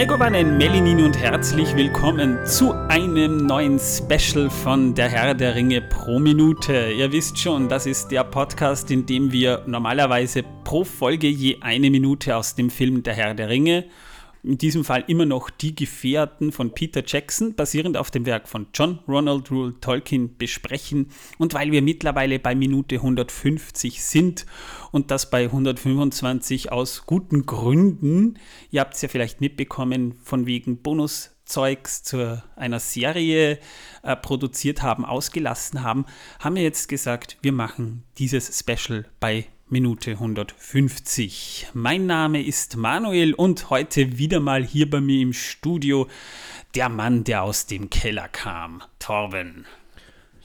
Megovanen, Melinin und herzlich willkommen zu einem neuen Special von Der Herr der Ringe pro Minute. Ihr wisst schon, das ist der Podcast, in dem wir normalerweise pro Folge je eine Minute aus dem Film Der Herr der Ringe in diesem Fall immer noch Die Gefährten von Peter Jackson, basierend auf dem Werk von John Ronald Rule Tolkien, besprechen. Und weil wir mittlerweile bei Minute 150 sind und das bei 125 aus guten Gründen, ihr habt es ja vielleicht mitbekommen, von wegen Bonuszeugs zu einer Serie äh, produziert haben, ausgelassen haben, haben wir jetzt gesagt, wir machen dieses Special bei Minute 150. Mein Name ist Manuel und heute wieder mal hier bei mir im Studio der Mann, der aus dem Keller kam, Torben.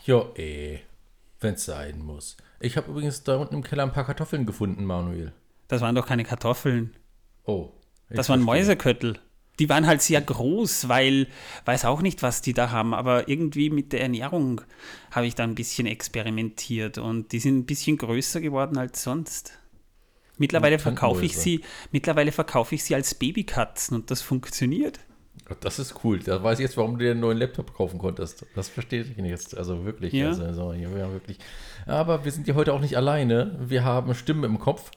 Jo, eh, wenn's sein muss. Ich habe übrigens da unten im Keller ein paar Kartoffeln gefunden, Manuel. Das waren doch keine Kartoffeln. Oh. Das waren Mäuseköttel die waren halt sehr groß, weil, weiß auch nicht, was die da haben, aber irgendwie mit der Ernährung habe ich da ein bisschen experimentiert und die sind ein bisschen größer geworden als sonst. Mittlerweile verkaufe ich sie, mittlerweile verkaufe ich sie als Babykatzen und das funktioniert. Das ist cool. Da weiß ich jetzt, warum du dir einen neuen Laptop kaufen konntest. Das verstehe ich nicht jetzt. Also wirklich. Ja. Also, also, ja, wirklich. Aber wir sind ja heute auch nicht alleine. Wir haben Stimmen im Kopf.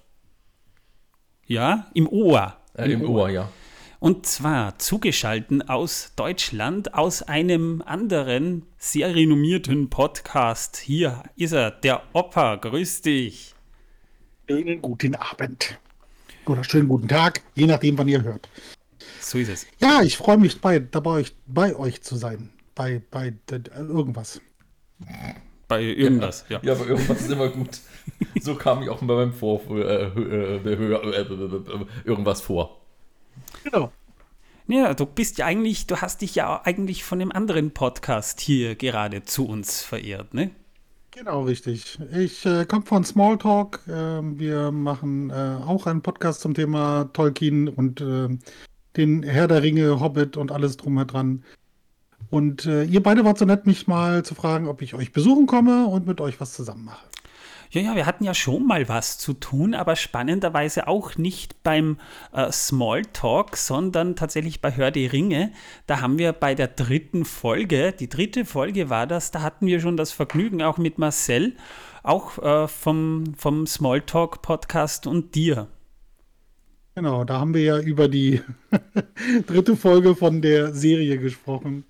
Ja, im Ohr. Äh, Im, Im Ohr, Ohr, ja. Und zwar zugeschalten aus Deutschland, aus einem anderen sehr renommierten Podcast. Hier ist er, der Opa. Grüß dich. Schönen guten Abend. Oder schönen guten Tag, je nachdem, wann ihr hört. So ist es. Ja, ich freue mich bei, dabei, bei euch zu sein. Bei, bei irgendwas. Bei irgendwas, ja. Ja, ja bei irgendwas ist immer gut. So kam ich auch bei meinem Vor äh, äh, äh, irgendwas vor. Genau. Ja, du bist ja eigentlich, du hast dich ja eigentlich von dem anderen Podcast hier gerade zu uns verehrt, ne? Genau, richtig. Ich äh, komme von Smalltalk. Äh, wir machen äh, auch einen Podcast zum Thema Tolkien und äh, den Herr der Ringe, Hobbit und alles drum und dran. Und äh, ihr beide wart so nett, mich mal zu fragen, ob ich euch besuchen komme und mit euch was zusammen mache. Ja, ja, wir hatten ja schon mal was zu tun, aber spannenderweise auch nicht beim äh, Smalltalk, sondern tatsächlich bei Hör die Ringe. Da haben wir bei der dritten Folge, die dritte Folge war das, da hatten wir schon das Vergnügen auch mit Marcel, auch äh, vom, vom Smalltalk-Podcast und dir. Genau, da haben wir ja über die dritte Folge von der Serie gesprochen,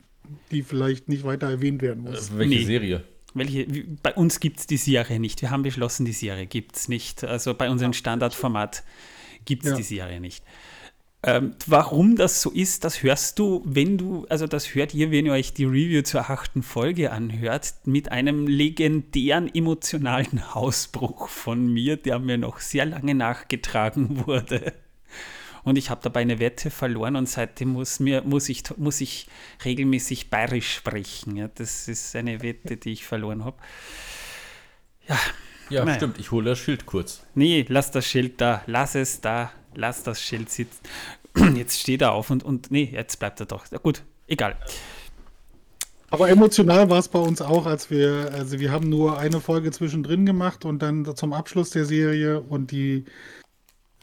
die vielleicht nicht weiter erwähnt werden muss. Äh, welche nee. Serie? Welche, bei uns gibt es die Serie nicht. Wir haben beschlossen, die Serie gibt es nicht. Also bei unserem Standardformat gibt es ja. die Serie nicht. Ähm, warum das so ist, das hörst du, wenn du, also das hört ihr, wenn ihr euch die Review zur achten Folge anhört, mit einem legendären emotionalen Ausbruch von mir, der mir noch sehr lange nachgetragen wurde. Und ich habe dabei eine Wette verloren und seitdem muss, mir, muss, ich, muss ich regelmäßig bayerisch sprechen. Ja, das ist eine Wette, die ich verloren habe. Ja, ja naja. stimmt. Ich hole das Schild kurz. Nee, lass das Schild da. Lass es da. Lass das Schild sitzen. Jetzt steht er auf und, und nee, jetzt bleibt er doch. Ja, gut, egal. Aber emotional war es bei uns auch, als wir, also wir haben nur eine Folge zwischendrin gemacht und dann zum Abschluss der Serie und die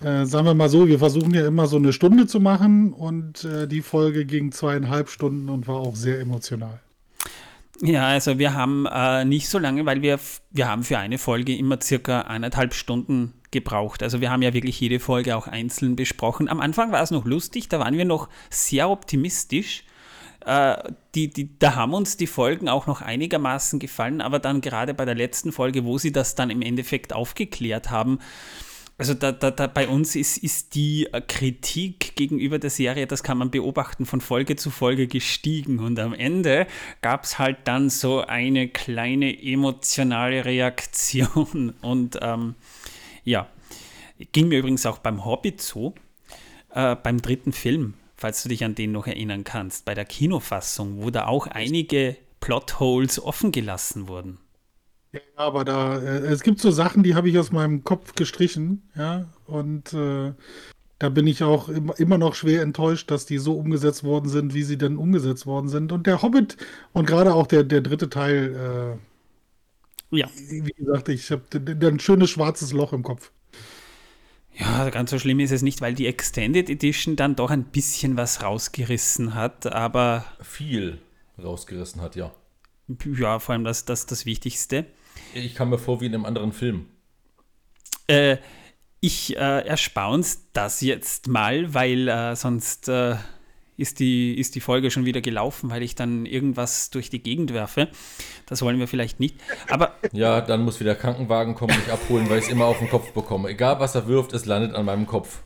äh, sagen wir mal so, wir versuchen ja immer so eine Stunde zu machen und äh, die Folge ging zweieinhalb Stunden und war auch sehr emotional. Ja, also wir haben äh, nicht so lange, weil wir, wir haben für eine Folge immer circa eineinhalb Stunden gebraucht. Also wir haben ja wirklich jede Folge auch einzeln besprochen. Am Anfang war es noch lustig, da waren wir noch sehr optimistisch. Äh, die, die, da haben uns die Folgen auch noch einigermaßen gefallen, aber dann gerade bei der letzten Folge, wo sie das dann im Endeffekt aufgeklärt haben, also da, da, da bei uns ist, ist die Kritik gegenüber der Serie, das kann man beobachten, von Folge zu Folge gestiegen. Und am Ende gab es halt dann so eine kleine emotionale Reaktion. Und ähm, ja, ging mir übrigens auch beim Hobbit so, äh, beim dritten Film, falls du dich an den noch erinnern kannst, bei der Kinofassung, wo da auch einige Plotholes offen gelassen wurden. Ja, aber da, äh, es gibt so Sachen, die habe ich aus meinem Kopf gestrichen, ja, und äh, da bin ich auch immer, immer noch schwer enttäuscht, dass die so umgesetzt worden sind, wie sie denn umgesetzt worden sind. Und der Hobbit und gerade auch der, der dritte Teil, äh, ja. wie gesagt, ich habe ein schönes schwarzes Loch im Kopf. Ja, ganz so schlimm ist es nicht, weil die Extended Edition dann doch ein bisschen was rausgerissen hat, aber. Viel rausgerissen hat, ja. Ja, vor allem das, das, das Wichtigste. Ich kam mir vor wie in einem anderen Film. Äh, ich äh, erspaun's das jetzt mal, weil äh, sonst äh, ist, die, ist die Folge schon wieder gelaufen, weil ich dann irgendwas durch die Gegend werfe. Das wollen wir vielleicht nicht. Aber ja, dann muss wieder Krankenwagen kommen, mich abholen, weil ich es immer auf den Kopf bekomme. Egal was er wirft, es landet an meinem Kopf.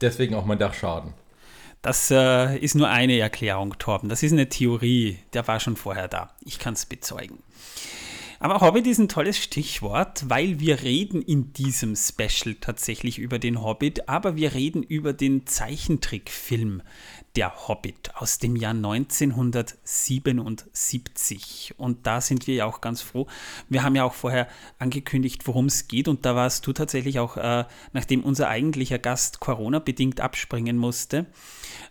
Deswegen auch mein Dachschaden. Das äh, ist nur eine Erklärung, Torben. Das ist eine Theorie. Der war schon vorher da. Ich kann es bezeugen. Aber Hobbit ist ein tolles Stichwort, weil wir reden in diesem Special tatsächlich über den Hobbit, aber wir reden über den Zeichentrickfilm Der Hobbit aus dem Jahr 1977. Und da sind wir ja auch ganz froh. Wir haben ja auch vorher angekündigt, worum es geht. Und da warst du tatsächlich auch, äh, nachdem unser eigentlicher Gast Corona-bedingt abspringen musste,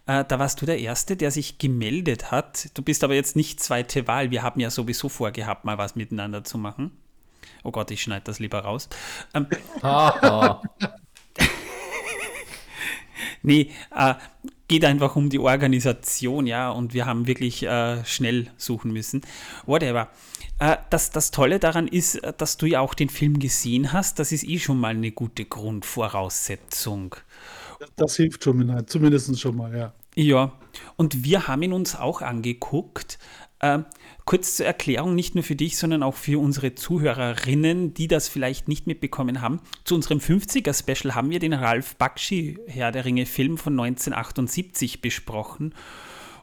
äh, da warst du der Erste, der sich gemeldet hat. Du bist aber jetzt nicht zweite Wahl. Wir haben ja sowieso vorgehabt, mal was miteinander zu machen. Oh Gott, ich schneide das lieber raus. Ähm, nee, äh, geht einfach um die Organisation, ja, und wir haben wirklich äh, schnell suchen müssen. Whatever. Äh, das, das Tolle daran ist, dass du ja auch den Film gesehen hast. Das ist eh schon mal eine gute Grundvoraussetzung. Das hilft schon, zumindest schon mal, ja. Ja, und wir haben ihn uns auch angeguckt. Äh, kurz zur Erklärung, nicht nur für dich, sondern auch für unsere Zuhörerinnen, die das vielleicht nicht mitbekommen haben. Zu unserem 50er-Special haben wir den Ralf Bakshi Herr der Ringe-Film von 1978 besprochen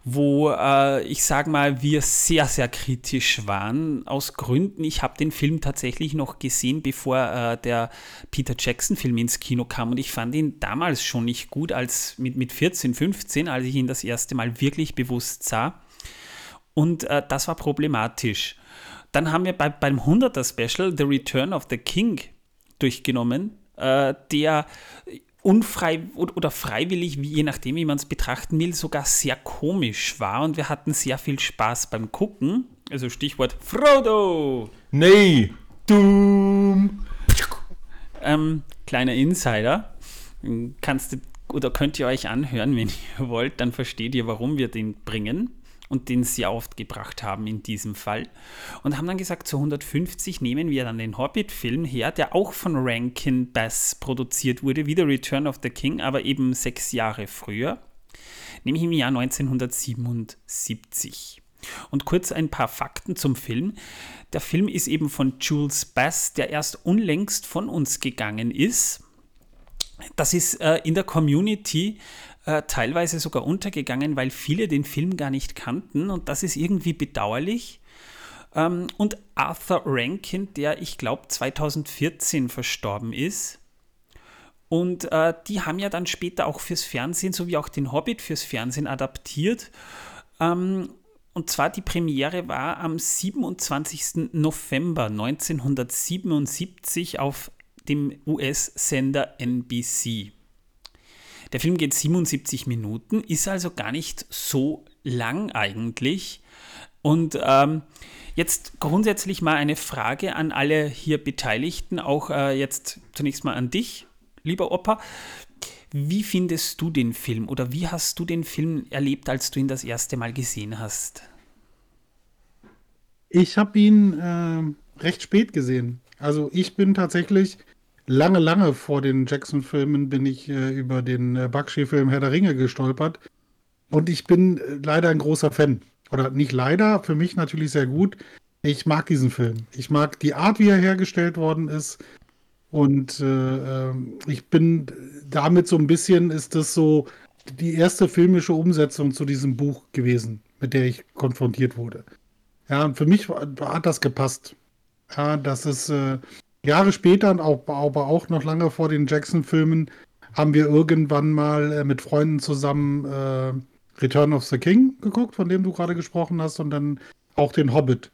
wo äh, ich sage mal, wir sehr, sehr kritisch waren. Aus Gründen, ich habe den Film tatsächlich noch gesehen, bevor äh, der Peter Jackson-Film ins Kino kam und ich fand ihn damals schon nicht gut, als mit, mit 14, 15, als ich ihn das erste Mal wirklich bewusst sah. Und äh, das war problematisch. Dann haben wir bei, beim 100er Special The Return of the King durchgenommen, äh, der unfrei oder freiwillig, je nachdem, wie man es betrachten will, sogar sehr komisch war und wir hatten sehr viel Spaß beim Gucken. Also Stichwort Frodo. Nee. Doom. Ähm, kleiner Insider. Kannst du oder könnt ihr euch anhören, wenn ihr wollt, dann versteht ihr, warum wir den bringen und den sehr oft gebracht haben in diesem Fall. Und haben dann gesagt, zu 150 nehmen wir dann den Hobbit-Film her, der auch von Rankin Bass produziert wurde, wie The Return of the King, aber eben sechs Jahre früher, nämlich im Jahr 1977. Und kurz ein paar Fakten zum Film. Der Film ist eben von Jules Bass, der erst unlängst von uns gegangen ist. Das ist äh, in der Community äh, teilweise sogar untergegangen, weil viele den Film gar nicht kannten und das ist irgendwie bedauerlich. Ähm, und Arthur Rankin, der ich glaube 2014 verstorben ist. Und äh, die haben ja dann später auch fürs Fernsehen, sowie auch den Hobbit fürs Fernsehen adaptiert. Ähm, und zwar die Premiere war am 27. November 1977 auf dem US-Sender NBC. Der Film geht 77 Minuten, ist also gar nicht so lang eigentlich. Und ähm, jetzt grundsätzlich mal eine Frage an alle hier Beteiligten, auch äh, jetzt zunächst mal an dich, lieber Opa. Wie findest du den Film oder wie hast du den Film erlebt, als du ihn das erste Mal gesehen hast? Ich habe ihn äh, recht spät gesehen. Also ich bin tatsächlich lange, lange vor den Jackson-Filmen bin ich äh, über den äh, Bakshi-Film Herr der Ringe gestolpert. Und ich bin äh, leider ein großer Fan. Oder nicht leider, für mich natürlich sehr gut. Ich mag diesen Film. Ich mag die Art, wie er hergestellt worden ist. Und äh, ähm, ich bin damit so ein bisschen, ist das so die erste filmische Umsetzung zu diesem Buch gewesen, mit der ich konfrontiert wurde. Ja, und für mich hat das gepasst. Ja, das ist, äh, Jahre später, auch, aber auch noch lange vor den Jackson-Filmen, haben wir irgendwann mal äh, mit Freunden zusammen äh, Return of the King geguckt, von dem du gerade gesprochen hast, und dann auch den Hobbit.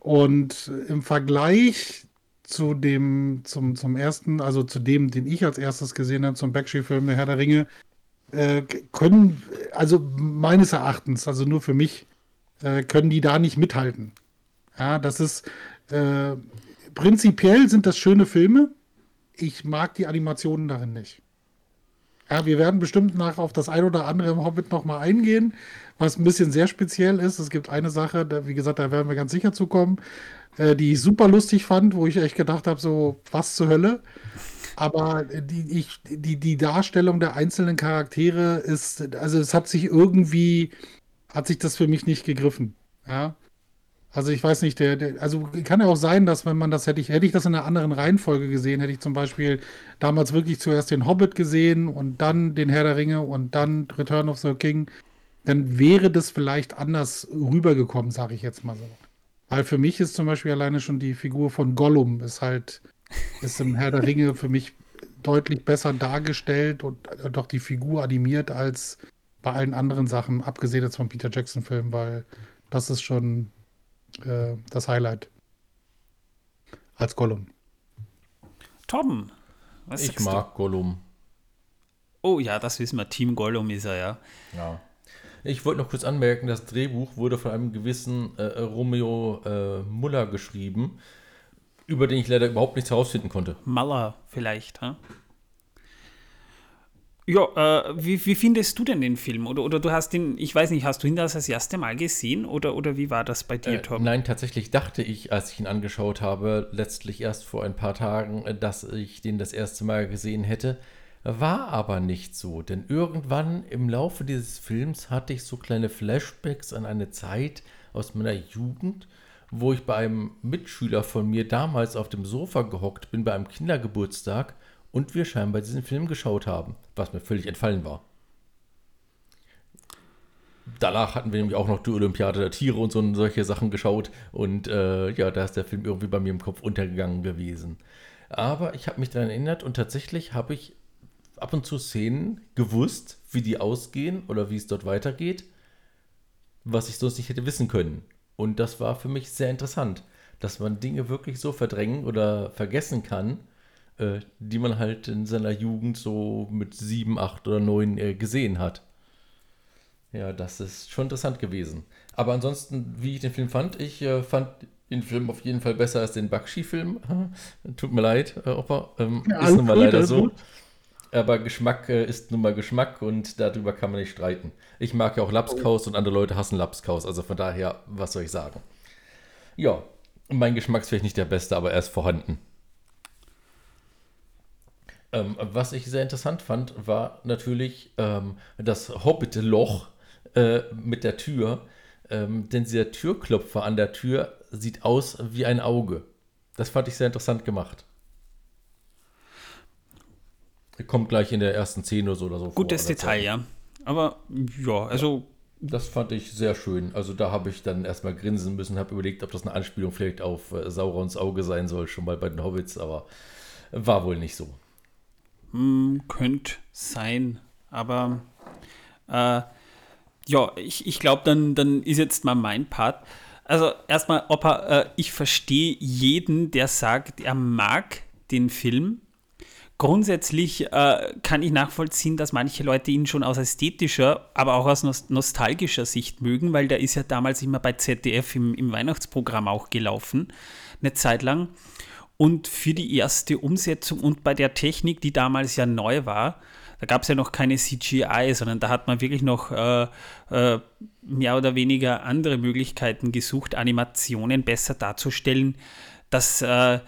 Und im Vergleich zu dem, zum, zum ersten, also zu dem, den ich als erstes gesehen habe, zum Bakshi-Film Herr der Ringe, äh, können, also meines Erachtens, also nur für mich, äh, können die da nicht mithalten. Ja, das ist, äh, prinzipiell sind das schöne Filme. ich mag die Animationen darin nicht. Ja, wir werden bestimmt nach auf das ein oder andere im Hobbit nochmal eingehen, was ein bisschen sehr speziell ist. Es gibt eine Sache, da, wie gesagt, da werden wir ganz sicher zukommen, äh, die ich super lustig fand, wo ich echt gedacht habe, so, was zur Hölle. Aber die, ich, die, die Darstellung der einzelnen Charaktere ist, also es hat sich irgendwie, hat sich das für mich nicht gegriffen. Ja. Also ich weiß nicht, der, der, also kann ja auch sein, dass wenn man das hätte ich, hätte ich das in einer anderen Reihenfolge gesehen, hätte ich zum Beispiel damals wirklich zuerst den Hobbit gesehen und dann den Herr der Ringe und dann Return of the King, dann wäre das vielleicht anders rübergekommen, sage ich jetzt mal so. Weil für mich ist zum Beispiel alleine schon die Figur von Gollum ist halt, ist im Herr der Ringe für mich deutlich besser dargestellt und doch die Figur animiert als bei allen anderen Sachen, abgesehen jetzt vom Peter Jackson-Film, weil das ist schon äh, das Highlight. Als Gollum. Tom, was Ich mag du? Gollum. Oh ja, das wissen wir. Team Gollum ist er, ja. Ja. Ich wollte noch kurz anmerken, das Drehbuch wurde von einem gewissen äh, Romeo äh, Muller geschrieben, über den ich leider überhaupt nichts herausfinden konnte. Muller vielleicht, ha? Ja, äh, wie, wie, findest du denn den Film? Oder, oder du hast den, ich weiß nicht, hast du ihn das das erste Mal gesehen oder, oder wie war das bei dir, äh, Tom? Nein, tatsächlich dachte ich, als ich ihn angeschaut habe, letztlich erst vor ein paar Tagen, äh, dass ich den das erste Mal gesehen hätte. War aber nicht so, denn irgendwann im Laufe dieses Films hatte ich so kleine Flashbacks an eine Zeit aus meiner Jugend, wo ich bei einem Mitschüler von mir damals auf dem Sofa gehockt bin bei einem Kindergeburtstag und wir scheinbar diesen Film geschaut haben, was mir völlig entfallen war. Danach hatten wir nämlich auch noch die Olympiade der Tiere und so solche Sachen geschaut und äh, ja, da ist der Film irgendwie bei mir im Kopf untergegangen gewesen. Aber ich habe mich daran erinnert und tatsächlich habe ich ab und zu Szenen gewusst, wie die ausgehen oder wie es dort weitergeht, was ich sonst nicht hätte wissen können. Und das war für mich sehr interessant, dass man Dinge wirklich so verdrängen oder vergessen kann, äh, die man halt in seiner Jugend so mit sieben, acht oder neun äh, gesehen hat. Ja, das ist schon interessant gewesen. Aber ansonsten, wie ich den Film fand, ich äh, fand den Film auf jeden Fall besser als den Bakshi-Film. Tut mir leid, äh, Opa. Ähm, ja, ist nun mal leider so. Gut. Aber Geschmack äh, ist nun mal Geschmack und darüber kann man nicht streiten. Ich mag ja auch Lapskaus und andere Leute hassen Lapskaus. Also von daher, was soll ich sagen? Ja, mein Geschmack ist vielleicht nicht der beste, aber er ist vorhanden. Ähm, was ich sehr interessant fand, war natürlich ähm, das Hobbit-Loch äh, mit der Tür. Ähm, denn dieser Türklopfer an der Tür sieht aus wie ein Auge. Das fand ich sehr interessant gemacht. Kommt gleich in der ersten Szene oder so. Oder so Gutes Detail, ja. Aber ja, also. Das fand ich sehr schön. Also da habe ich dann erstmal grinsen müssen, habe überlegt, ob das eine Anspielung vielleicht auf äh, Saurons Auge sein soll, schon mal bei den Hobbits, aber war wohl nicht so. Hm, könnte sein, aber äh, ja, ich, ich glaube, dann, dann ist jetzt mal mein Part. Also erstmal, Opa, äh, ich verstehe jeden, der sagt, er mag den Film. Grundsätzlich äh, kann ich nachvollziehen, dass manche Leute ihn schon aus ästhetischer, aber auch aus nostalgischer Sicht mögen, weil der ist ja damals immer bei ZDF im, im Weihnachtsprogramm auch gelaufen, eine Zeit lang. Und für die erste Umsetzung und bei der Technik, die damals ja neu war, da gab es ja noch keine CGI, sondern da hat man wirklich noch äh, äh, mehr oder weniger andere Möglichkeiten gesucht, Animationen besser darzustellen. Das äh,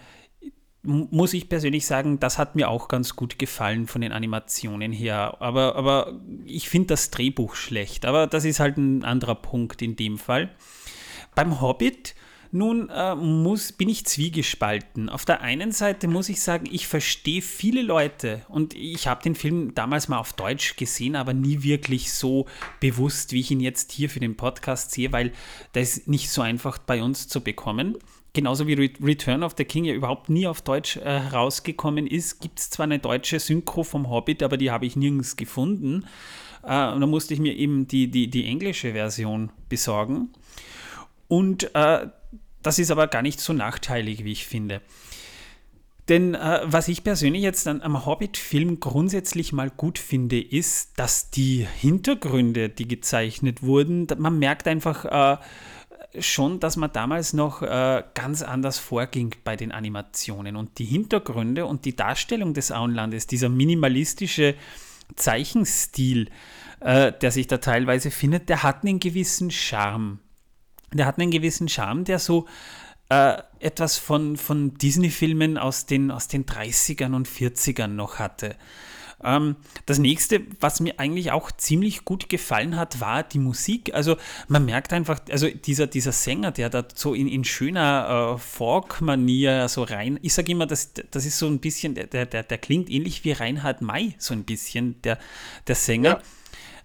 muss ich persönlich sagen, das hat mir auch ganz gut gefallen von den Animationen her. Aber, aber ich finde das Drehbuch schlecht. Aber das ist halt ein anderer Punkt in dem Fall. Beim Hobbit nun äh, muss, bin ich zwiegespalten. Auf der einen Seite muss ich sagen, ich verstehe viele Leute und ich habe den Film damals mal auf Deutsch gesehen, aber nie wirklich so bewusst, wie ich ihn jetzt hier für den Podcast sehe, weil der ist nicht so einfach bei uns zu bekommen. Genauso wie Return of the King ja überhaupt nie auf Deutsch äh, herausgekommen ist, gibt es zwar eine deutsche Synchro vom Hobbit, aber die habe ich nirgends gefunden. Äh, und da musste ich mir eben die, die, die englische Version besorgen. Und äh, das ist aber gar nicht so nachteilig, wie ich finde. Denn äh, was ich persönlich jetzt am Hobbit-Film grundsätzlich mal gut finde, ist, dass die Hintergründe, die gezeichnet wurden, man merkt einfach, äh, schon, dass man damals noch äh, ganz anders vorging bei den Animationen und die Hintergründe und die Darstellung des Auenlandes, dieser minimalistische Zeichenstil, äh, der sich da teilweise findet, der hat einen gewissen Charme. Der hat einen gewissen Charme, der so äh, etwas von, von Disney-Filmen aus den, aus den 30ern und 40ern noch hatte. Ähm, das nächste, was mir eigentlich auch ziemlich gut gefallen hat, war die Musik. Also man merkt einfach, also dieser, dieser Sänger, der da so in, in schöner äh, Folk-Manier so rein, ich sage immer, das, das ist so ein bisschen, der, der, der klingt ähnlich wie Reinhard May, so ein bisschen, der, der Sänger. Ja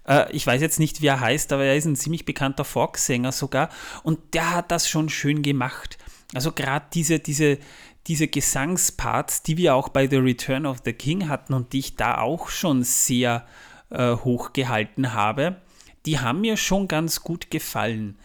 äh, ich weiß jetzt nicht, wie er heißt, aber er ist ein ziemlich bekannter Folk-Sänger sogar. Und der hat das schon schön gemacht. Also gerade diese, diese, diese Gesangsparts, die wir auch bei The Return of the King hatten und die ich da auch schon sehr äh, hoch gehalten habe, die haben mir schon ganz gut gefallen.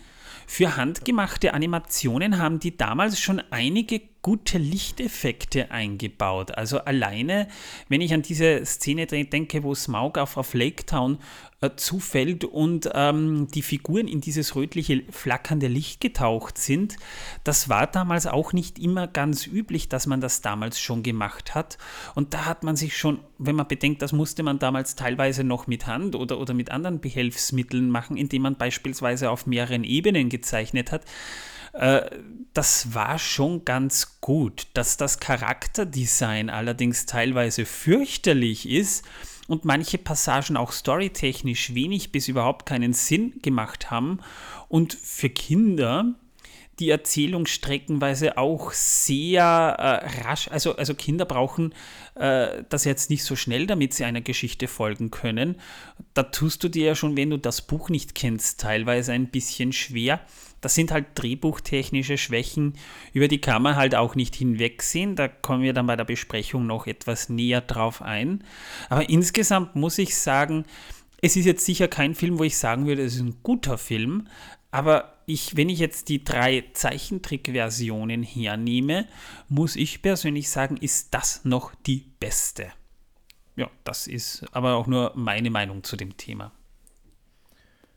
Für handgemachte Animationen haben die damals schon einige gute Lichteffekte eingebaut. Also alleine, wenn ich an diese Szene denke, wo Smaug auf, auf Lake Town äh, zufällt und ähm, die Figuren in dieses rötliche, flackernde Licht getaucht sind, das war damals auch nicht immer ganz üblich, dass man das damals schon gemacht hat. Und da hat man sich schon, wenn man bedenkt, das musste man damals teilweise noch mit Hand oder, oder mit anderen Behelfsmitteln machen, indem man beispielsweise auf mehreren Ebenen gezeichnet hat, äh, das war schon ganz gut. Dass das Charakterdesign allerdings teilweise fürchterlich ist und manche Passagen auch storytechnisch wenig bis überhaupt keinen Sinn gemacht haben und für Kinder die Erzählung streckenweise auch sehr äh, rasch, also, also Kinder brauchen äh, das jetzt nicht so schnell, damit sie einer Geschichte folgen können. Da tust du dir ja schon, wenn du das Buch nicht kennst, teilweise ein bisschen schwer. Das sind halt drehbuchtechnische Schwächen, über die kann man halt auch nicht hinwegsehen. Da kommen wir dann bei der Besprechung noch etwas näher drauf ein. Aber insgesamt muss ich sagen, es ist jetzt sicher kein Film, wo ich sagen würde, es ist ein guter Film. Aber ich, wenn ich jetzt die drei Zeichentrickversionen hernehme, muss ich persönlich sagen, ist das noch die beste. Ja, das ist aber auch nur meine Meinung zu dem Thema.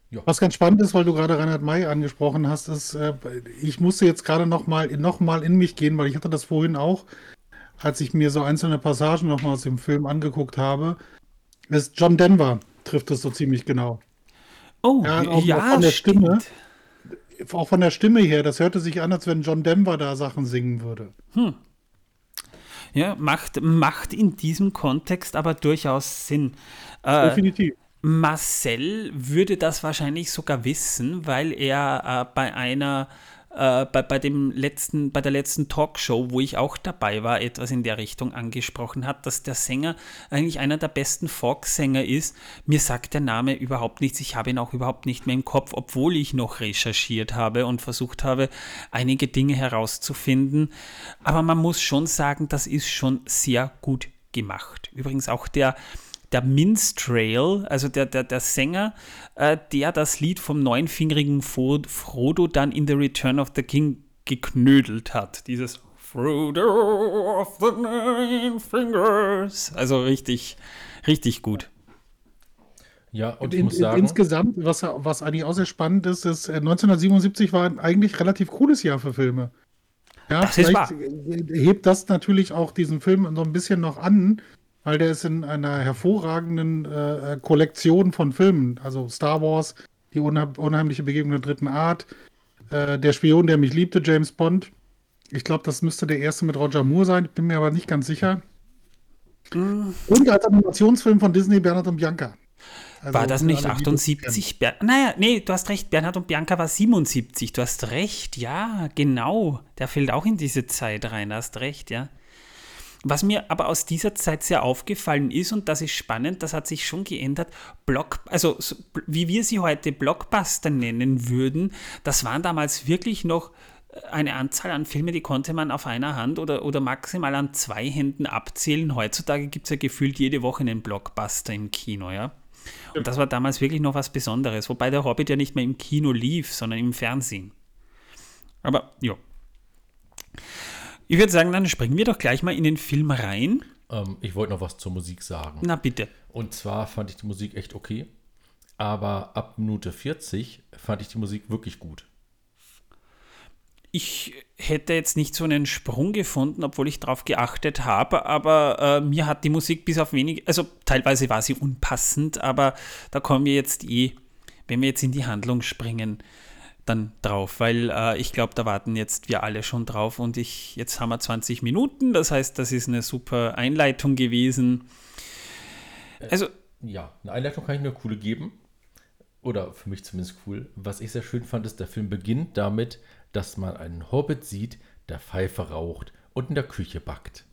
Ja. Was ganz spannend ist, weil du gerade Reinhard May angesprochen hast, ist, äh, ich musste jetzt gerade nochmal noch mal in mich gehen, weil ich hatte das vorhin auch, als ich mir so einzelne Passagen nochmal aus dem Film angeguckt habe, ist John Denver, trifft es so ziemlich genau. Oh, ja, auch, ja auch von der stimmt. Stimme. Auch von der Stimme her, das hörte sich an, als wenn John Denver da Sachen singen würde. Hm. Ja, macht, macht in diesem Kontext aber durchaus Sinn. Äh, Definitiv. Marcel würde das wahrscheinlich sogar wissen, weil er äh, bei einer äh, bei, bei dem letzten, bei der letzten Talkshow, wo ich auch dabei war, etwas in der Richtung angesprochen hat, dass der Sänger eigentlich einer der besten Folk-Sänger ist. Mir sagt der Name überhaupt nichts. Ich habe ihn auch überhaupt nicht mehr im Kopf, obwohl ich noch recherchiert habe und versucht habe, einige Dinge herauszufinden. Aber man muss schon sagen, das ist schon sehr gut gemacht. Übrigens auch der der Minstrel, also der, der, der Sänger, äh, der das Lied vom neunfingerigen Frodo dann in The Return of the King geknödelt hat. Dieses Frodo of the Nine Fingers. Also richtig, richtig gut. Ja, und, in, muss sagen, insgesamt, was, was eigentlich auch sehr spannend ist, ist, 1977 äh, war eigentlich ein relativ cooles Jahr für Filme. Ja, das vielleicht hebt das natürlich auch diesen Film so ein bisschen noch an, weil der ist in einer hervorragenden äh, Kollektion von Filmen. Also Star Wars, die unheimliche Begegnung der dritten Art, äh, Der Spion, der mich liebte, James Bond. Ich glaube, das müsste der erste mit Roger Moore sein, ich bin mir aber nicht ganz sicher. Mhm. Und als Animationsfilm von Disney Bernhard und Bianca. Also war das nicht 78? Ber naja, nee, du hast recht, Bernhard und Bianca war 77. Du hast recht, ja, genau. Der fällt auch in diese Zeit rein, du hast recht, ja. Was mir aber aus dieser Zeit sehr aufgefallen ist, und das ist spannend, das hat sich schon geändert, Block, also wie wir sie heute Blockbuster nennen würden, das waren damals wirklich noch äh, eine Anzahl an Filmen, die konnte man auf einer Hand oder, oder maximal an zwei Händen abzählen. Heutzutage gibt es ja gefühlt jede Woche einen Blockbuster im Kino, ja. Und das war damals wirklich noch was Besonderes, wobei der Hobbit ja nicht mehr im Kino lief, sondern im Fernsehen. Aber ja. Ich würde sagen, dann springen wir doch gleich mal in den Film rein. Ähm, ich wollte noch was zur Musik sagen. Na bitte. Und zwar fand ich die Musik echt okay. Aber ab Minute 40 fand ich die Musik wirklich gut. ich hätte jetzt nicht so einen Sprung gefunden, obwohl ich darauf geachtet habe, aber äh, mir hat die Musik bis auf wenig, also teilweise war sie unpassend, aber da kommen wir jetzt eh, wenn wir jetzt in die Handlung springen, dann drauf, weil äh, ich glaube, da warten jetzt wir alle schon drauf und ich, jetzt haben wir 20 Minuten, das heißt, das ist eine super Einleitung gewesen. Also. Äh, ja, eine Einleitung kann ich nur coole geben. Oder für mich zumindest cool. Was ich sehr schön fand, ist, der Film beginnt damit, dass man einen Hobbit sieht, der Pfeife raucht und in der Küche backt.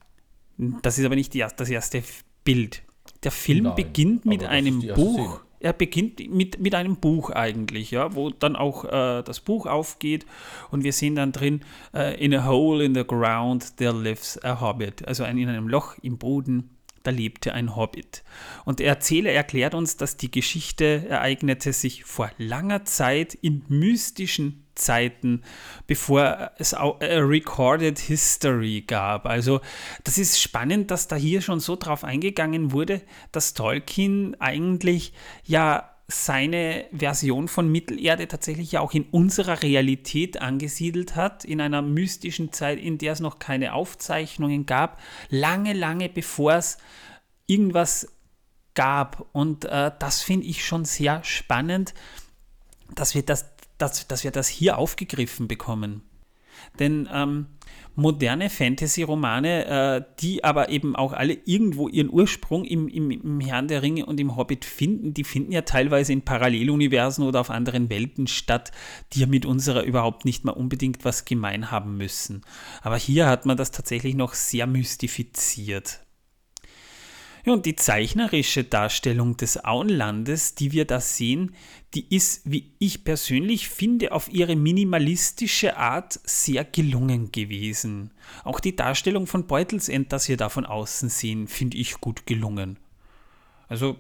Das ist aber nicht die, das erste Bild. Der Film Nein, beginnt mit einem Buch. Szene. Er beginnt mit, mit einem Buch eigentlich, ja, wo dann auch äh, das Buch aufgeht und wir sehen dann drin, äh, in a hole in the ground there lives a hobbit. Also in einem Loch im Boden da lebte ein Hobbit. Und der Erzähler erklärt uns, dass die Geschichte ereignete sich vor langer Zeit in mystischen Zeiten, bevor es auch a Recorded History gab. Also das ist spannend, dass da hier schon so drauf eingegangen wurde, dass Tolkien eigentlich ja seine Version von Mittelerde tatsächlich ja auch in unserer Realität angesiedelt hat, in einer mystischen Zeit, in der es noch keine Aufzeichnungen gab, lange, lange bevor es irgendwas gab. Und äh, das finde ich schon sehr spannend, dass wir das, dass, dass wir das hier aufgegriffen bekommen. Denn ähm, moderne Fantasy-Romane, äh, die aber eben auch alle irgendwo ihren Ursprung im, im, im, Herrn der Ringe und im Hobbit finden, die finden ja teilweise in Paralleluniversen oder auf anderen Welten statt, die ja mit unserer überhaupt nicht mal unbedingt was gemein haben müssen. Aber hier hat man das tatsächlich noch sehr mystifiziert. Ja, und die zeichnerische Darstellung des Auenlandes, die wir da sehen, die ist, wie ich persönlich finde, auf ihre minimalistische Art sehr gelungen gewesen. Auch die Darstellung von Beutelsend, das wir da von außen sehen, finde ich gut gelungen. Also,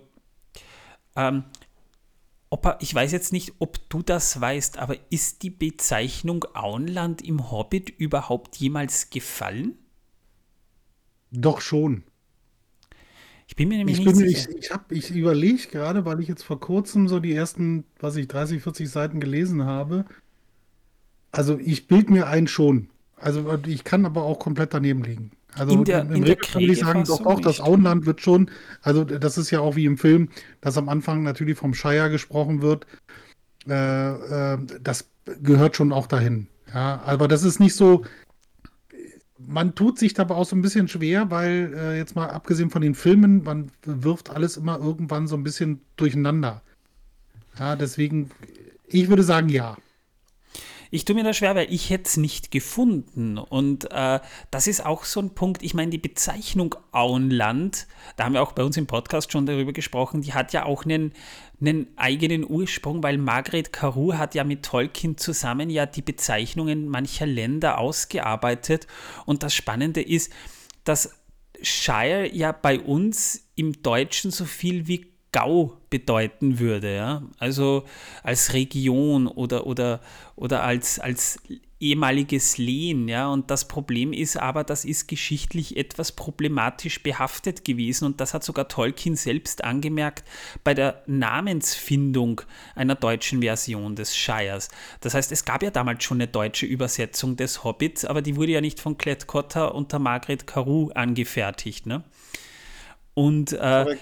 ähm, ob, ich weiß jetzt nicht, ob du das weißt, aber ist die Bezeichnung Auenland im Hobbit überhaupt jemals gefallen? Doch schon. Ich bin mir nämlich ich nicht bin, sicher. Ich, ich, ich überlege gerade, weil ich jetzt vor kurzem so die ersten, was ich, 30, 40 Seiten gelesen habe. Also ich bild mir ein schon. Also ich kann aber auch komplett daneben liegen. Also in der, im Regel würde ich sagen, doch auch das Auenland wird schon, also das ist ja auch wie im Film, dass am Anfang natürlich vom Shire gesprochen wird. Äh, äh, das gehört schon auch dahin. Ja, aber das ist nicht so, man tut sich dabei auch so ein bisschen schwer, weil äh, jetzt mal abgesehen von den Filmen, man wirft alles immer irgendwann so ein bisschen durcheinander. Ja, deswegen, ich würde sagen, ja. Ich tue mir da schwer, weil ich hätte es nicht gefunden. Und äh, das ist auch so ein Punkt. Ich meine, die Bezeichnung Auenland, da haben wir auch bei uns im Podcast schon darüber gesprochen, die hat ja auch einen, einen eigenen Ursprung, weil Margaret Carew hat ja mit Tolkien zusammen ja die Bezeichnungen mancher Länder ausgearbeitet. Und das Spannende ist, dass Shire ja bei uns im Deutschen so viel wie Gau bedeuten würde, ja. Also als Region oder, oder, oder als, als ehemaliges Lehen, ja. Und das Problem ist aber, das ist geschichtlich etwas problematisch behaftet gewesen und das hat sogar Tolkien selbst angemerkt bei der Namensfindung einer deutschen Version des Shires. Das heißt, es gab ja damals schon eine deutsche Übersetzung des Hobbits, aber die wurde ja nicht von Klett-Cotta unter Margret Carew angefertigt, ne? Und äh,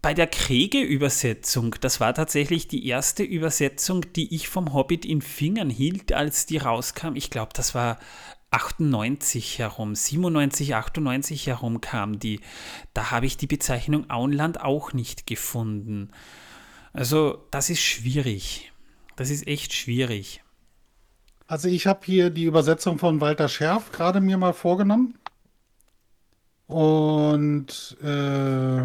bei der Kriege-Übersetzung, das war tatsächlich die erste Übersetzung, die ich vom Hobbit in Fingern hielt, als die rauskam. Ich glaube, das war 98 herum, 97, 98 herum kam die. Da habe ich die Bezeichnung Auenland auch nicht gefunden. Also, das ist schwierig. Das ist echt schwierig. Also, ich habe hier die Übersetzung von Walter Scherf gerade mir mal vorgenommen. Und äh,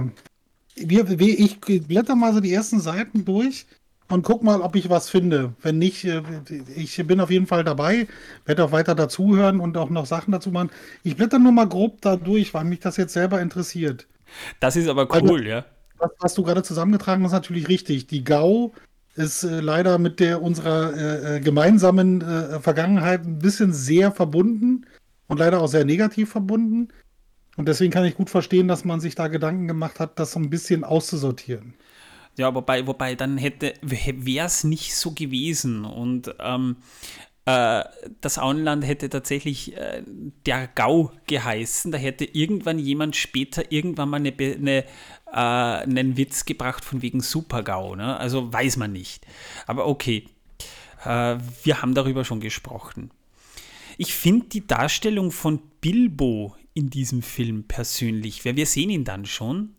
ich blätter mal so die ersten Seiten durch und guck mal, ob ich was finde. Wenn nicht, äh, ich bin auf jeden Fall dabei, werde auch weiter dazuhören und auch noch Sachen dazu machen. Ich blätter nur mal grob da durch, weil mich das jetzt selber interessiert. Das ist aber cool, also, ja. Was, was, du gerade zusammengetragen hast, ist natürlich richtig. Die GAU ist äh, leider mit der unserer äh, äh, gemeinsamen äh, Vergangenheit ein bisschen sehr verbunden und leider auch sehr negativ verbunden. Und deswegen kann ich gut verstehen, dass man sich da Gedanken gemacht hat, das so ein bisschen auszusortieren. Ja, wobei, wobei dann hätte, wäre es nicht so gewesen. Und ähm, äh, das Auenland hätte tatsächlich äh, der Gau geheißen. Da hätte irgendwann jemand später irgendwann mal eine, eine, äh, einen Witz gebracht von wegen Super-GAU. Ne? Also weiß man nicht. Aber okay, äh, wir haben darüber schon gesprochen. Ich finde die Darstellung von Bilbo in diesem Film persönlich, weil wir sehen ihn dann schon,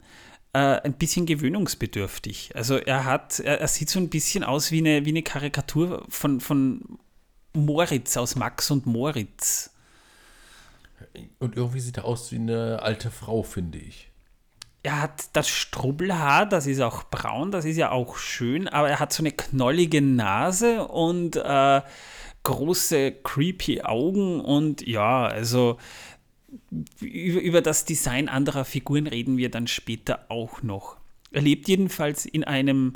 äh, ein bisschen gewöhnungsbedürftig. Also er hat, er, er, sieht so ein bisschen aus wie eine, wie eine Karikatur von, von Moritz aus Max und Moritz. Und irgendwie sieht er aus wie eine alte Frau, finde ich. Er hat das Strubbelhaar, das ist auch braun, das ist ja auch schön, aber er hat so eine knollige Nase und äh, große, creepy Augen und ja, also über, über das Design anderer Figuren reden wir dann später auch noch. Er lebt jedenfalls in einem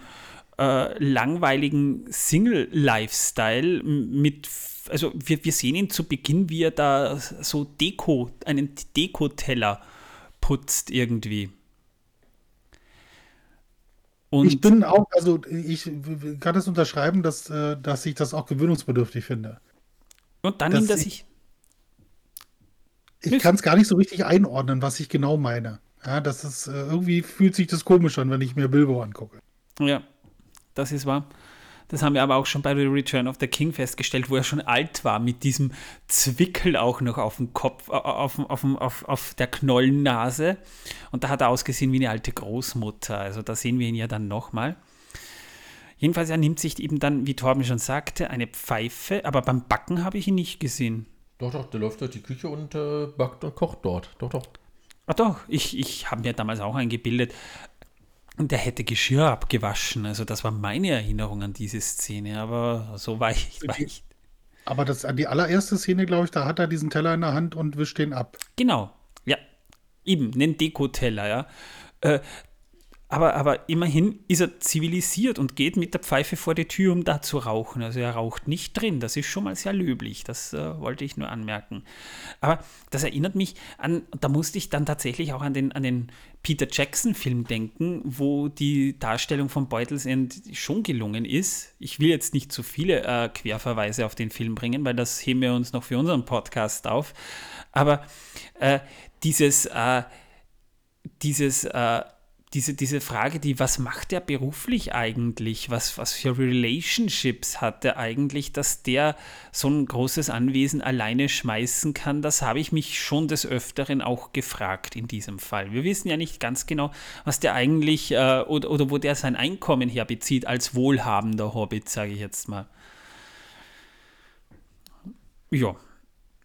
äh, langweiligen Single-Lifestyle mit, also wir, wir sehen ihn zu Beginn, wie er da so Deko, einen Dekoteller putzt irgendwie. Und ich bin auch, also ich kann das unterschreiben, dass, äh, dass ich das auch gewöhnungsbedürftig finde. Und dann nimmt er sich. Ich, kann es gar nicht so richtig einordnen, was ich genau meine. Ja, das ist, äh, irgendwie fühlt sich das komisch an, wenn ich mir Bilbo angucke. Ja, das ist wahr. Das haben wir aber auch schon bei The Return of the King festgestellt, wo er schon alt war, mit diesem Zwickel auch noch auf dem Kopf, auf, auf, auf, auf der Knollennase. Und da hat er ausgesehen wie eine alte Großmutter. Also da sehen wir ihn ja dann nochmal. Jedenfalls, er nimmt sich eben dann, wie Torben schon sagte, eine Pfeife, aber beim Backen habe ich ihn nicht gesehen. Doch, doch, der läuft durch die Küche und äh, backt und kocht dort. Doch, doch. Ach doch, ich, ich habe mir damals auch eingebildet, und der hätte Geschirr abgewaschen. Also das war meine Erinnerung an diese Szene, aber so war ich. War ich. Aber das, die allererste Szene, glaube ich, da hat er diesen Teller in der Hand und wischt den ab. Genau, ja. Eben, einen Dekoteller, ja. Äh, aber, aber immerhin ist er zivilisiert und geht mit der Pfeife vor die Tür, um da zu rauchen. Also er raucht nicht drin. Das ist schon mal sehr löblich. Das äh, wollte ich nur anmerken. Aber das erinnert mich an, da musste ich dann tatsächlich auch an den, an den Peter Jackson-Film denken, wo die Darstellung von Beutels End schon gelungen ist. Ich will jetzt nicht zu viele äh, Querverweise auf den Film bringen, weil das heben wir uns noch für unseren Podcast auf. Aber äh, dieses, äh, dieses äh, diese, diese Frage, die, was macht er beruflich eigentlich? Was, was für Relationships hat er eigentlich, dass der so ein großes Anwesen alleine schmeißen kann? Das habe ich mich schon des Öfteren auch gefragt in diesem Fall. Wir wissen ja nicht ganz genau, was der eigentlich äh, oder, oder wo der sein Einkommen herbezieht als wohlhabender Hobbit, sage ich jetzt mal. Ja.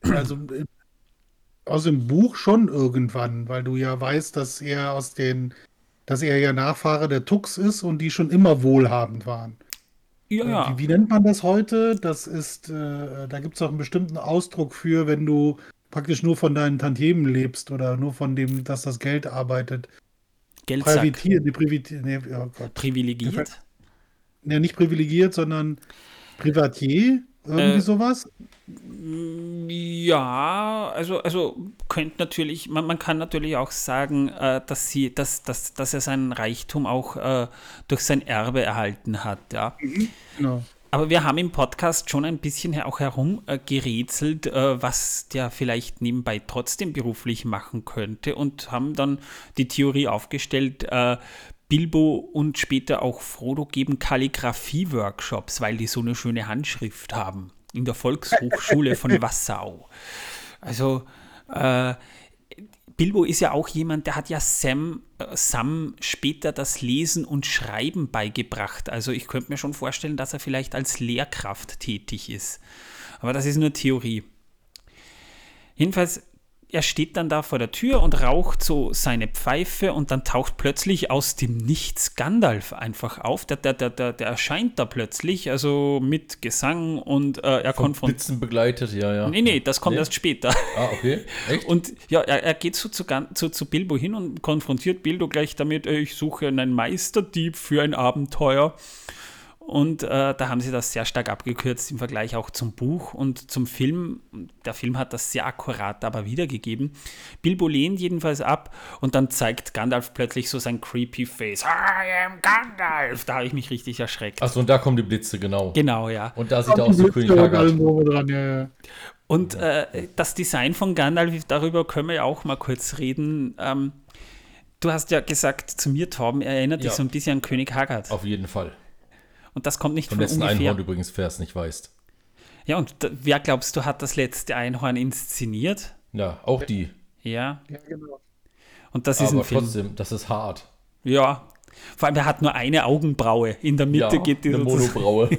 Also äh, aus dem Buch schon irgendwann, weil du ja weißt, dass er aus den dass er ja Nachfahre der Tux ist und die schon immer wohlhabend waren. Ja, ja. Wie, wie nennt man das heute? Das ist, äh, da gibt es auch einen bestimmten Ausdruck für, wenn du praktisch nur von deinen Tantiemen lebst oder nur von dem, dass das Geld arbeitet. Geldsack. Privatier, nee, Privatier, nee, oh Privilegiert? Ja, nicht privilegiert, sondern Privatier, irgendwie äh, sowas. Ja, also, also könnte natürlich, man, man kann natürlich auch sagen, äh, dass, sie, dass, dass, dass er seinen Reichtum auch äh, durch sein Erbe erhalten hat, ja. Mhm, genau. Aber wir haben im Podcast schon ein bisschen auch herumgerätselt, äh, was der vielleicht nebenbei trotzdem beruflich machen könnte und haben dann die Theorie aufgestellt, äh, Bilbo und später auch Frodo geben Kalligrafie-Workshops, weil die so eine schöne Handschrift haben in der Volkshochschule von Wassau. Also äh, Bilbo ist ja auch jemand, der hat ja Sam, äh, Sam später das Lesen und Schreiben beigebracht. Also ich könnte mir schon vorstellen, dass er vielleicht als Lehrkraft tätig ist. Aber das ist nur Theorie. Jedenfalls er steht dann da vor der Tür und raucht so seine Pfeife und dann taucht plötzlich aus dem Nichts Gandalf einfach auf. Der, der, der, der, der erscheint da plötzlich, also mit Gesang und äh, er konfrontiert. Blitzen begleitet, ja, ja. Nee, nee, das kommt nee. erst später. Ah, okay. Echt? Und ja, er, er geht so zu, zu, zu Bilbo hin und konfrontiert Bilbo gleich damit, ich suche einen Meisterdieb für ein Abenteuer. Und äh, da haben sie das sehr stark abgekürzt im Vergleich auch zum Buch und zum Film. Der Film hat das sehr akkurat aber wiedergegeben. Bilbo lehnt jedenfalls ab und dann zeigt Gandalf plötzlich so sein creepy Face. I am Gandalf! Da habe ich mich richtig erschreckt. Achso, und da kommen die Blitze, genau. Genau, ja. Und da sieht er aus wie König Haggard. Dran, ja, ja. Und äh, das Design von Gandalf, darüber können wir ja auch mal kurz reden. Ähm, du hast ja gesagt zu mir, Torben, er erinnert Ja. dich so ein bisschen an König Haggard. Auf jeden Fall. Und das kommt nicht Vom von letzten ungefähr. Einhorn übrigens, wer es nicht weißt. Ja, und da, wer glaubst du, hat das letzte Einhorn inszeniert? Ja, auch die. Ja, Ja, genau. und das ist Aber ein Film. trotzdem, das ist hart. Ja. Vor allem, er hat nur eine Augenbraue. In der Mitte ja, geht die eine Monobraue.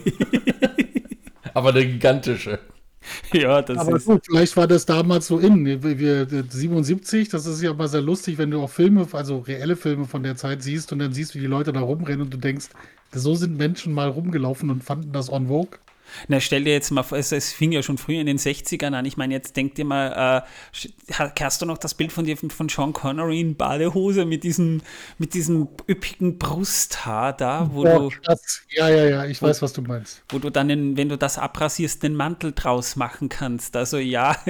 Aber eine gigantische. Ja, das Aber ist. gut, vielleicht war das damals so in. Wir, wir, 77, das ist ja immer sehr lustig, wenn du auch Filme, also reelle Filme von der Zeit siehst und dann siehst, wie die Leute da rumrennen und du denkst, so sind Menschen mal rumgelaufen und fanden das en vogue. Na, stell dir jetzt mal vor, es, es fing ja schon früher in den 60ern an. Ich meine, jetzt denk dir mal, äh, hast du noch das Bild von dir von Sean Connery in Badehose mit diesem, mit diesem üppigen Brusthaar da, wo Ja, du, das, ja, ja, ja, ich weiß, was du meinst. wo du dann, den, wenn du das abrasierst, den Mantel draus machen kannst. Also ja,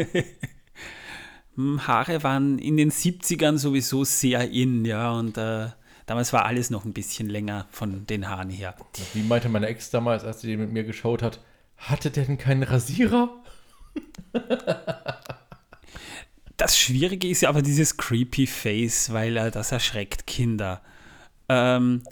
Hm, Haare waren in den 70ern sowieso sehr in, ja, und äh, damals war alles noch ein bisschen länger von den Haaren her. Wie meinte meine Ex damals, als sie den mit mir geschaut hat, hatte der denn keinen Rasierer? Das Schwierige ist ja aber dieses creepy Face, weil äh, das erschreckt Kinder. Ähm,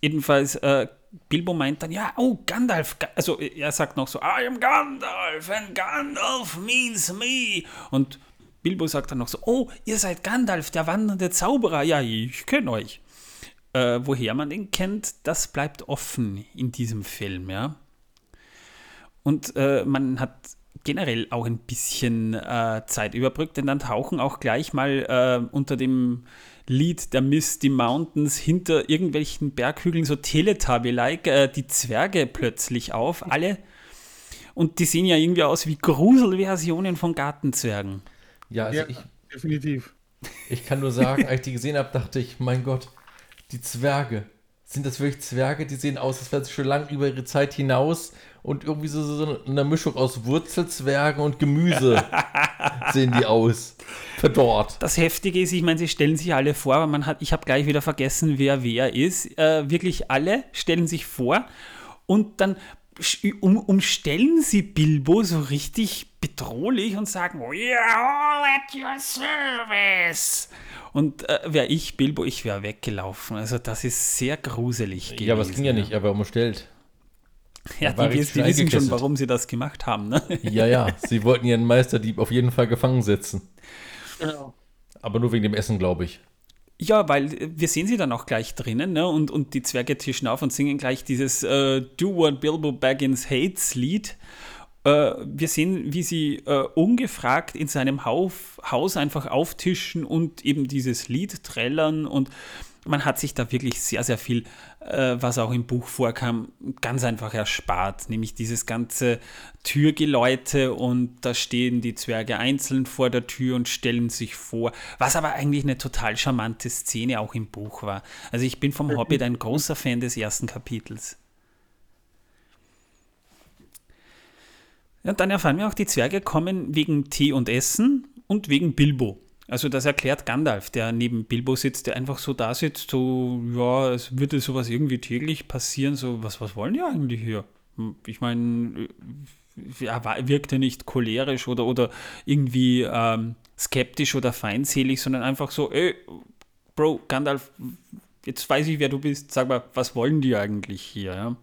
jedenfalls, äh, Bilbo meint dann, ja, oh, Gandalf, Ga- also er sagt noch so, I am Gandalf and Gandalf means me. Und Bilbo sagt dann noch so, oh, ihr seid Gandalf, der wandernde Zauberer. Ja, ich kenne euch. Äh, woher man den kennt, das bleibt offen in diesem Film, ja. Und äh, man hat generell auch ein bisschen äh, Zeit überbrückt, denn dann tauchen auch gleich mal äh, unter dem Lied der Misty Mountains hinter irgendwelchen Berghügeln so Teletubby-like äh, die Zwerge plötzlich auf, alle. Und die sehen ja irgendwie aus wie Gruselversionen von Gartenzwergen. Ja, also Ja, ich, definitiv. ich kann nur sagen, als ich die gesehen habe, dachte ich, mein Gott, die Zwerge. Sind das wirklich Zwerge? Die sehen aus, als wären sie schon lang über ihre Zeit hinaus und irgendwie so, so eine Mischung aus Wurzelzwergen und Gemüse sehen die aus. Verdorrt. Das Heftige ist, ich meine, sie stellen sich alle vor, aber man hat, ich habe gleich wieder vergessen, wer wer ist. Äh, wirklich alle stellen sich vor und dann um, umstellen sie Bilbo so richtig bedrohlich und sagen, We are all at your service. Und äh, wäre ich Bilbo, ich wäre weggelaufen. Also das ist sehr gruselig gewesen. Ja, aber es ging ja nicht, er war umstellt. Ja, die, richtig die wissen schon, warum sie das gemacht haben. Ne? Ja, ja, sie wollten ihren Meisterdieb auf jeden Fall gefangen setzen. Genau. Aber nur wegen dem Essen, glaube ich. Ja, weil äh, wir sehen sie dann auch gleich drinnen, ne? Und, und die Zwerge tischen auf und singen gleich dieses äh, Do What Bilbo Baggins Hates Lied. Äh, wir sehen, wie sie äh, ungefragt in seinem Hauf, Haus einfach auftischen und eben dieses Lied trällern und man hat sich da wirklich sehr, sehr viel, äh, was auch im Buch vorkam, ganz einfach erspart. Nämlich dieses ganze Türgeläute und da stehen die Zwerge einzeln vor der Tür und stellen sich vor. Was aber eigentlich eine total charmante Szene auch im Buch war. Also ich bin vom Hobbit ein großer Fan des ersten Kapitels. Ja, und dann erfahren wir auch, die Zwerge kommen wegen Tee und Essen und wegen Bilbo. Also das erklärt Gandalf, der neben Bilbo sitzt, der einfach so da sitzt, so, ja, es würde sowas irgendwie täglich passieren, so, was, was wollen die eigentlich hier? Hm, Ich meine, er war- wirkte nicht cholerisch oder, oder irgendwie ähm, skeptisch oder feindselig, sondern einfach so, ey, Bro, Gandalf, jetzt weiß ich, wer du bist, sag mal, was wollen die eigentlich hier, ja?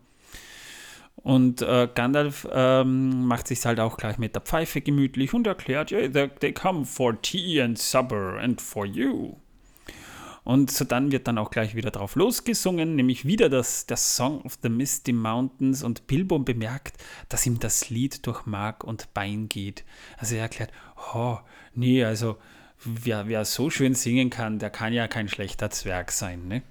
Und äh, Gandalf ähm, macht sich halt auch gleich mit der Pfeife gemütlich und erklärt, yeah, they, they come for tea and supper and for you. Und so dann wird dann auch gleich wieder drauf losgesungen, nämlich wieder das, der Song of the Misty Mountains und Bilbo bemerkt, dass ihm das Lied durch Mark und Bein geht. Also er erklärt, oh, nee, also wer, wer so schön singen kann, der kann ja kein schlechter Zwerg sein, ne?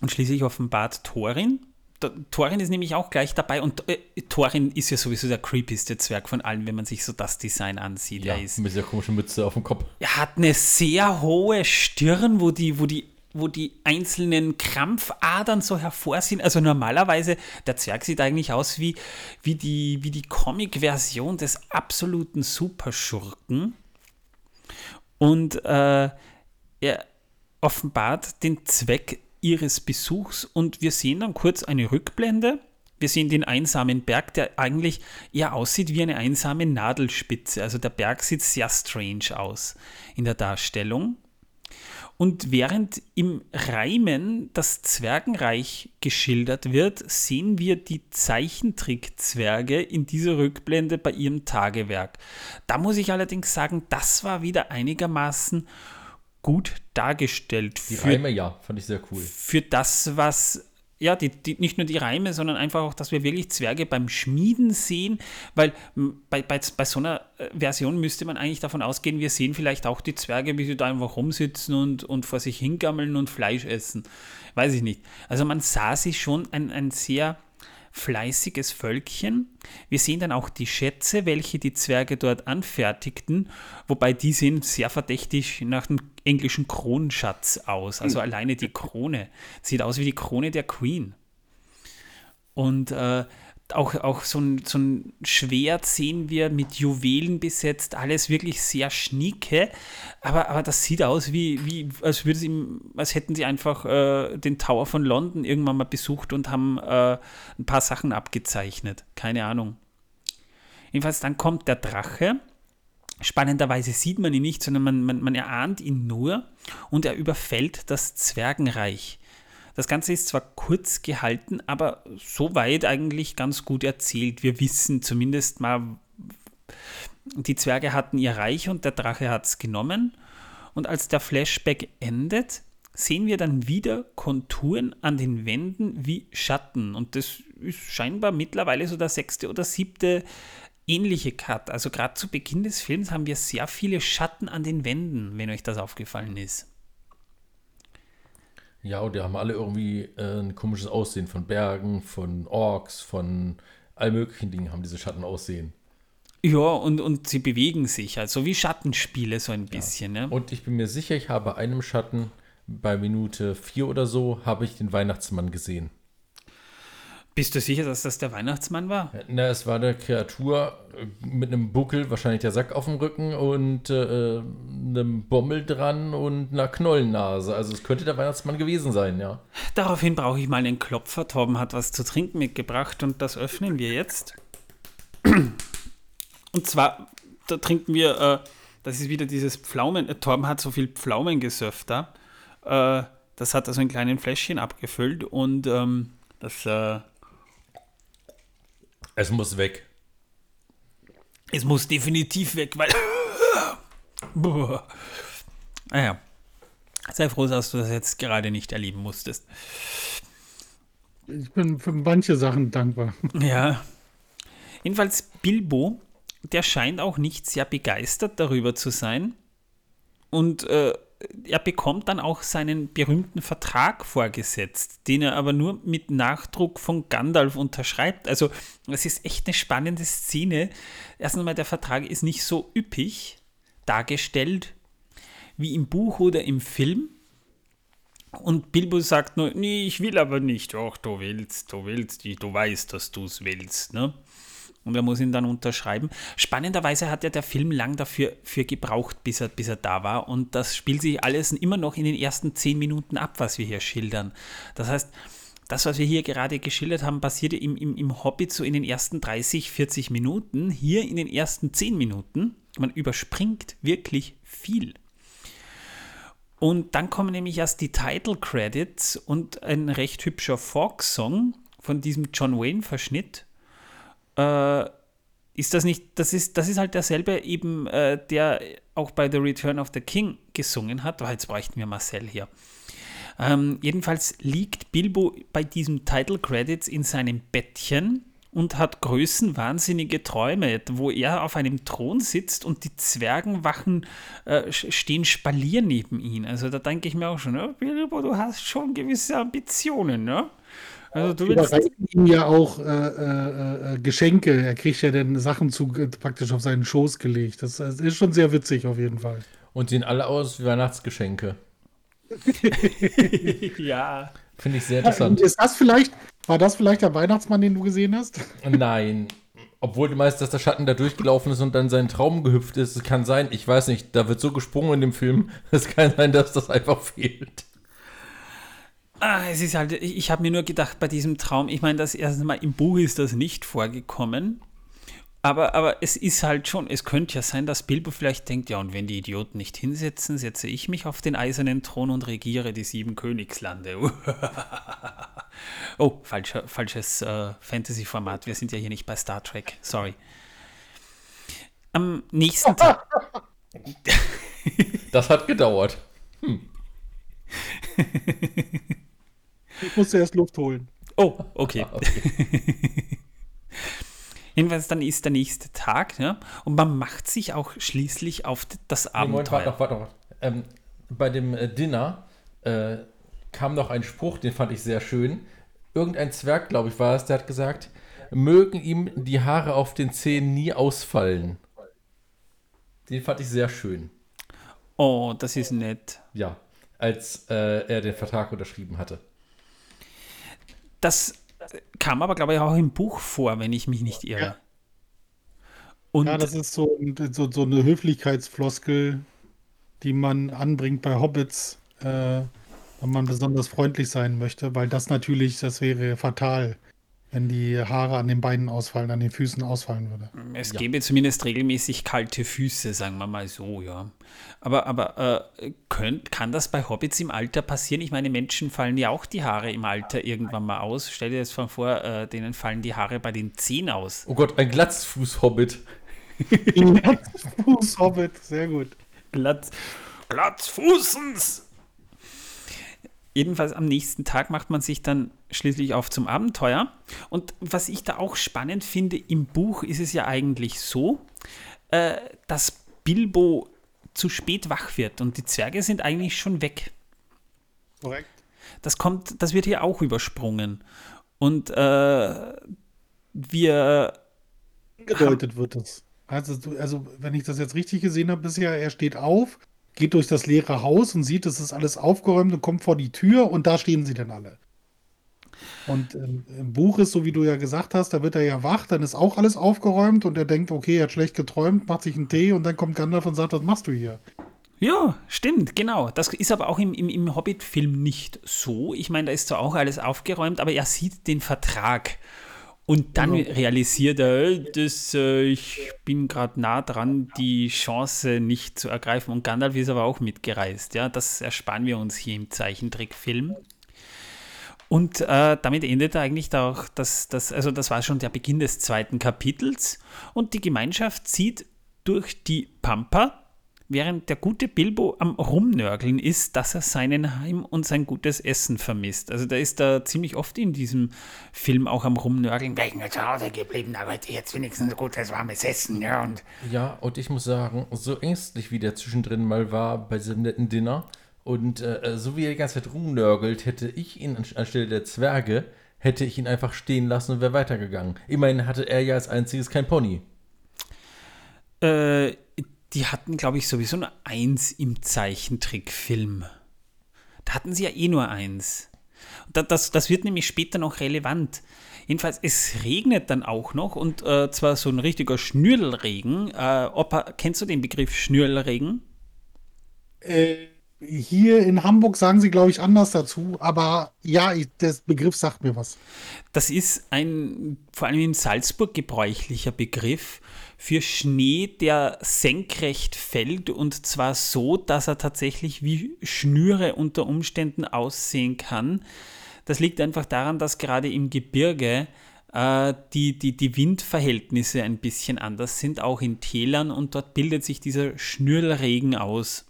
Und schließlich offenbart Thorin. Da- Thorin ist nämlich auch gleich dabei und äh, Thorin ist ja sowieso der creepyste Zwerg von allen, wenn man sich so das Design ansieht. Ja, er, ist, mit dieser komischen Mütze auf dem Kopf. er hat eine sehr hohe Stirn, wo die, wo die wo die einzelnen Krampfadern so hervor sind. Also normalerweise, der Zwerg sieht eigentlich aus wie, wie die, wie die Comic-Version des absoluten Superschurken. Und äh, er offenbart den Zweck ihres Besuchs und wir sehen dann kurz eine Rückblende. Wir sehen den einsamen Berg, der eigentlich eher aussieht wie eine einsame Nadelspitze. Also der Berg sieht sehr strange aus in der Darstellung. Und während im Reimen das Zwergenreich geschildert wird, sehen wir die Zeichentrickzwerge in dieser Rückblende bei ihrem Tagewerk. Da muss ich allerdings sagen, das war wieder einigermaßen gut dargestellt. Die Reime, ja, fand ich sehr cool. Für das, was ja, die, die, nicht nur die Reime, sondern einfach auch, dass wir wirklich Zwerge beim Schmieden sehen, weil bei, bei, bei so einer äh, Version müsste man eigentlich davon ausgehen, wir sehen vielleicht auch die Zwerge, wie sie da einfach rumsitzen und, und vor sich hingammeln und Fleisch essen. Weiß ich nicht. Also man sah sie schon ein, ein sehr fleißiges Völkchen. Wir sehen dann auch die Schätze, welche die Zwerge dort anfertigten, wobei die sehen sehr verdächtig nach dem englischen Kronschatz aus. Also alleine die Krone sieht aus wie die Krone der Queen. Und äh, auch, auch so, ein, so ein Schwert sehen wir mit Juwelen besetzt, alles wirklich sehr schnieke, aber, aber das sieht aus wie, wie als, würde sie, als hätten sie einfach äh, den Tower von London irgendwann mal besucht und haben äh, ein paar Sachen abgezeichnet. Keine Ahnung. Jedenfalls dann kommt der Drache. Spannenderweise sieht man ihn nicht, sondern man, man, man erahnt ihn nur und er überfällt das Zwergenreich. Das Ganze ist zwar kurz gehalten, aber soweit eigentlich ganz gut erzählt. Wir wissen zumindest mal, die Zwerge hatten ihr Reich und der Drache hat es genommen. Und als der Flashback endet, sehen wir dann wieder Konturen an den Wänden wie Schatten. Und das ist scheinbar mittlerweile so der sechste oder siebte ähnliche Cut. Also gerade zu Beginn des Films haben wir sehr viele Schatten an den Wänden, wenn euch das aufgefallen ist. Ja, und die haben alle irgendwie äh, ein komisches Aussehen von Bergen, von Orks, von all möglichen Dingen haben diese Schatten aussehen. Ja, und, und sie bewegen sich, also wie Schattenspiele so ein bisschen. Ja. Ne? Und ich bin mir sicher, ich habe einem Schatten bei Minute 4 oder so, habe ich den Weihnachtsmann gesehen. Bist du sicher, dass das der Weihnachtsmann war? Na, es war eine Kreatur äh, mit einem Buckel, wahrscheinlich der Sack auf dem Rücken und äh, einem Bommel dran und einer Knollennase. Also es könnte der Weihnachtsmann gewesen sein, ja. Daraufhin brauche ich mal einen Klopfer. Torben hat was zu trinken mitgebracht und das öffnen wir jetzt. Und zwar, da trinken wir, äh, das ist wieder dieses Pflaumen. Äh, Torben hat so viel Pflaumengesöff da. Äh, das hat er so in kleinen Fläschchen abgefüllt und ähm, das äh, es muss weg. Es muss definitiv weg, weil. naja. Sei froh, dass du das jetzt gerade nicht erleben musstest. Ich bin für manche Sachen dankbar. Ja. Jedenfalls Bilbo, der scheint auch nicht sehr begeistert darüber zu sein. Und äh, er bekommt dann auch seinen berühmten Vertrag vorgesetzt, den er aber nur mit Nachdruck von Gandalf unterschreibt. Also es ist echt eine spannende Szene. Erstens einmal, der Vertrag ist nicht so üppig dargestellt wie im Buch oder im Film. Und Bilbo sagt nur, nee, ich will aber nicht. Ach, du willst, du willst, du weißt, dass du es willst. Ne? Und er muss ihn dann unterschreiben. Spannenderweise hat ja der Film lang dafür für gebraucht, bis er, bis er da war und das spielt sich alles immer noch in den ersten zehn Minuten ab, was wir hier schildern. Das heißt, das, was wir hier gerade geschildert haben, passierte im, im, im Hobbit so in den ersten 30, 40 Minuten, hier in den ersten 10 Minuten. Man überspringt wirklich viel. Und dann kommen nämlich erst die Title Credits und ein recht hübscher Folk-Song von diesem John Wayne-Verschnitt äh, ist das nicht, das ist, das ist halt derselbe eben, äh, der auch bei The Return of the King gesungen hat. Oh, jetzt bräuchten wir Marcel hier. Ähm, jedenfalls liegt Bilbo bei diesem Title Credits in seinem Bettchen und hat größenwahnsinnige Träume, wo er auf einem Thron sitzt und die Zwergenwachen äh, stehen Spalier neben ihm. Also da denke ich mir auch schon, oh, Bilbo, du hast schon gewisse Ambitionen, ne? Also du willst ihm ja auch äh, äh, äh, Geschenke. Er kriegt ja dann Sachen zu, äh, praktisch auf seinen Schoß gelegt. Das, das, ist schon sehr witzig auf jeden Fall. Und sehen alle aus wie Weihnachtsgeschenke. ja. Finde ich sehr interessant. Ist das vielleicht, war das vielleicht der Weihnachtsmann, den du gesehen hast? Nein. Obwohl du meinst, dass der Schatten da durchgelaufen ist und dann seinen Traum gehüpft ist. Es kann sein, ich weiß nicht, da wird so gesprungen in dem Film. Es kann sein, dass das einfach fehlt. Ah, es ist halt, ich, ich habe mir nur gedacht bei diesem Traum, ich meine, das erste Mal im Buch ist das nicht vorgekommen. Aber, aber es ist halt schon, es könnte ja sein, dass Bilbo vielleicht denkt, ja, und wenn die Idioten nicht hinsetzen, setze ich mich auf den eisernen Thron und regiere die sieben Königslande. oh, falscher, falsches äh, Fantasy-Format. Wir sind ja hier nicht bei Star Trek. Sorry. Am nächsten Tag. das hat gedauert. Hm. ich musste erst Luft holen. Oh, okay. Ah, okay. Jedenfalls dann ist der nächste Tag ja, und man macht sich auch schließlich auf das Abenteuer. Nee, Moment, warte, warte, ähm, bei dem äh, Dinner äh, kam noch ein Spruch, den fand ich sehr schön. Irgendein Zwerg, glaube ich, war es, der hat gesagt, mögen ihm die Haare auf den Zähnen nie ausfallen. Den fand ich sehr schön. Oh, das ist nett. Ja, als äh, er den Vertrag unterschrieben hatte. Das kam aber, glaube ich, auch im Buch vor, wenn ich mich nicht irre. Ja, Und ja das ist so, so, so, eine Höflichkeitsfloskel, die man anbringt bei Hobbits, äh, wenn man besonders freundlich sein möchte, weil das natürlich, das wäre fatal, wenn die Haare an den Beinen ausfallen, an den Füßen ausfallen würde. Es ja. gäbe zumindest regelmäßig kalte Füße, sagen wir mal so, ja. Aber, aber äh, könnt, kann das bei Hobbits im Alter passieren? Ich meine, Menschen fallen ja auch die Haare im Alter irgendwann mal aus. Stell dir das vor, äh, denen fallen die Haare bei den Zehen aus. Oh Gott, ein Glatzfuß-Hobbit. Glatzfuß-Hobbit, sehr gut. Glatz, Glatzfußens! Jedenfalls am nächsten Tag macht man sich dann schließlich auf zum Abenteuer. Und was ich da auch spannend finde, im Buch ist es ja eigentlich so, äh, dass Bilbo zu spät wach wird und die Zwerge sind eigentlich schon weg. Korrekt. Das kommt, das wird hier auch übersprungen. Und äh, wir. Gedeutet wird es. Also, also, wenn ich das jetzt richtig gesehen habe bisher, er steht auf, geht durch das leere Haus und sieht, es ist alles aufgeräumt und kommt vor die Tür und da stehen sie dann alle. Und ähm, im Buch ist, so wie du ja gesagt hast, da wird er ja wach, dann ist auch alles aufgeräumt und er denkt, okay, er hat schlecht geträumt, macht sich einen Tee und dann kommt Gandalf und sagt, was machst du hier? Ja, stimmt, genau. Das ist aber auch im, im, im Hobbit-Film nicht so. Ich meine, da ist zwar auch alles aufgeräumt, aber er sieht den Vertrag. Und dann genau. realisiert er, dass äh, ich bin gerade nah dran, die Chance nicht zu ergreifen. Und Gandalf ist aber auch mitgereist. Ja, das ersparen wir uns hier im Zeichentrickfilm. Und äh, damit endet eigentlich auch das, das, also das war schon der Beginn des zweiten Kapitels. Und die Gemeinschaft zieht durch die Pampa während der gute Bilbo am Rumnörgeln ist, dass er seinen Heim und sein gutes Essen vermisst. Also da ist er ziemlich oft in diesem Film auch am Rumnörgeln. Wäre ich nur zu Hause geblieben, aber jetzt wenigstens gutes warmes Essen, ja. Und ja, und ich muss sagen, so ängstlich wie der zwischendrin mal war bei diesem netten Dinner und äh, so wie er die ganze Zeit rumnörgelt, hätte ich ihn anstelle der Zwerge, hätte ich ihn einfach stehen lassen und wäre weitergegangen. Immerhin hatte er ja als einziges kein Pony. Äh, die hatten, glaube ich, sowieso nur eins im Zeichentrickfilm. Da hatten sie ja eh nur eins. Das, das, das wird nämlich später noch relevant. Jedenfalls, es regnet dann auch noch und äh, zwar so ein richtiger Schnürlregen. Äh, Opa, kennst du den Begriff Schnürlregen? Äh, hier in Hamburg sagen sie, glaube ich, anders dazu, aber ja, ich, der Begriff sagt mir was. Das ist ein vor allem in Salzburg gebräuchlicher Begriff für Schnee, der senkrecht fällt und zwar so, dass er tatsächlich wie Schnüre unter Umständen aussehen kann. Das liegt einfach daran, dass gerade im Gebirge äh, die, die, die Windverhältnisse ein bisschen anders sind, auch in Tälern und dort bildet sich dieser Schnürlregen aus.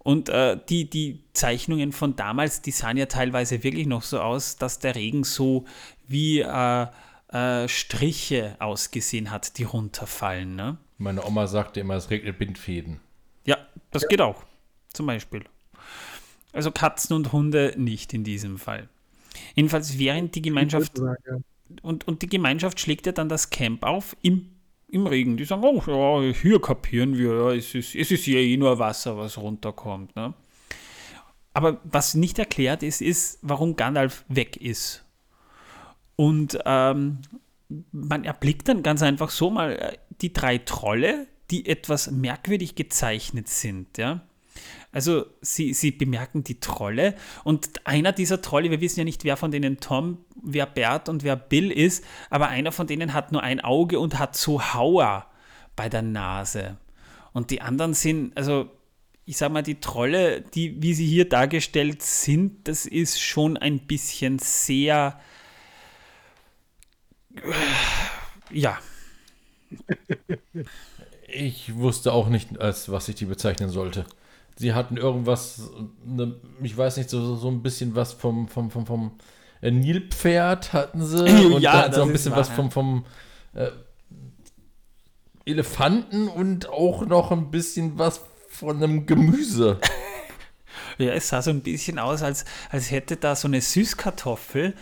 Und äh, die, die Zeichnungen von damals, die sahen ja teilweise wirklich noch so aus, dass der Regen so wie äh, äh, Striche ausgesehen hat, die runterfallen. Ne? Meine Oma sagte immer, es regnet Bindfäden. Ja, das ja. geht auch. Zum Beispiel. Also Katzen und Hunde nicht in diesem Fall. Jedenfalls während die Gemeinschaft und, und die Gemeinschaft schlägt ja dann das Camp auf im im Regen. Die sagen, oh ja, hier kapieren wir, ja, es ist, es ist ja eh nur Wasser, was runterkommt. Ne? aber was nicht erklärt ist, ist, warum Gandalf weg ist. Und ähm, man erblickt dann ganz einfach so mal äh, die drei Trolle, die etwas merkwürdig gezeichnet sind, ja. Also sie, sie bemerken die Trolle und einer dieser Trolle, wir wissen ja nicht, wer von denen Tom, wer Bert und wer Bill ist, aber einer von denen hat nur ein Auge und hat so Hauer bei der Nase. Und die anderen sind, also ich sag mal, die Trolle, die, wie sie hier dargestellt sind, das ist schon ein bisschen sehr, ja. Ich wusste auch nicht, als was ich die bezeichnen sollte. Sie hatten irgendwas, ne, ich weiß nicht, so, so ein bisschen was vom, vom, vom, vom äh, Nilpferd hatten sie. Und Ja, dann so ein bisschen wahr, was ja. vom, vom äh, Elefanten und auch noch ein bisschen was von einem Gemüse. Ja, es sah so ein bisschen aus, als, als hätte da so eine Süßkartoffel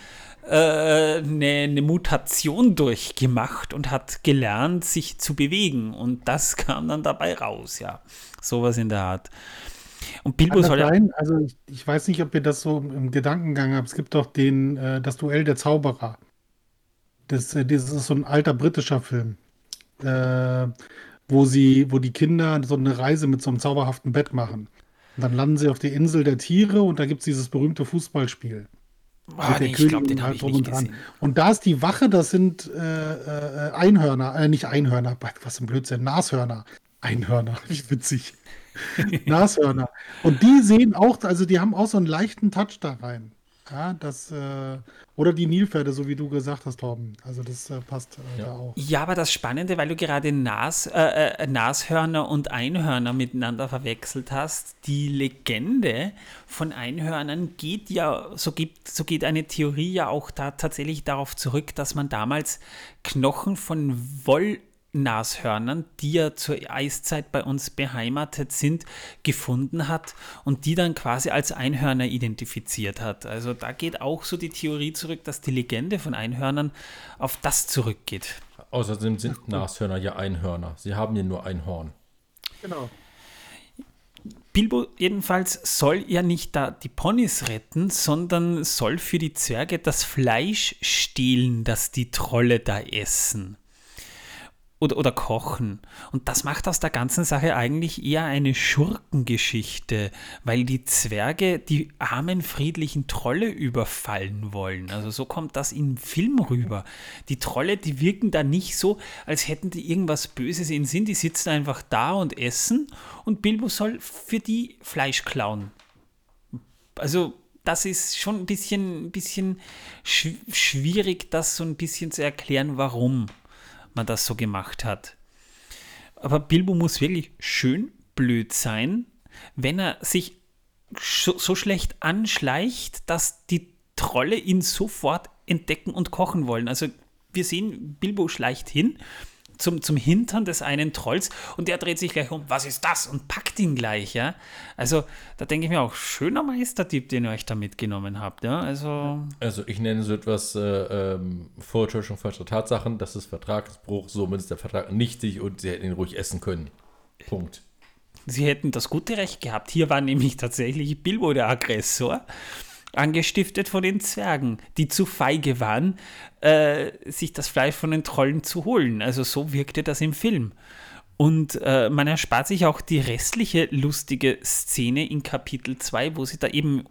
äh, eine, eine Mutation durchgemacht und hat gelernt, sich zu bewegen. Und das kam dann dabei raus, ja. Sowas in der Art. Und Bilbo soll ja. Also ich, ich weiß nicht, ob ihr das so im Gedankengang habt. Es gibt doch den, äh, das Duell der Zauberer. Das, äh, das ist so ein alter britischer Film, äh, wo sie, wo die Kinder so eine Reise mit so einem zauberhaften Bett machen. Und dann landen sie auf die Insel der Tiere und da gibt es dieses berühmte Fußballspiel. Ah, mit der nee, Königin den habe halt drum und dran. Und da ist die Wache, das sind äh, äh, Einhörner, äh, nicht Einhörner, was ein Blödsinn, Nashörner. Einhörner, wie witzig. Nashörner. Und die sehen auch, also die haben auch so einen leichten Touch da rein. Ja, das, äh, oder die Nilpferde, so wie du gesagt hast, Torben. Also das äh, passt äh, Ja. da auch. Ja, aber das Spannende, weil du gerade Nas, äh, äh, Nashörner und Einhörner miteinander verwechselt hast, die Legende von Einhörnern geht ja, so, gibt, so geht eine Theorie ja auch da tatsächlich darauf zurück, dass man damals Knochen von Wollnashörnern, die ja zur Eiszeit bei uns beheimatet sind, gefunden hat und die dann quasi als Einhörner identifiziert hat. Also da geht auch so die Theorie zurück, dass die Legende von Einhörnern auf das zurückgeht. Außerdem sind Nashörner ja Einhörner. Sie haben ja nur ein Horn. Genau. Bilbo jedenfalls soll ja nicht da die Ponys retten, sondern soll für die Zwerge das Fleisch stehlen, das die Trolle da essen. Oder, oder kochen. Und das macht aus der ganzen Sache eigentlich eher eine Schurkengeschichte, weil die Zwerge die armen, friedlichen Trolle überfallen wollen. Also so kommt das im Film rüber. Die Trolle, die wirken da nicht so, als hätten die irgendwas Böses in Sinn. Die sitzen einfach da und essen und Bilbo soll für die Fleisch klauen. Also das ist schon ein bisschen, bisschen schw schwierig, das so ein bisschen zu erklären, warum man das so gemacht hat. Aber Bilbo muss wirklich schön blöd sein, wenn er sich so, so schlecht anschleicht, dass die Trolle ihn sofort entdecken und kochen wollen. Also wir sehen, Bilbo schleicht hin zum, zum Hintern des einen Trolls und der dreht sich gleich um, was ist das? Und packt ihn gleich, ja. Also da denke ich mir auch, schöner Meistertipp, den ihr euch da mitgenommen habt, ja. Also Also ich nenne so etwas äh, ähm, Vortäuschung falscher Tatsachen. Das ist Vertragsbruch. Somit ist der Vertrag nichtig und sie hätten ihn ruhig essen können. Punkt. Sie hätten das gute Recht gehabt. Hier war nämlich tatsächlich Bilbo der Aggressor, angestiftet von den Zwergen, die zu feige waren, äh, sich das Fleisch von den Trollen zu holen. Also so wirkte das im Film. Und äh, man erspart sich auch die restliche lustige Szene in Kapitel 2, wo sie da eben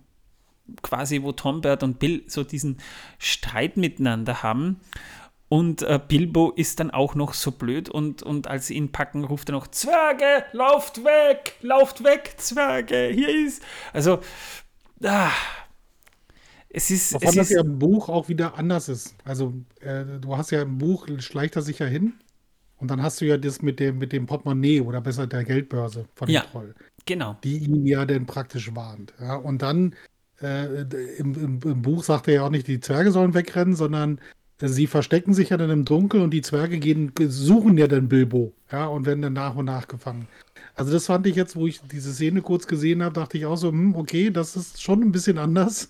quasi, wo Tom, Bert und Bill so diesen Streit miteinander haben. Und äh, Bilbo ist dann auch noch so blöd und, und als sie ihn packen, ruft er noch: Zwerge, lauft weg, lauft weg, Zwerge, hier ist. Also, ah, es ist. Wovon Es das ist ja im Buch auch wieder anders ist. Also, äh, du hast ja im Buch, schleicht er sich ja hin und dann hast du ja das mit dem, mit dem Portemonnaie oder besser der Geldbörse von dem Ja. Troll, genau. die ihn ja dann praktisch warnt. Ja, und dann äh, im, im, im Buch sagt er ja auch nicht, die Zwerge sollen wegrennen, sondern äh, sie verstecken sich ja dann im Dunkeln und die Zwerge gehen, suchen ja dann Bilbo, ja, und werden dann nach und nach gefangen. Also das fand ich jetzt, wo ich diese Szene kurz gesehen habe, dachte ich auch so, hm, okay, das ist schon ein bisschen anders.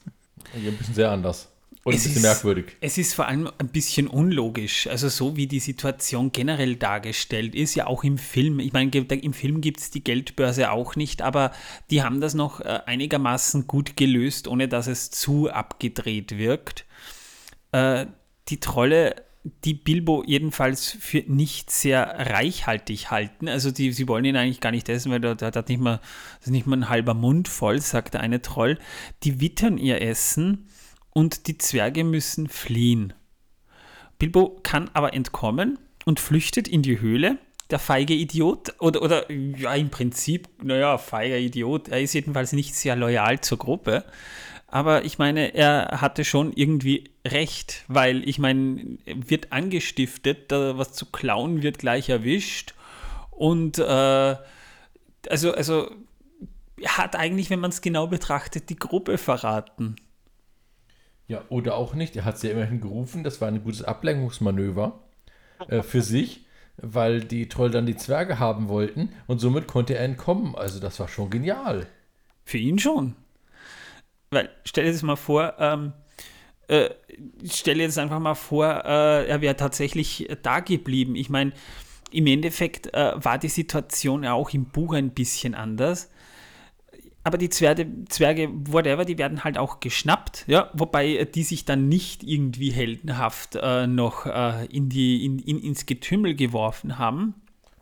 Ein bisschen sehr anders. Und ein Es bisschen ist- merkwürdig. Es ist vor allem ein bisschen unlogisch. Also so wie die Situation generell dargestellt ist, ja auch im Film. Ich meine, im Film gibt es die Geldbörse auch nicht, aber die haben das noch äh, einigermaßen gut gelöst, ohne dass es zu abgedreht wirkt. Äh, die Trolle, die Bilbo jedenfalls für nicht sehr reichhaltig halten. Also die, sie wollen ihn eigentlich gar nicht essen, weil der hat nicht mal, ist nicht mal ein halber Mund voll, sagt der eine Troll. Die wittern ihr Essen und die Zwerge müssen fliehen. Bilbo kann aber entkommen und flüchtet in die Höhle. Der feige Idiot, oder, oder ja, im Prinzip, naja, feiger Idiot, er ist jedenfalls nicht sehr loyal zur Gruppe. Aber ich meine, er hatte schon irgendwie recht, weil ich meine, wird angestiftet, da was zu klauen, wird gleich erwischt. Und äh, also, also er hat eigentlich, wenn man es genau betrachtet, die Gruppe verraten. Ja, oder auch nicht. Er hat sie ja immerhin gerufen. Das war ein gutes Ablenkungsmanöver äh, für sich, weil die Troll dann die Zwerge haben wollten und somit konnte er entkommen. Also das war schon genial. Für ihn schon. Weil, stell dir das mal vor, ähm, äh, stell dir jetzt einfach mal vor, äh, er wäre tatsächlich da geblieben. Ich meine, im Endeffekt äh, war die Situation ja auch im Buch ein bisschen anders. Aber die Zwerge, Zwerge, whatever, die werden halt auch geschnappt, ja, wobei äh, die sich dann nicht irgendwie heldenhaft äh, noch äh, in die, in, in, ins Getümmel geworfen haben.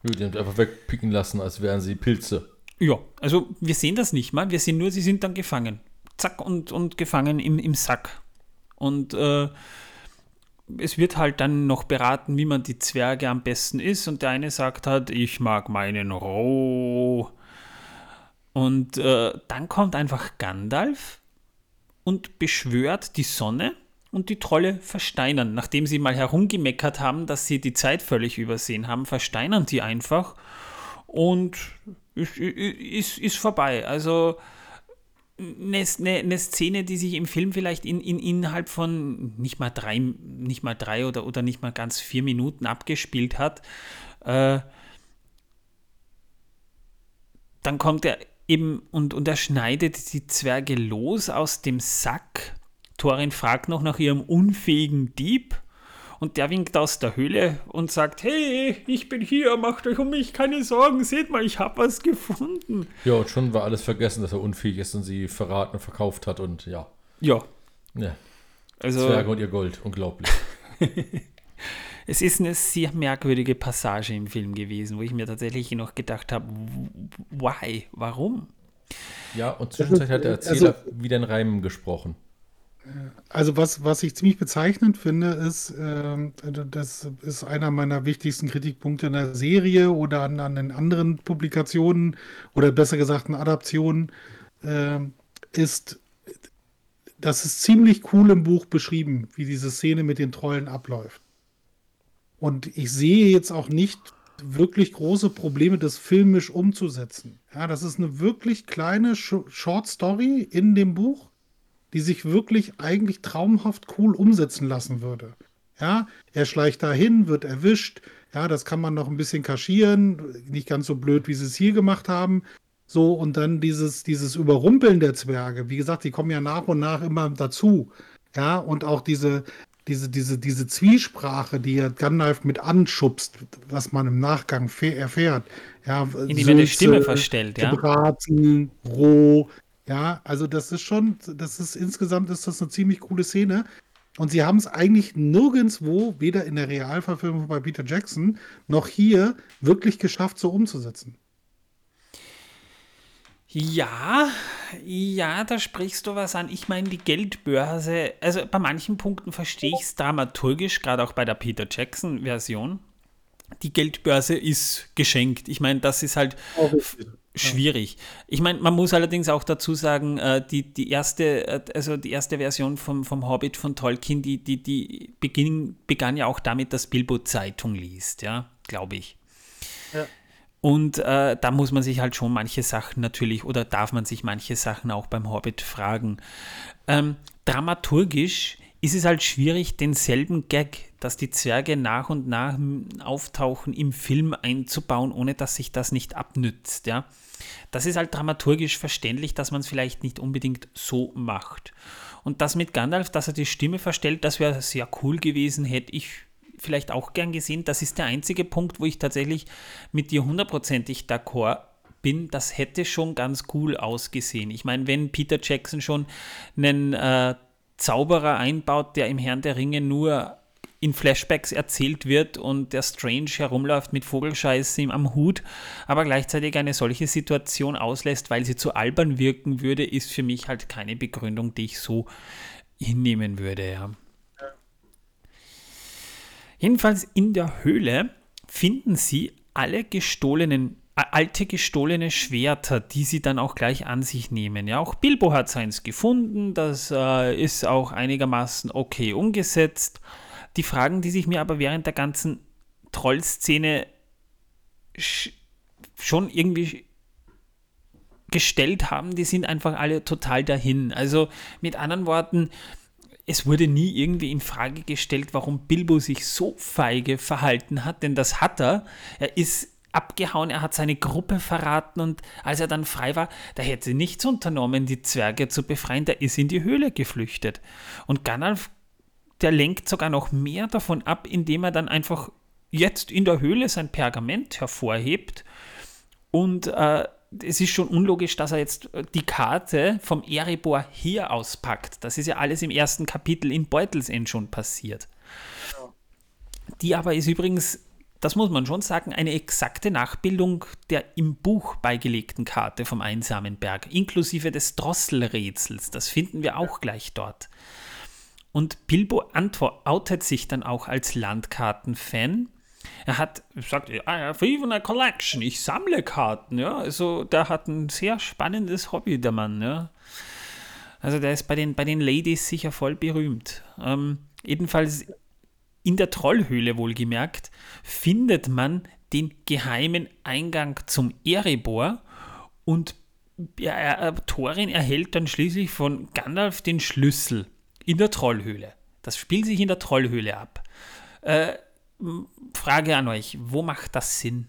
Nö, Die haben einfach wegpicken lassen, als wären sie Pilze. Ja, also wir sehen das nicht mal. Wir sehen nur, sie sind dann gefangen. Zack und, und gefangen im, im Sack. Und äh, es wird halt dann noch beraten, wie man die Zwerge am besten isst. Und der eine sagt halt, ich mag meinen roh. Und äh, dann kommt einfach Gandalf und beschwört die Sonne und die Trolle versteinern. Nachdem sie mal herumgemeckert haben, dass sie die Zeit völlig übersehen haben, versteinern die einfach und ist, ist, ist vorbei. Also eine, eine, Szene, die sich im Film vielleicht in, in, innerhalb von nicht mal drei, nicht mal drei oder, oder nicht mal ganz vier Minuten abgespielt hat, äh, dann kommt er eben und, und er schneidet die Zwerge los aus dem Sack. Thorin fragt noch nach ihrem unfähigen Dieb und der winkt aus der Höhle und sagt, hey, ich bin hier, macht euch um mich keine Sorgen, seht mal, ich habe was gefunden. Ja, und schon war alles vergessen, dass er unfähig ist und sie verraten und verkauft hat und ja. Ja, ja. also Zwerge und ihr Gold, unglaublich. es ist eine sehr merkwürdige Passage im Film gewesen, wo ich mir tatsächlich noch gedacht habe, why, warum? Ja, und zwischenzeitlich hat der Erzähler wieder in Reimen gesprochen. Also was, was ich ziemlich bezeichnend finde, ist, ähm, das ist einer meiner wichtigsten Kritikpunkte in der Serie oder an, an den anderen Publikationen oder besser gesagt in Adaptionen, ähm, ist, das ist ziemlich cool im Buch beschrieben, wie diese Szene mit den Trollen abläuft. Und ich sehe jetzt auch nicht wirklich große Probleme, das filmisch umzusetzen. Ja, das ist eine wirklich kleine Sh Short Story in dem Buch, die sich wirklich eigentlich traumhaft cool umsetzen lassen würde. Ja, er schleicht dahin, wird erwischt. Ja, das kann man noch ein bisschen kaschieren. Nicht ganz so blöd, wie sie es hier gemacht haben. So, und dann dieses, dieses Überrumpeln der Zwerge. Wie gesagt, die kommen ja nach und nach immer dazu. Ja, und auch diese, diese, diese, diese Zwiesprache, die ja Gandalf mit anschubst, was man im Nachgang erfährt. Ja, Indem er die Stimme verstellt, ja. Gebraten, roh, ja, also das ist schon, das ist insgesamt ist das eine ziemlich coole Szene. Und sie haben es eigentlich nirgendwo, weder in der Realverfilmung bei Peter Jackson, noch hier wirklich geschafft, so umzusetzen. Ja, ja, da sprichst du was an. Ich meine, die Geldbörse, also bei manchen Punkten verstehe ich es dramaturgisch, gerade auch bei der Peter Jackson-Version. Die Geldbörse ist geschenkt. Ich meine, das ist halt schwierig. Ich meine, man muss allerdings auch dazu sagen, äh, die, die, erste, äh, also die erste Version vom, vom Hobbit von Tolkien, die, die, die beginn, begann ja auch damit, dass Bilbo Zeitung liest, ja, glaube ich. Ja. Und äh, da muss man sich halt schon manche Sachen natürlich, oder darf man sich manche Sachen auch beim Hobbit fragen. Ähm, dramaturgisch ist es halt schwierig, denselben Gag, dass die Zwerge nach und nach auftauchen, im Film einzubauen, ohne dass sich das nicht abnützt. Ja? Das ist halt dramaturgisch verständlich, dass man es vielleicht nicht unbedingt so macht. Und das mit Gandalf, dass er die Stimme verstellt, das wäre sehr cool gewesen, hätte ich vielleicht auch gern gesehen. Das ist der einzige Punkt, wo ich tatsächlich mit dir hundertprozentig d'accord bin. Das hätte schon ganz cool ausgesehen. Ich meine, wenn Peter Jackson schon einen äh, Zauberer einbaut, der im Herrn der Ringe nur in Flashbacks erzählt wird und der Strange herumläuft mit Vogelscheiße am Hut, aber gleichzeitig eine solche Situation auslässt, weil sie zu albern wirken würde, ist für mich halt keine Begründung, die ich so hinnehmen würde. Ja. Jedenfalls in der Höhle finden sie alle gestohlenen alte gestohlene Schwerter, die sie dann auch gleich an sich nehmen. Ja, auch Bilbo hat seins gefunden, das äh, ist auch einigermaßen okay umgesetzt. Die Fragen, die sich mir aber während der ganzen Trollszene schon irgendwie gestellt haben, die sind einfach alle total dahin. Also mit anderen Worten, es wurde nie irgendwie in Frage gestellt, warum Bilbo sich so feige verhalten hat, denn das hat er. Er ist abgehauen, er hat seine Gruppe verraten und als er dann frei war, da hätte nichts unternommen, die Zwerge zu befreien, der ist in die Höhle geflüchtet. Und Gandalf der lenkt sogar noch mehr davon ab, indem er dann einfach jetzt in der Höhle sein Pergament hervorhebt. Und äh, es ist schon unlogisch, dass er jetzt die Karte vom Erebor hier auspackt. Das ist ja alles im ersten Kapitel in Beutelsend schon passiert. Die aber ist übrigens, das muss man schon sagen, eine exakte Nachbildung der im Buch beigelegten Karte vom einsamen Berg, inklusive des Drosselrätsels. Das finden wir auch gleich dort. Und Bilbo outet sich dann auch als Landkartenfan. Er hat sagt, I have even a collection. Ich sammle Karten. Ja, also der hat ein sehr spannendes Hobby, der Mann. Ja. Also der ist bei den, bei den Ladies sicher voll berühmt. Ähm, jedenfalls in der Trollhöhle wohlgemerkt findet man den geheimen Eingang zum Erebor und ja, Thorin erhält dann schließlich von Gandalf den Schlüssel in der Trollhöhle. Das spielt sich in der Trollhöhle ab. Äh, Frage an euch, wo macht das Sinn?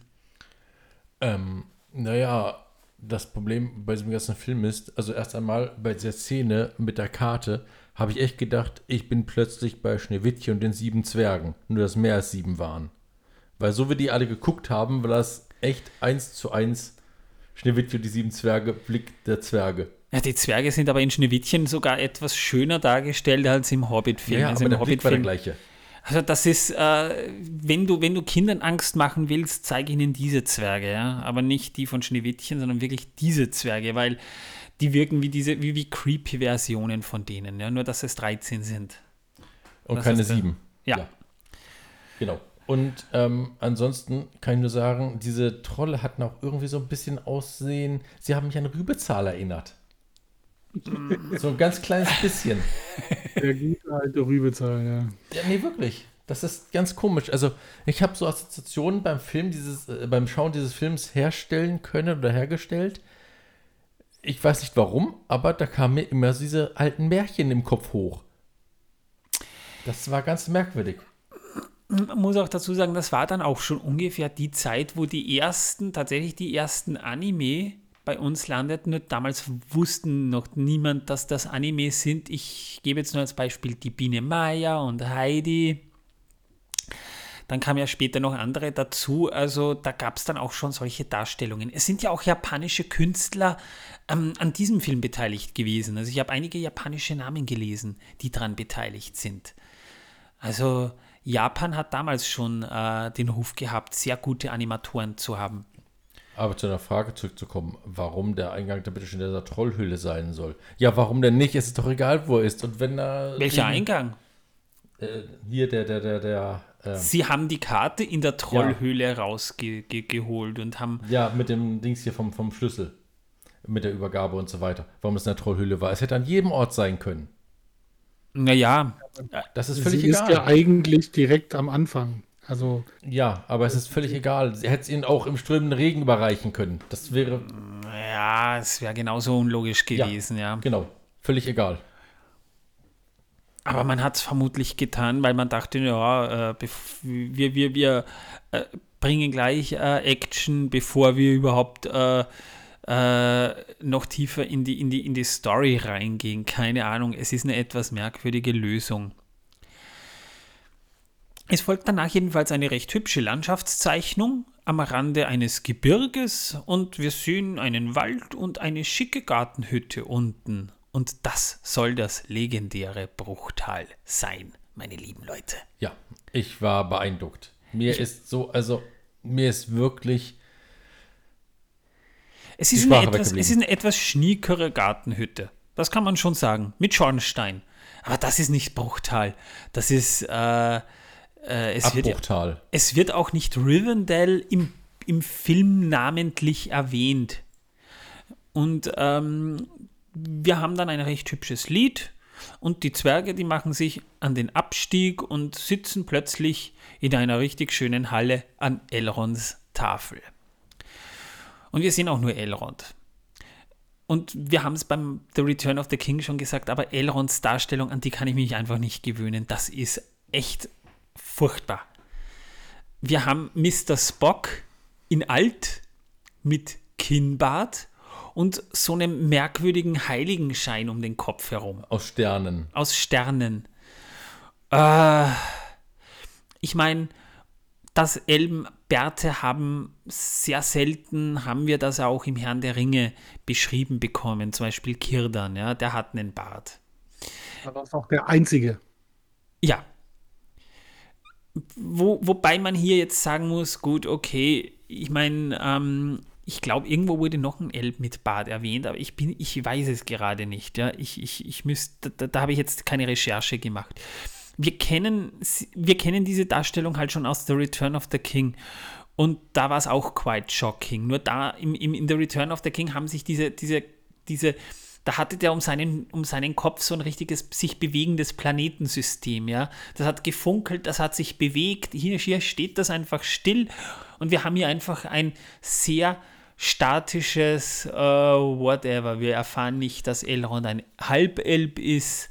Ähm, naja, das Problem bei diesem ganzen Film ist, also erst einmal bei dieser Szene mit der Karte habe ich echt gedacht, ich bin plötzlich bei Schneewittchen und den sieben Zwergen. Nur, dass mehr als sieben waren. Weil so wie die alle geguckt haben, war das echt eins zu eins Schneewittchen und die sieben Zwerge, Blick der Zwerge. Ja, die Zwerge sind aber in Schneewittchen sogar etwas schöner dargestellt als im Hobbit-Film. Ja, also aber im der Blick war der gleiche. Also das ist, äh, wenn, du, wenn du Kindern Angst machen willst, zeige ihnen diese Zwerge, ja. Aber nicht die von Schneewittchen, sondern wirklich diese Zwerge, weil die wirken wie diese, wie, wie creepy Versionen von denen, ja. Nur dass es 13 sind. Und das keine sieben. Ja. ja. Genau. Und ähm, ansonsten kann ich nur sagen, diese Trolle hatten auch irgendwie so ein bisschen Aussehen. Sie haben mich an Rübezahl erinnert. So ein ganz kleines bisschen. Der gute alte Rübezahl, ja. Ja, nee, wirklich. Das ist ganz komisch. Also, ich habe so Assoziationen beim Film dieses, äh, beim Schauen dieses Films herstellen können oder hergestellt. Ich weiß nicht warum, aber da kamen mir immer diese alten Märchen im Kopf hoch. Das war ganz merkwürdig. Man muss auch dazu sagen, das war dann auch schon ungefähr die Zeit, wo die ersten, tatsächlich die ersten Anime bei uns landeten. Nur damals wussten noch niemand, dass das Anime sind. Ich gebe jetzt nur als Beispiel die Biene Maya und Heidi. Dann kamen ja später noch andere dazu. Also da gab es dann auch schon solche Darstellungen. Es sind ja auch japanische Künstler ähm, an diesem Film beteiligt gewesen. Also ich habe einige japanische Namen gelesen, die daran beteiligt sind. Also Japan hat damals schon äh, den Ruf gehabt, sehr gute Animatoren zu haben. Aber zu einer Frage zurückzukommen, warum der Eingang da bitte schon in dieser Trollhülle sein soll. Ja, warum denn nicht? Es ist doch egal, wo er ist. Und wenn er. Welcher eben, Eingang? Äh, hier, der, der, der, der. Äh, Sie haben die Karte in der Trollhöhle ja. rausgeholt und haben. Ja, mit dem Dings hier vom, vom Schlüssel. Mit der Übergabe und so weiter. Warum es in der Trollhöhle war. Es hätte an jedem Ort sein können. Naja. Das ist völlig Sie egal. ist ja eigentlich direkt am Anfang. Also ja, aber es ist völlig egal. Sie hätte es ihnen auch im strömenden Regen überreichen können. Das wäre. Ja, es wäre genauso unlogisch gewesen, ja. ja. Genau, völlig egal. Aber man hat es vermutlich getan, weil man dachte, ja, äh, wir, wir, wir äh, bringen gleich äh, Action, bevor wir überhaupt äh, äh, noch tiefer in die, in, die, in die Story reingehen. Keine Ahnung, es ist eine etwas merkwürdige Lösung. Es folgt danach jedenfalls eine recht hübsche Landschaftszeichnung am Rande eines Gebirges und wir sehen einen Wald und eine schicke Gartenhütte unten. Und das soll das legendäre Bruchtal sein, meine lieben Leute. Ja, ich war beeindruckt. Mir ich, ist so, also mir ist wirklich. Es ist, eine etwas, es ist eine etwas schniekere Gartenhütte. Das kann man schon sagen. Mit Schornstein. Aber das ist nicht Bruchtal. Das ist. Äh, äh, es, wird, es wird auch nicht Rivendell im, im Film namentlich erwähnt. Und ähm, wir haben dann ein recht hübsches Lied und die Zwerge, die machen sich an den Abstieg und sitzen plötzlich in einer richtig schönen Halle an Elronds Tafel. Und wir sehen auch nur Elrond. Und wir haben es beim The Return of the King schon gesagt, aber Elronds Darstellung, an die kann ich mich einfach nicht gewöhnen. Das ist echt furchtbar. Wir haben Mr. Spock in alt mit Kinnbart und so einem merkwürdigen Heiligenschein um den Kopf herum. Aus Sternen. Aus Sternen. Äh, ich meine, dass Elben Bärte haben, sehr selten haben wir das auch im Herrn der Ringe beschrieben bekommen. Zum Beispiel Kirdan, ja, der hat einen Bart. Aber das ist auch der einzige. Ja, wo, wobei man hier jetzt sagen muss, gut, okay, ich meine, ähm, ich glaube, irgendwo wurde noch ein Elb mit Bart erwähnt, aber ich bin, ich weiß es gerade nicht. Ja, ich, ich, ich müsste, da, da habe ich jetzt keine Recherche gemacht. Wir kennen, wir kennen diese Darstellung halt schon aus The Return of the King. Und da war es auch quite shocking. Nur da im, im, in The Return of the King haben sich diese, diese, diese da hatte der um seinen, um seinen Kopf so ein richtiges sich bewegendes Planetensystem, ja. Das hat gefunkelt, das hat sich bewegt. Hier, hier steht das einfach still und wir haben hier einfach ein sehr statisches uh, whatever. Wir erfahren nicht, dass Elrond ein Halbelb ist.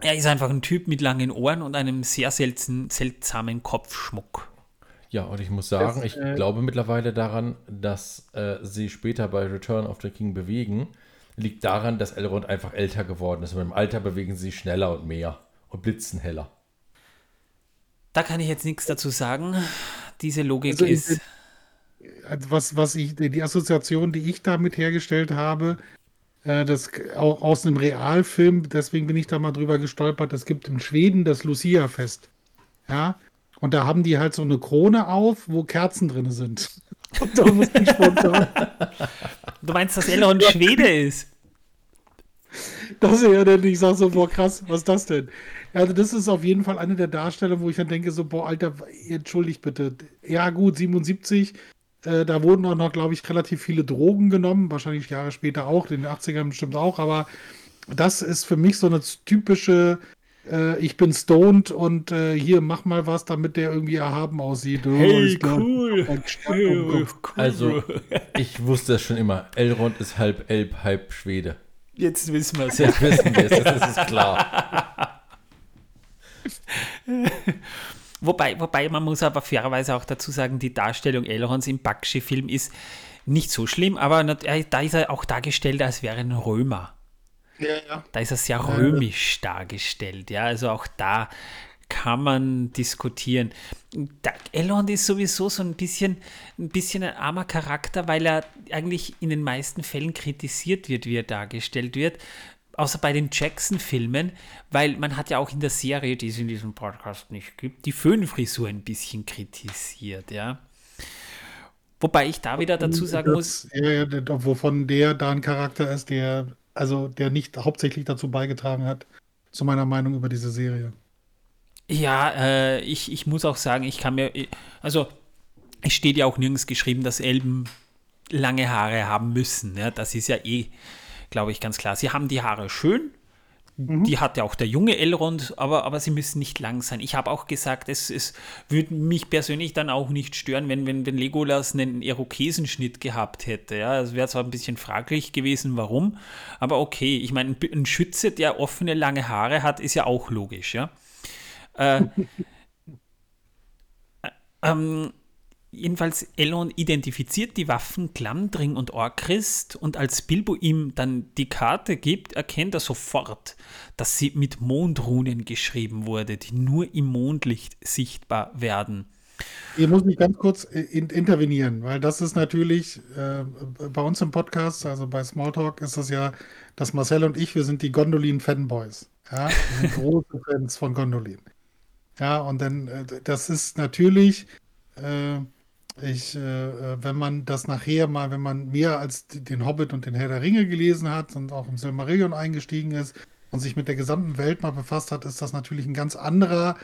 Er ist einfach ein Typ mit langen Ohren und einem sehr selten, seltsamen Kopfschmuck. Ja, und ich muss sagen, das, ich äh, glaube mittlerweile daran, dass äh, sie später bei Return of the King bewegen, liegt daran, dass Elrond einfach älter geworden ist. Und im Alter bewegen sie sich schneller und mehr und blitzen heller. Da kann ich jetzt nichts dazu sagen. Diese Logik also ist. Also was, was ich, die Assoziation, die ich damit hergestellt habe, äh, das auch aus einem Realfilm, deswegen bin ich da mal drüber gestolpert. Es gibt in Schweden das Lucia-Fest. Ja. Und da haben die halt so eine Krone auf, wo Kerzen drin sind. Und da muss ich spontan. Du meinst, dass Elrond Schwede ist? Das ist ja dann, ich sag so, boah, krass, was ist das denn? Also, das ist auf jeden Fall eine der Darsteller, wo ich dann denke, so, boah, Alter, entschuldigt bitte. Ja, gut, 77, äh, da wurden auch noch, glaube ich, relativ viele Drogen genommen, wahrscheinlich Jahre später auch, in den 80ern bestimmt auch, aber das ist für mich so eine typische äh, ich bin stoned und äh, hier mach mal was, damit der irgendwie erhaben aussieht. Oh, hey, cool. Hey, cool. Also, ich wusste das schon immer. Elrond ist halb Elb, halb Schwede. Jetzt wissen wir es. Jetzt wissen wir es, das ist klar. wobei, wobei, man muss aber fairerweise auch dazu sagen, die Darstellung Elronds im Bakshi-Film ist nicht so schlimm, aber da ist er auch dargestellt, als wäre ein Römer. Ja, ja. Da ist er sehr römisch dargestellt. Ja, also auch da kann man diskutieren. Der Elrond ist sowieso so ein bisschen, ein bisschen ein armer Charakter, weil er eigentlich in den meisten Fällen kritisiert wird, wie er dargestellt wird. Außer bei den Jackson-Filmen, weil man hat ja auch in der Serie, die es in diesem Podcast nicht gibt, die Föhnfrisur ein bisschen kritisiert, ja. Wobei ich da wieder dazu sagen das, muss. Ja, wovon der da ein Charakter ist, der also der nicht hauptsächlich dazu beigetragen hat, zu meiner Meinung über diese Serie. Ja, äh, ich, ich muss auch sagen, ich kann mir, also es steht ja auch nirgends geschrieben, dass Elben lange Haare haben müssen. Ja? Das ist ja eh, glaube ich, ganz klar. Sie haben die Haare schön, Mhm. Die hat ja auch der junge Elrond, aber, aber sie müssen nicht lang sein. Ich habe auch gesagt, es, es würde mich persönlich dann auch nicht stören, wenn, wenn, wenn Legolas einen Irokesenschnitt gehabt hätte. Ja, es wäre zwar ein bisschen fraglich gewesen, warum, aber okay. Ich meine, ein Schütze, der offene lange Haare hat, ist ja auch logisch, ja. Äh, ähm, jedenfalls Elrond identifiziert die Waffen Glamdring und Orchrist und als Bilbo ihm dann die Karte gibt, erkennt er sofort, dass sie mit Mondrunen geschrieben wurde, die nur im Mondlicht sichtbar werden. Hier muss ich ganz kurz äh, in, intervenieren, weil das ist natürlich äh, bei uns im Podcast, also bei Smalltalk, ist das ja, dass Marcel und ich, wir sind die Gondolin-Fanboys. Ja, wir sind große Fans von Gondolin. Ja, und dann, äh, das ist natürlich, äh, ich, äh, wenn man das nachher mal, wenn man mehr als den Hobbit und den Herr der Ringe gelesen hat und auch im Silmarillion eingestiegen ist und sich mit der gesamten Welt mal befasst hat, ist das natürlich ein ganz anderer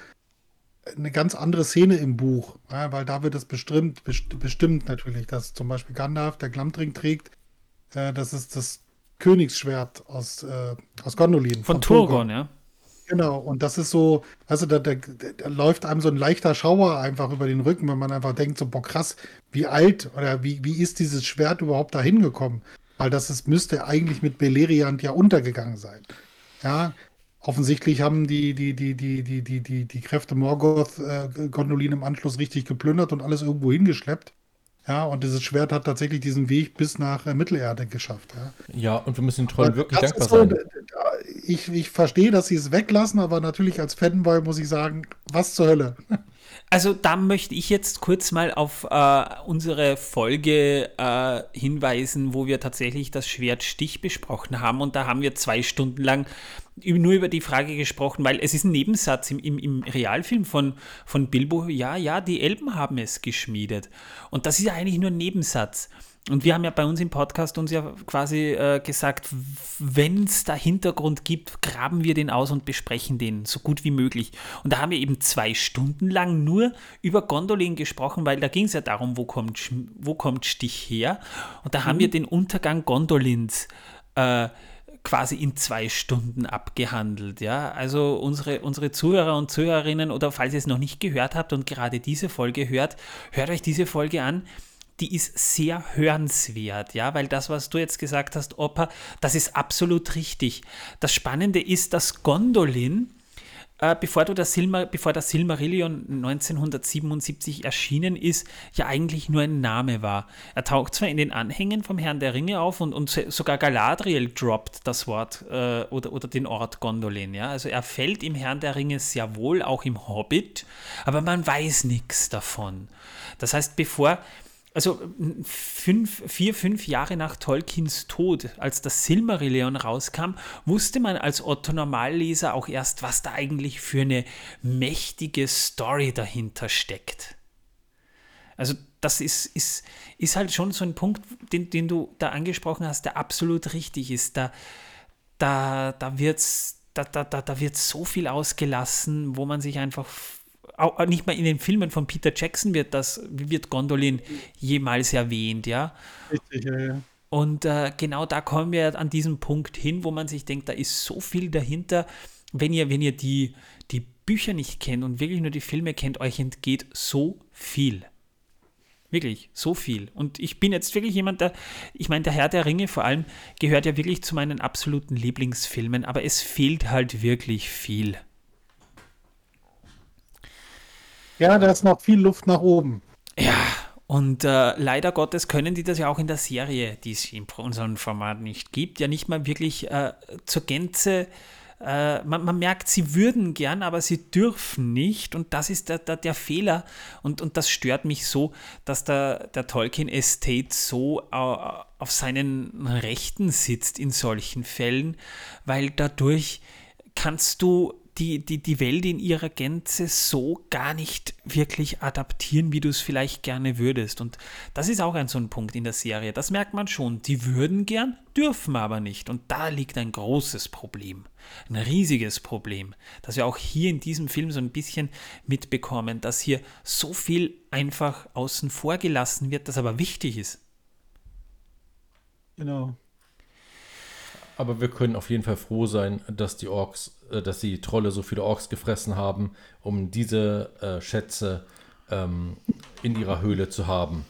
eine ganz andere Szene im Buch, ja, weil da wird es bestimmt, bestimmt natürlich, dass zum Beispiel Gandalf, der Glamdring trägt, äh, das ist das Königsschwert aus, äh, aus Gondolin. Von, von Turgon, ja. Genau, und das ist so, also da, da, da, läuft einem so ein leichter Schauer einfach über den Rücken, wenn man einfach denkt, so, boah, krass, wie alt oder wie, wie ist dieses Schwert überhaupt da hingekommen? Weil das ist, müsste eigentlich mit Beleriand ja untergegangen sein. Ja, Offensichtlich haben die, die, die, die, die, die, die, die Kräfte Morgoth äh, Gondolin im Anschluss richtig geplündert und alles irgendwo hingeschleppt. Ja, und dieses Schwert hat tatsächlich diesen Weg bis nach äh, Mittelerde geschafft. Ja. ja, und wir müssen den Trollen wirklich dankbar so, sein. Ich, ich verstehe, dass sie es weglassen, aber natürlich als Fanboy muss ich sagen, was zur Hölle. Also da möchte ich jetzt kurz mal auf äh, unsere Folge äh, hinweisen, wo wir tatsächlich das Schwertstich besprochen haben. Und da haben wir zwei Stunden lang nur über die Frage gesprochen, weil es ist ein Nebensatz im, im, im Realfilm von, von Bilbo, ja, ja, die Elben haben es geschmiedet. Und das ist ja eigentlich nur ein Nebensatz. Und wir haben ja bei uns im Podcast uns ja quasi äh, gesagt, wenn es da Hintergrund gibt, graben wir den aus und besprechen den so gut wie möglich. Und da haben wir eben zwei Stunden lang nur über Gondolin gesprochen, weil da ging es ja darum, wo kommt, wo kommt Stich her. Und da mhm. haben wir den Untergang Gondolins äh, quasi in zwei Stunden abgehandelt. Ja? Also unsere, unsere Zuhörer und Zuhörerinnen oder falls ihr es noch nicht gehört habt und gerade diese Folge hört, hört euch diese Folge an die ist sehr hörenswert, ja, weil das, was du jetzt gesagt hast, Opa, das ist absolut richtig. Das Spannende ist, dass Gondolin, äh, bevor, du das Silmar, bevor das Silmarillion 1977 erschienen ist, ja eigentlich nur ein Name war. Er taucht zwar in den Anhängen vom Herrn der Ringe auf und, und sogar Galadriel droppt das Wort äh, oder, oder den Ort Gondolin, ja, also er fällt im Herrn der Ringe sehr wohl, auch im Hobbit, aber man weiß nichts davon. Das heißt, bevor also fünf, vier, fünf Jahre nach Tolkiens Tod, als das Silmarillion rauskam, wusste man als Otto Normalleser auch erst, was da eigentlich für eine mächtige Story dahinter steckt. Also das ist, ist, ist halt schon so ein Punkt, den, den du da angesprochen hast, der absolut richtig ist. Da, da, da wird da, da, da, da wird so viel ausgelassen, wo man sich einfach auch nicht mal in den Filmen von Peter Jackson wird das, wird Gondolin jemals erwähnt, ja. Richtig, ja, ja. Und äh, genau da kommen wir an diesem Punkt hin, wo man sich denkt, da ist so viel dahinter. Wenn ihr, wenn ihr die, die Bücher nicht kennt und wirklich nur die Filme kennt, euch entgeht so viel. Wirklich, so viel. Und ich bin jetzt wirklich jemand, der, ich meine, der Herr der Ringe vor allem gehört ja wirklich zu meinen absoluten Lieblingsfilmen, aber es fehlt halt wirklich viel. Ja, da ist noch viel Luft nach oben. Ja, und äh, leider Gottes können die das ja auch in der Serie, die es in unserem Format nicht gibt, ja nicht mal wirklich äh, zur Gänze. Äh, man, man, merkt, sie würden gern, aber sie dürfen nicht. Und das ist der, der, der Fehler. Und, und das stört mich so, dass der, der Tolkien Estate so äh, auf seinen Rechten sitzt in solchen Fällen, weil dadurch kannst du die, die, die Welt in ihrer Gänze so gar nicht wirklich adaptieren, wie du es vielleicht gerne würdest. Und das ist auch ein so ein Punkt in der Serie. Das merkt man schon. Die würden gern, dürfen aber nicht. Und da liegt ein großes Problem. Ein riesiges Problem, das wir auch hier in diesem Film so ein bisschen mitbekommen, dass hier so viel einfach außen vor gelassen wird, das aber wichtig ist. Genau. Aber wir können auf jeden Fall froh sein, dass die Orks, äh, dass die Trolle so viele Orks gefressen haben, um diese äh, Schätze ähm, in ihrer Höhle zu haben.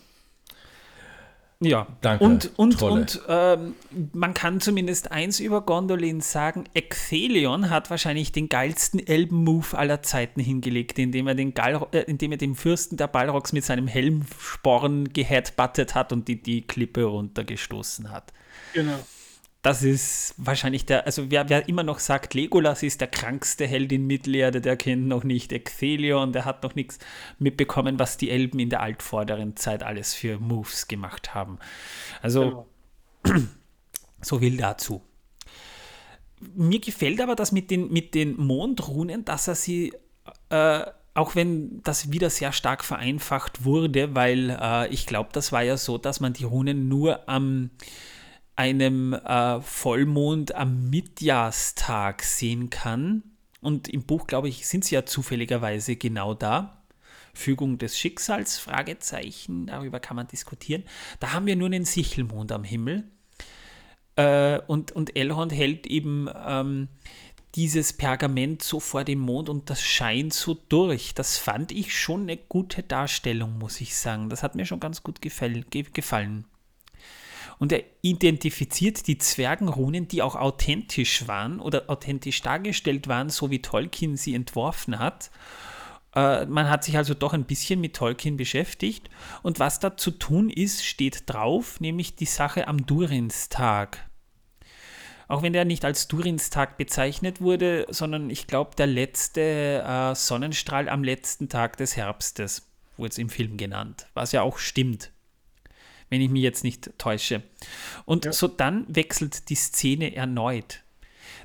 Ja, Danke, und, und, Trolle. und ähm, man kann zumindest eins über Gondolin sagen, Exelion hat wahrscheinlich den geilsten Elben-Move aller Zeiten hingelegt, indem er den, Gal äh, indem er den Fürsten der Balrogs mit seinem Helmsporn geheadbuttet hat und die, die Klippe runtergestoßen hat. Genau. Das ist wahrscheinlich der, also wer, wer immer noch sagt, Legolas ist der krankste Held in Mittelerde, der kennt noch nicht Exelion, der hat noch nichts mitbekommen, was die Elben in der altvorderen Zeit alles für Moves gemacht haben. Also, Genau. so viel dazu. Mir gefällt aber das mit den, mit den Mondrunen, dass er sie, äh, auch wenn das wieder sehr stark vereinfacht wurde, weil äh, ich glaube, das war ja so, dass man die Runen nur am einem äh, Vollmond am Mitjahrstag sehen kann. Und im Buch, glaube ich, sind sie ja zufälligerweise genau da. Fügung des Schicksals, Fragezeichen, darüber kann man diskutieren. Da haben wir nur einen Sichelmond am Himmel. Äh, und, und Elrond hält eben ähm, dieses Pergament so vor dem Mond und das scheint so durch. Das fand ich schon eine gute Darstellung, muss ich sagen. Das hat mir schon ganz gut gefall, ge gefallen. Und er identifiziert die Zwergenrunen, die auch authentisch waren oder authentisch dargestellt waren, so wie Tolkien sie entworfen hat. Äh, man hat sich also doch ein bisschen mit Tolkien beschäftigt. Und was da zu tun ist, steht drauf, nämlich die Sache am Durinstag. Auch wenn der nicht als Durinstag bezeichnet wurde, sondern ich glaube, der letzte äh, Sonnenstrahl am letzten Tag des Herbstes wurde es im Film genannt, was ja auch stimmt wenn ich mich jetzt nicht täusche. Und Ja. so dann wechselt die Szene erneut.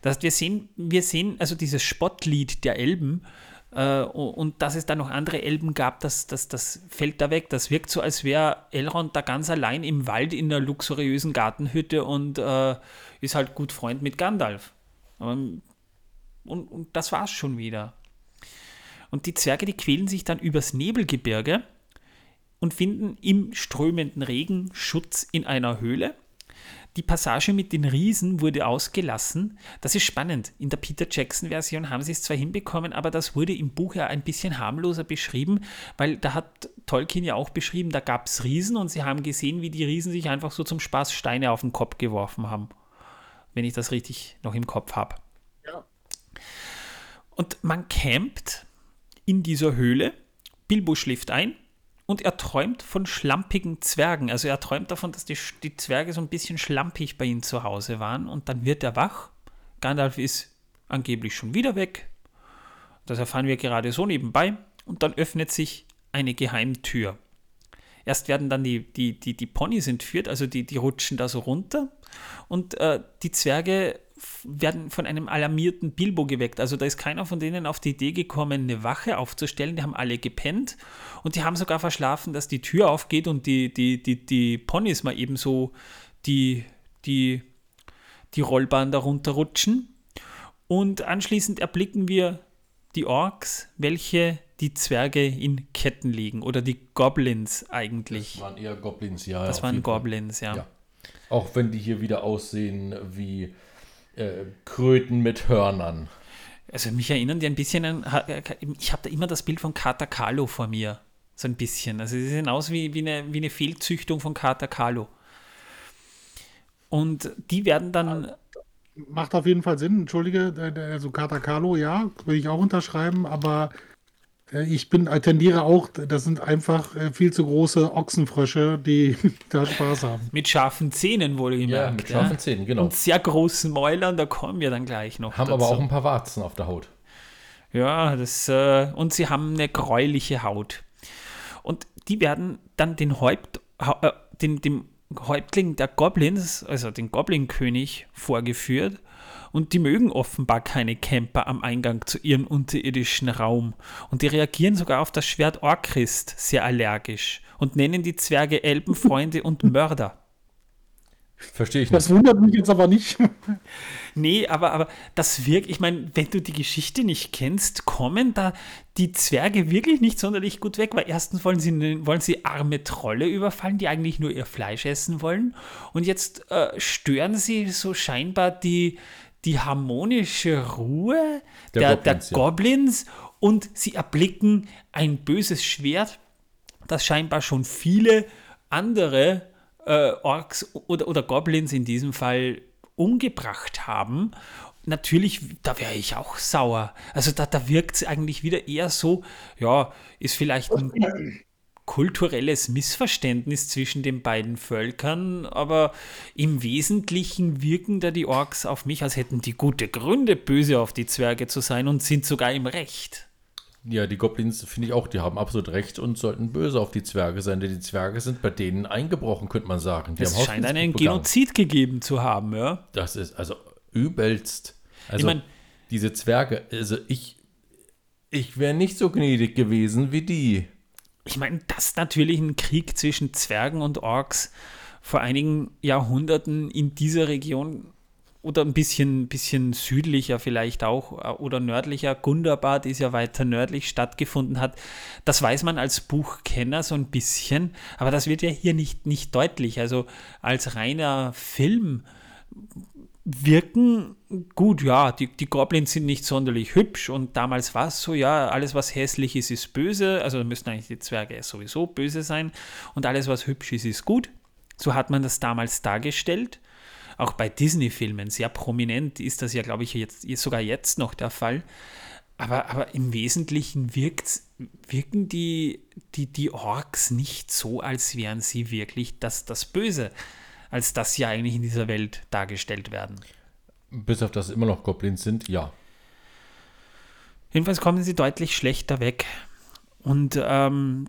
Das heißt, wir sehen, wir sehen also dieses Spottlied der Elben äh, und dass es da noch andere Elben gab, das, das, das fällt da weg. Das wirkt so, als wäre Elrond da ganz allein im Wald in einer luxuriösen Gartenhütte und äh, ist halt gut Freund mit Gandalf. Ähm, und, und das war's schon wieder. Und die Zwerge, die quälen sich dann übers Nebelgebirge und finden im strömenden Regen Schutz in einer Höhle. Die Passage mit den Riesen wurde ausgelassen. Das ist spannend. In der Peter Jackson-Version haben sie es zwar hinbekommen, aber das wurde im Buch ja ein bisschen harmloser beschrieben, weil da hat Tolkien ja auch beschrieben, da gab es Riesen und sie haben gesehen, wie die Riesen sich einfach so zum Spaß Steine auf den Kopf geworfen haben. Wenn ich das richtig noch im Kopf habe. Ja. Und man campt in dieser Höhle. Bilbo schläft ein und er träumt von schlampigen Zwergen. Also er träumt davon, dass die, die Zwerge so ein bisschen schlampig bei ihm zu Hause waren. Und dann wird er wach. Gandalf ist angeblich schon wieder weg. Das erfahren wir gerade so nebenbei. Und dann öffnet sich eine Geheimtür. Erst werden dann die, die, die, die Ponys entführt, also die, die rutschen da so runter. Und äh, die Zwerge werden von einem alarmierten Bilbo geweckt. Also da ist keiner von denen auf die Idee gekommen, eine Wache aufzustellen. Die haben alle gepennt und die haben sogar verschlafen, dass die Tür aufgeht und die, die, die, die Ponys mal eben so die, die, die Rollbahn da runterrutschen. Und anschließend erblicken wir die Orks, welche die Zwerge in Ketten legen. Oder die Goblins eigentlich. Das waren eher Goblins, ja. Das waren. Goblins, ja. Ja. Auch wenn die hier wieder aussehen wie äh, Kröten mit Hörnern. Also mich erinnern die ein bisschen an, ich habe da immer das Bild von Kater Carlo vor mir. So ein bisschen. Also sie sehen aus wie, wie, eine, wie eine Fehlzüchtung von Kater Carlo. Und die werden dann, Macht auf jeden Fall Sinn. Entschuldige, äh, also Katakalo, ja, würde ich auch unterschreiben, aber äh, ich bin, äh, tendiere auch, das sind einfach äh, viel zu große Ochsenfrösche, die da Spaß haben. mit scharfen Zähnen wohl Ja, gemerkt. mit scharfen Zähnen, genau. Und sehr großen Mäulern, da kommen wir dann gleich noch Haben dazu. aber auch ein paar Warzen auf der Haut. Ja, das, äh, und sie haben eine gräuliche Haut. Und die werden dann den Häupt, äh, den, dem Häuptling der Goblins, also den Goblin-König, vorgeführt. Und die mögen offenbar keine Camper am Eingang zu ihrem unterirdischen Raum. Und die reagieren sogar auf das Schwert Orchrist sehr allergisch und nennen die Zwerge Elbenfreunde und Mörder. Verstehe ich nicht. Das wundert mich jetzt aber nicht. Nee, aber, aber das wirkt, ich meine, wenn du die Geschichte nicht kennst, kommen da die Zwerge wirklich nicht sonderlich gut weg, weil erstens wollen sie, wollen sie arme Trolle überfallen, die eigentlich nur ihr Fleisch essen wollen. Und jetzt äh, stören sie so scheinbar die, die harmonische Ruhe Der der, Goblins, der ja. Goblins und sie erblicken ein böses Schwert, das scheinbar schon viele andere äh, Orks oder, oder Goblins in diesem Fall umgebracht haben, natürlich, da wäre ich auch sauer. Also da, da wirkt es eigentlich wieder eher so, ja, ist vielleicht ein kulturelles Missverständnis zwischen den beiden Völkern, aber im Wesentlichen wirken da die Orks auf mich, als hätten die gute Gründe, böse auf die Zwerge zu sein und sind sogar im Recht. Ja, die Goblins finde ich auch, die haben absolut recht und sollten böse auf die Zwerge sein, denn die Zwerge sind bei denen eingebrochen, könnte man sagen. Die es haben scheint einen. Genozid gegeben zu haben, ja. Das ist also übelst. Also mein- diese Zwerge, also ich, ich wäre nicht so gnädig gewesen wie die. Ich meine, dass natürlich ein Krieg zwischen Zwergen und Orks vor einigen Jahrhunderten in dieser Region oder ein bisschen, bisschen südlicher vielleicht auch äh, oder nördlicher, Gundabad ist ja weiter nördlich stattgefunden hat, das weiß man als Buchkenner so ein bisschen, aber das wird ja hier nicht, nicht deutlich. Also als reiner Film wirken gut, ja, die, die Goblins sind nicht sonderlich hübsch und damals war es so, ja, alles was hässlich ist, ist böse, also müssten eigentlich die Zwerge sowieso böse sein und alles was hübsch ist, ist gut. So hat man das damals dargestellt. Auch bei Disney-Filmen, sehr prominent ist das ja, glaube ich, jetzt, sogar jetzt noch der Fall. Aber, aber im Wesentlichen wirkt's, wirken die, die, die Orks nicht so, als wären sie wirklich das, das Böse, als dass sie eigentlich in dieser Welt dargestellt werden. Bis auf das immer noch Goblins sind, ja. Jedenfalls kommen sie deutlich schlechter weg. Und ähm,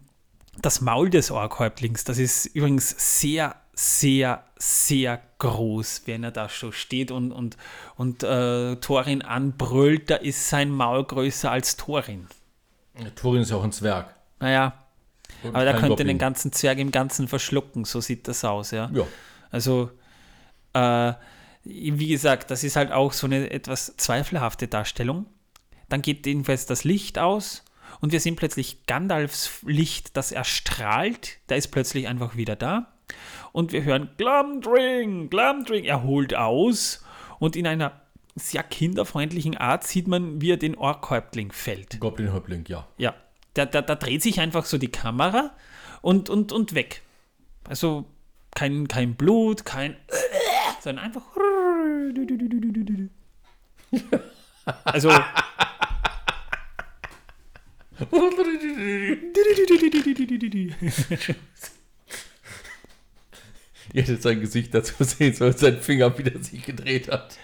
das Maul des Orkhäuptlings, das ist übrigens sehr, sehr, sehr groß, wenn er da so steht und, und, und äh, Thorin anbrüllt, da ist sein Maul größer als Thorin. Thorin ist ja auch ein Zwerg. Naja, Und aber kein könnte Goblin. den ganzen Zwerg im Ganzen verschlucken, so sieht das aus, ja. Ja. Also, äh, wie gesagt, das ist halt auch so eine etwas zweifelhafte Darstellung. Dann geht jedenfalls das Licht aus und wir sehen plötzlich Gandalfs Licht, das erstrahlt. Der ist plötzlich einfach wieder da. Und wir hören Glamdring, Glamdring. Er holt aus und in einer sehr kinderfreundlichen Art sieht man, wie er den Orkhäuptling fällt. Goblin-Häuptling, ja. Ja, da, da, da dreht sich einfach so die Kamera und, und, und weg. Also kein, kein Blut, kein sondern einfach. Also. Ihr hättet sein Gesicht dazu sehen sollen, sein Finger wieder sich gedreht hat.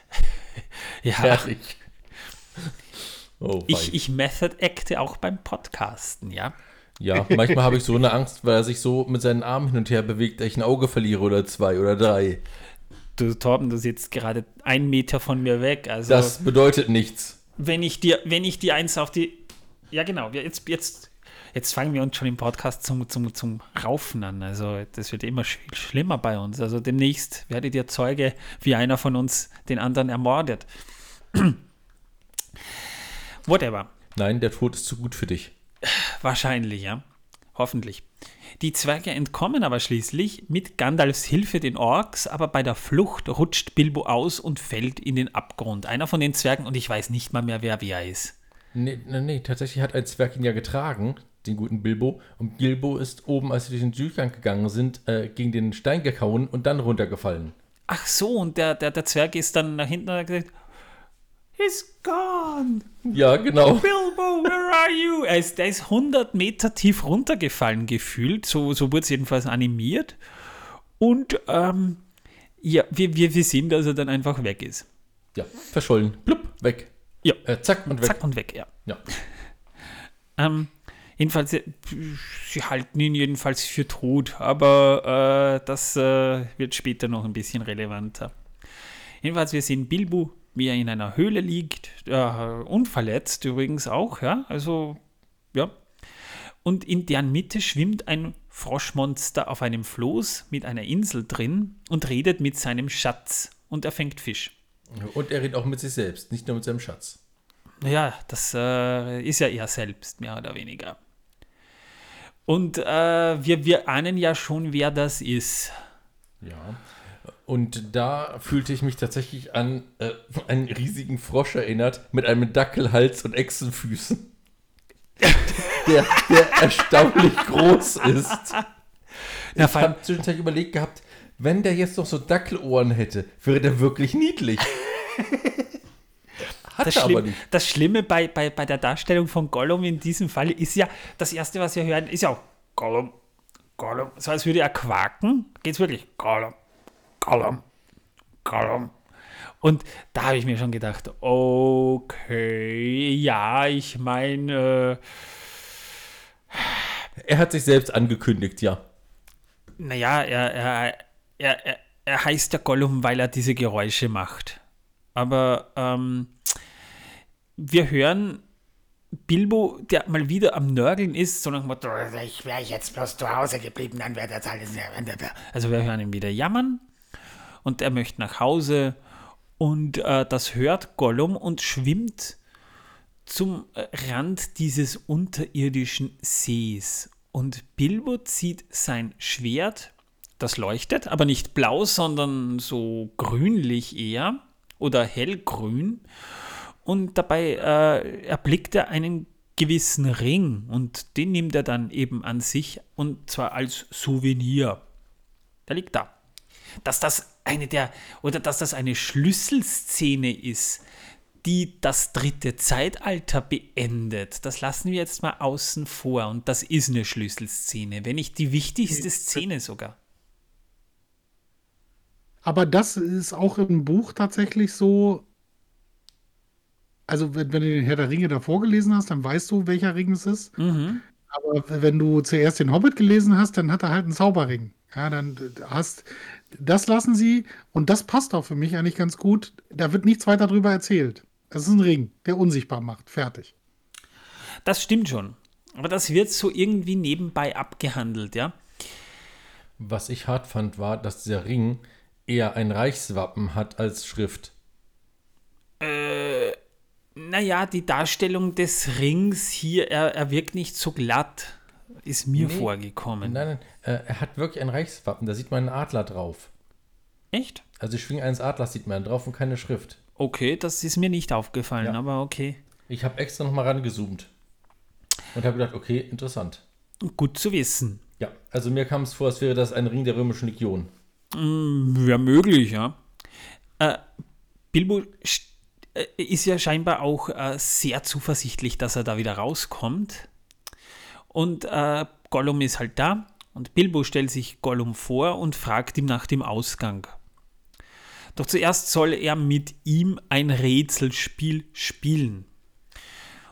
Ja, Herrlich. Oh, ich, ich Method acte auch beim Podcasten, ja. Ja, manchmal habe ich so eine Angst, weil er sich so mit seinen Armen hin und her bewegt, dass ich ein Auge verliere oder zwei oder drei. Du, Torben, du sitzt gerade einen Meter von mir weg. Also, Das bedeutet nichts. wenn ich dir, wenn ich dir eins auf die. Ja, genau, jetzt, jetzt, jetzt fangen wir uns schon im Podcast zum, zum, zum Raufen an. Also, das wird immer sch schlimmer bei uns. Also, demnächst werdet ihr Zeuge, wie einer von uns den anderen ermordet. Whatever. Nein, der Tod ist zu gut für dich. Wahrscheinlich, ja. Hoffentlich. Die Zwerge entkommen aber schließlich mit Gandalfs Hilfe den Orks, aber bei der Flucht rutscht Bilbo aus und fällt in den Abgrund. Einer von den Zwergen, und ich weiß nicht mal mehr, wer wer ist. Nee, nee, nee, tatsächlich hat ein Zwerg ihn ja getragen, den guten Bilbo. Und Bilbo ist oben, als sie durch den Durchgang gegangen sind, äh, gegen den Stein gekauen und dann runtergefallen. Ach so, und der, der, der Zwerg ist dann nach hinten und hat gesagt, He's gone. Ja, genau. Bilbo, where are you? Er ist, der ist 100 Meter tief runtergefallen gefühlt. So, so wurde es jedenfalls animiert. Und ähm, ja, wir, wir, wir sehen, dass er dann einfach weg ist. Ja, verschollen. Blub, weg. Ja. Äh, zack und weg. Zack und weg, ja. Ja. Ähm, jedenfalls, äh, sie halten ihn jedenfalls für tot, aber äh, das äh, wird später noch ein bisschen relevanter. Jedenfalls, wir sehen Bilbo, wie er in einer Höhle liegt, äh, unverletzt übrigens auch, ja, also, ja. Und in deren Mitte schwimmt ein Froschmonster auf einem Floß mit einer Insel drin und redet mit seinem Schatz und er fängt Fisch. Und er redet auch mit sich selbst, nicht nur mit seinem Schatz. Naja, das äh, ist ja er selbst, mehr oder weniger. Und äh, wir, wir ahnen ja schon, wer das ist. Ja. Und da fühlte ich mich tatsächlich an äh, einen riesigen Frosch erinnert, mit einem Dackelhals und Echsenfüßen. der, der erstaunlich groß ist. Ja, Ich habe zwischenzeitlich überlegt gehabt, wenn der jetzt noch so Dackelohren hätte, wäre der wirklich niedlich. Hat Das, er aber Schlimm, nicht. das Schlimme bei, bei, bei der Darstellung von Gollum in diesem Fall ist ja, das Erste, was wir hören, ist ja auch Gollum, Gollum. So als würde er quaken. Geht's wirklich? Gollum, Gollum, Gollum. Und da habe ich mir schon gedacht, okay, ja, ich meine, Er hat sich selbst angekündigt, ja. naja, er, er, er, er, heißt ja Gollum, weil er diese Geräusche macht. Aber ähm, wir hören Bilbo, der mal wieder am Nörgeln ist, so nach dem Motto, ich wäre jetzt bloß zu Hause geblieben, dann wäre das alles. Also wir hören ihn wieder jammern und er möchte nach Hause und äh, das hört Gollum und schwimmt zum äh, Rand dieses unterirdischen Sees. Und Bilbo zieht sein Schwert, das leuchtet, aber nicht blau, sondern so grünlich eher oder hellgrün. Und dabei äh, erblickt er einen gewissen Ring und den nimmt er dann eben an sich und zwar als Souvenir. Der liegt da. Dass das eine der, oder dass das eine Schlüsselszene ist, die das dritte Zeitalter beendet, das lassen wir jetzt mal außen vor. Und das ist eine Schlüsselszene, wenn nicht die wichtigste Szene sogar. Aber das ist auch im Buch tatsächlich so. Also, wenn, wenn du den Herr der Ringe davor gelesen hast, dann weißt du, welcher Ring es ist. Mhm. Aber wenn du zuerst den Hobbit gelesen hast, dann hat er halt einen Zauberring. Ja, dann hast. Das lassen sie, und das passt auch für mich eigentlich ganz gut. Da wird nichts weiter drüber erzählt. Das ist ein Ring, der unsichtbar macht. Fertig. Das stimmt schon. Aber das wird so irgendwie nebenbei abgehandelt, ja. Was ich hart fand, war, dass dieser Ring eher ein Reichswappen hat als Schrift. Naja, die Darstellung des Rings hier, er, er wirkt nicht so glatt, ist mir Nee. vorgekommen. Nein, nein, äh, er hat wirklich ein Reichswappen, da sieht man einen Adler drauf. Echt? Also die Schwinge eines Adlers sieht man drauf und keine Schrift. Okay, das ist mir nicht aufgefallen, Ja. aber okay. Ich habe extra nochmal rangezoomt und habe gedacht, okay, interessant. Gut zu wissen. Ja, also mir kam es vor, als wäre das ein Ring der römischen Legion. Wäre möglich, ja. Äh, Bilbo äh, ist ja scheinbar auch äh, sehr zuversichtlich, dass er da wieder rauskommt. Und äh, Gollum ist halt da und Bilbo stellt sich Gollum vor und fragt ihm nach dem Ausgang. Doch zuerst soll er mit ihm ein Rätselspiel spielen.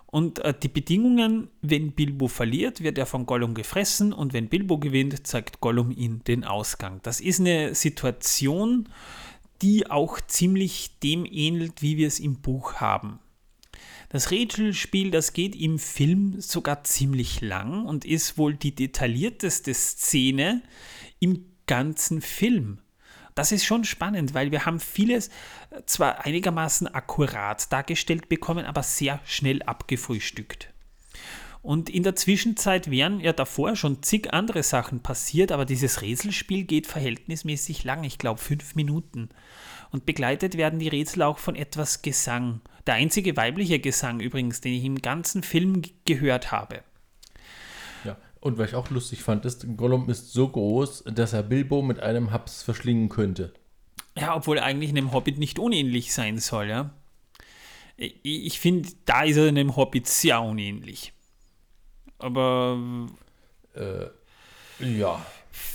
Und äh, die Bedingungen, wenn Bilbo verliert, wird er von Gollum gefressen und wenn Bilbo gewinnt, zeigt Gollum ihm den Ausgang. Das ist eine Situation, die auch ziemlich dem ähnelt, wie wir es im Buch haben. Das Rätselspiel, das geht im Film sogar ziemlich lang und ist wohl die detaillierteste Szene im ganzen Film. Das ist schon spannend, weil wir haben vieles äh, zwar einigermaßen akkurat dargestellt bekommen, aber sehr schnell abgefrühstückt. Und in der Zwischenzeit wären ja davor schon zig andere Sachen passiert, aber dieses Rätselspiel geht verhältnismäßig lang, ich glaube fünf Minuten. Und begleitet werden die Rätsel auch von etwas Gesang. Der einzige weibliche Gesang übrigens, den ich im ganzen Film gehört habe. Ja, und was ich auch lustig fand, ist, Gollum ist so groß, dass er Bilbo mit einem Haps verschlingen könnte. Ja, obwohl er eigentlich einem Hobbit nicht unähnlich sein soll, ja. Ich, finde, da ist er einem Hobbit sehr unähnlich. Aber Ja,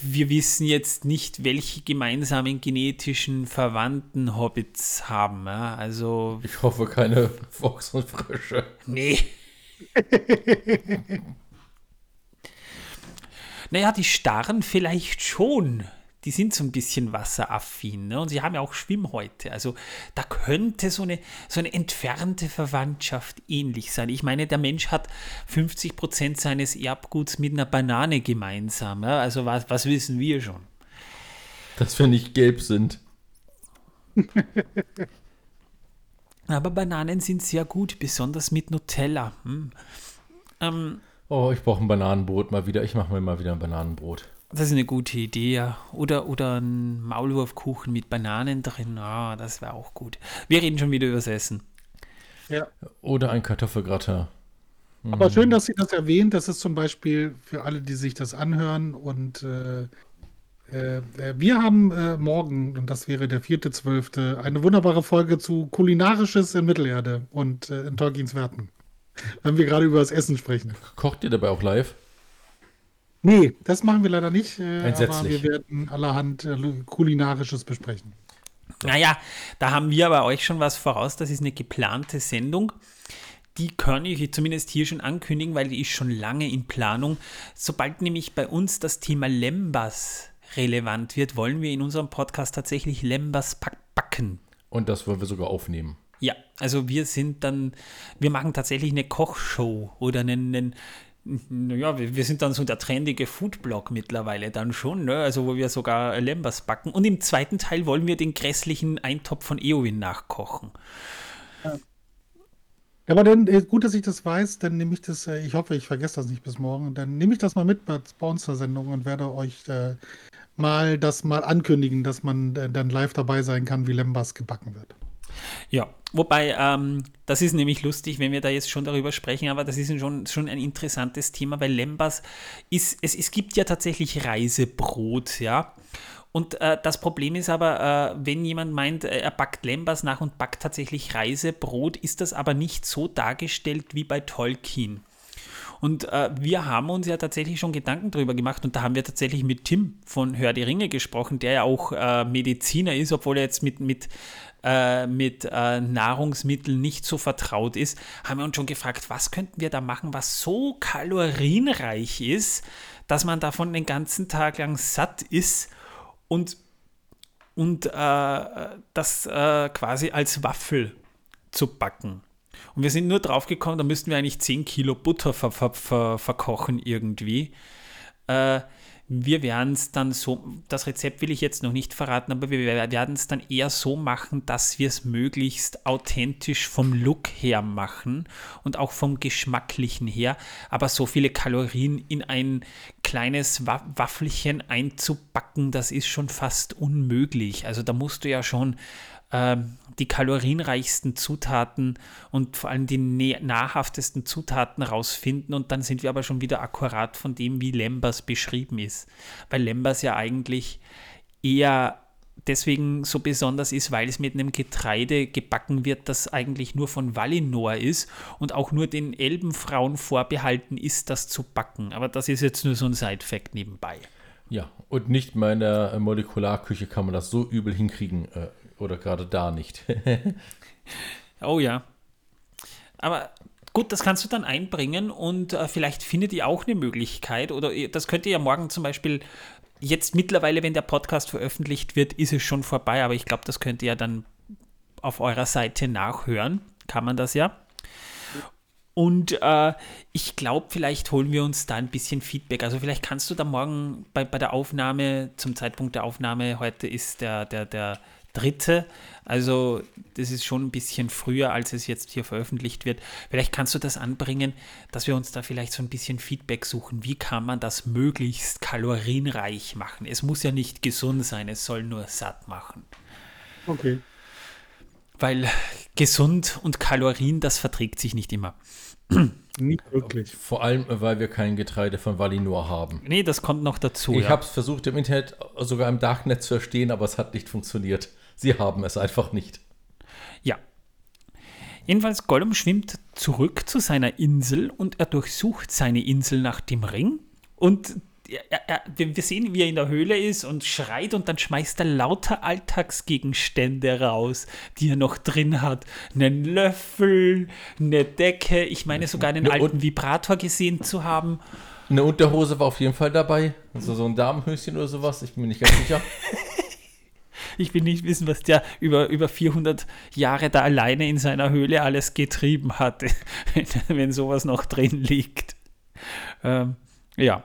wir wissen jetzt nicht, welche gemeinsamen genetischen Verwandten Hobbits haben. Ja? Also, ich hoffe keine Fox und Frösche. nee. naja, die Starren vielleicht schon. Die sind so ein bisschen wasseraffin. Ne? Und sie haben ja auch Schwimmhäute. Also da könnte so eine, so eine entfernte Verwandtschaft ähnlich sein. Ich meine, der Mensch hat 50% seines Erbguts mit einer Banane gemeinsam. Ja? Also was, was wissen wir schon? Dass wir nicht gelb sind. Aber Bananen sind sehr gut, besonders mit Nutella. Hm. Ähm, Oh, ich brauche ein Bananenbrot mal wieder. Ich mache mir mal wieder ein Bananenbrot. Das ist eine gute Idee, ja. Oder, oder ein Maulwurfkuchen mit Bananen drin. Ah, das wäre auch gut. Wir reden schon wieder übers Essen. Ja. Oder ein Kartoffelgratin. Aber schön, dass Sie das erwähnt. Das ist zum Beispiel für alle, die sich das anhören und äh, Äh, äh, wir haben äh, morgen, und das wäre der vierte Zwölfte, eine wunderbare Folge zu Kulinarisches in Mittelerde und äh, in Tolkiens Werten. Wenn wir gerade über das Essen sprechen. Kocht ihr dabei auch live? Nee, das machen wir leider nicht. Äh, aber Entsetzlich. wir werden allerhand äh, Kulinarisches besprechen. Naja, da haben wir aber euch schon was voraus. Das ist eine geplante Sendung. Die kann ich zumindest hier schon ankündigen, weil die ist schon lange in Planung. Sobald nämlich bei uns das Thema Lembas relevant wird, wollen wir in unserem Podcast tatsächlich Lembas back- backen. Und das wollen wir sogar aufnehmen. Ja, also wir sind dann, wir machen tatsächlich eine Kochshow oder einen, einen naja, wir wir sind dann so der trendige Foodblog mittlerweile dann schon, ne? also wo wir sogar Lembas backen. Und im zweiten Teil wollen wir den grässlichen Eintopf von Eowyn nachkochen. Ja, aber dann äh, gut, dass ich das weiß, dann nehme ich das, äh, ich hoffe, ich vergesse das nicht bis morgen, dann nehme ich das mal mit bei, uns zur Sendung und werde euch äh, mal das mal ankündigen, dass man äh, dann live dabei sein kann, wie Lembas gebacken wird. Ja, wobei, ähm, das ist nämlich lustig, wenn wir da jetzt schon darüber sprechen, aber das ist schon, schon ein interessantes Thema, weil Lembas ist, es, es gibt ja tatsächlich Reisebrot, ja. Und äh, das Problem ist aber, äh, wenn jemand meint, äh, er backt Lembas nach und backt tatsächlich Reisebrot, ist das aber nicht so dargestellt wie bei Tolkien. Und äh, wir haben uns ja tatsächlich schon Gedanken darüber gemacht und da haben wir tatsächlich mit Tim von Hör die Ringe gesprochen, der ja auch äh, Mediziner ist, obwohl er jetzt mit, mit, äh, mit äh, Nahrungsmitteln nicht so vertraut ist, haben wir uns schon gefragt, was könnten wir da machen, was so kalorienreich ist, dass man davon den ganzen Tag lang satt ist und, und äh, das äh, quasi als Waffel zu backen. Und wir sind nur drauf gekommen, da müssten wir eigentlich 10 Kilo Butter ver ver ver verkochen irgendwie. Äh, wir werden es dann so, das Rezept will ich jetzt noch nicht verraten, aber wir werden es dann eher so machen, dass wir es möglichst authentisch vom Look her machen und auch vom Geschmacklichen her. Aber so viele Kalorien in ein kleines Wa Waffelchen einzubacken, das ist schon fast unmöglich. Also da musst du ja schon ähm, die kalorienreichsten Zutaten und vor allem die nahrhaftesten Zutaten rausfinden und dann sind wir aber schon wieder akkurat von dem, wie Lembas beschrieben ist. Weil Lembas ja eigentlich eher deswegen so besonders ist, weil es mit einem Getreide gebacken wird, das eigentlich nur von Valinor ist und auch nur den Elbenfrauen vorbehalten ist, das zu backen. Aber das ist jetzt nur so ein Side-Fact nebenbei. Ja, und nicht mal in der äh, Molekularküche kann man das so übel hinkriegen. Oder gerade da nicht. Oh ja. Aber gut, das kannst du dann einbringen und äh, vielleicht findet ihr auch eine Möglichkeit oder das könnt ihr ja morgen zum Beispiel, jetzt mittlerweile, wenn der Podcast veröffentlicht wird, ist es schon vorbei, aber ich glaube, das könnt ihr ja dann auf eurer Seite nachhören. Kann man das ja. Und äh, ich glaube, vielleicht holen wir uns da ein bisschen Feedback. Also vielleicht kannst du da morgen bei, bei der Aufnahme, zum Zeitpunkt der Aufnahme, heute ist der, der, der dritte, also das ist schon ein bisschen früher, als es jetzt hier veröffentlicht wird. Vielleicht kannst du das anbringen, dass wir uns da vielleicht so ein bisschen Feedback suchen. Wie kann man das möglichst kalorienreich machen? Es muss ja nicht gesund sein, es soll nur satt machen. Okay. Weil gesund und Kalorien, das verträgt sich nicht immer. Nicht wirklich. Vor allem, weil wir kein Getreide von Valinor haben. Nee, das kommt noch dazu. Ich ja. habe es versucht im Internet, sogar im Darknet zu verstehen, aber es hat nicht funktioniert. Sie haben es einfach nicht. Ja. Jedenfalls, Gollum schwimmt zurück zu seiner Insel und er durchsucht seine Insel nach dem Ring. Und er, er, wir sehen, wie er in der Höhle ist und schreit und dann schmeißt er lauter Alltagsgegenstände raus, die er noch drin hat. Einen Löffel, eine Decke, ich meine sogar einen alten Vibrator gesehen zu haben. Eine Unterhose war auf jeden Fall dabei. Also so ein Damenhöschen oder sowas. Ich bin mir nicht ganz sicher. Ich will nicht wissen, was der über, über 400 Jahre da alleine in seiner Höhle alles getrieben hat, wenn sowas noch drin liegt. Ähm, ja.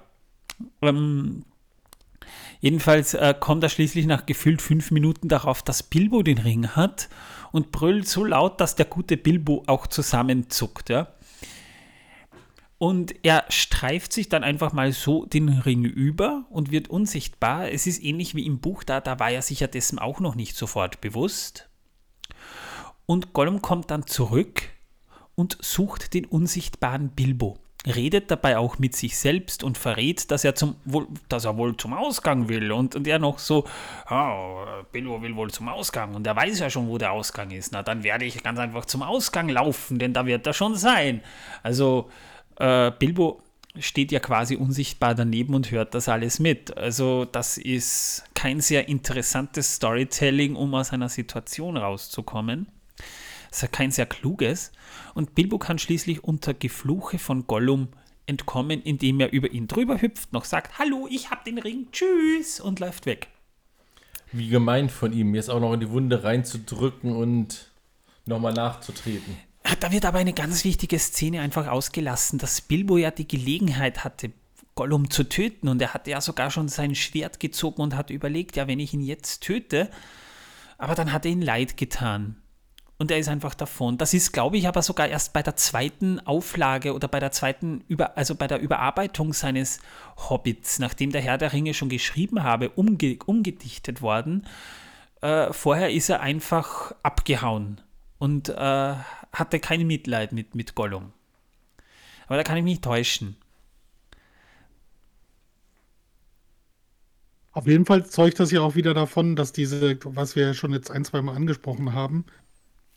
Ähm, jedenfalls äh, kommt er schließlich nach gefühlt fünf Minuten darauf, dass Bilbo den Ring hat und brüllt so laut, dass der gute Bilbo auch zusammenzuckt. Ja? Und er streift sich dann einfach mal so den Ring über und wird unsichtbar. Es ist ähnlich wie im Buch, da, da war er sich ja dessen auch noch nicht sofort bewusst. Und Gollum kommt dann zurück und sucht den unsichtbaren Bilbo. redet dabei auch mit sich selbst und verrät, dass er, zum, wohl, dass er wohl zum Ausgang will. Und, und er noch so, oh, Bilbo will wohl zum Ausgang und er weiß ja schon, wo der Ausgang ist. Na, dann werde ich ganz einfach zum Ausgang laufen, denn da wird er schon sein. Also äh, Bilbo steht ja quasi unsichtbar daneben und hört das alles mit. Also das ist kein sehr interessantes Storytelling, um aus einer Situation rauszukommen. Das ist kein sehr kluges. Und Bilbo kann schließlich unter Gefluche von Gollum entkommen, indem er über ihn drüber hüpft, noch sagt, hallo, ich hab den Ring, tschüss, und läuft weg. Wie gemein von ihm, jetzt auch noch in die Wunde reinzudrücken und nochmal nachzutreten. Da wird aber eine ganz wichtige Szene einfach ausgelassen, dass Bilbo ja die Gelegenheit hatte, Gollum zu töten. Und er hatte ja sogar schon sein Schwert gezogen und hat überlegt, ja, wenn ich ihn jetzt töte, aber dann hat er ihn leid getan. Und er ist einfach davon. Das ist, glaube ich, aber sogar erst bei der zweiten Auflage oder bei der zweiten, Über also bei der Überarbeitung seines Hobbits, nachdem der Herr der Ringe schon geschrieben habe, umge umgedichtet worden. Äh, vorher ist er einfach abgehauen und äh, hatte kein Mitleid mit, mit Gollum. Aber da kann ich mich täuschen. Auf jeden Fall zeugt das ja auch wieder davon, dass diese, was wir schon jetzt ein, zwei Mal angesprochen haben,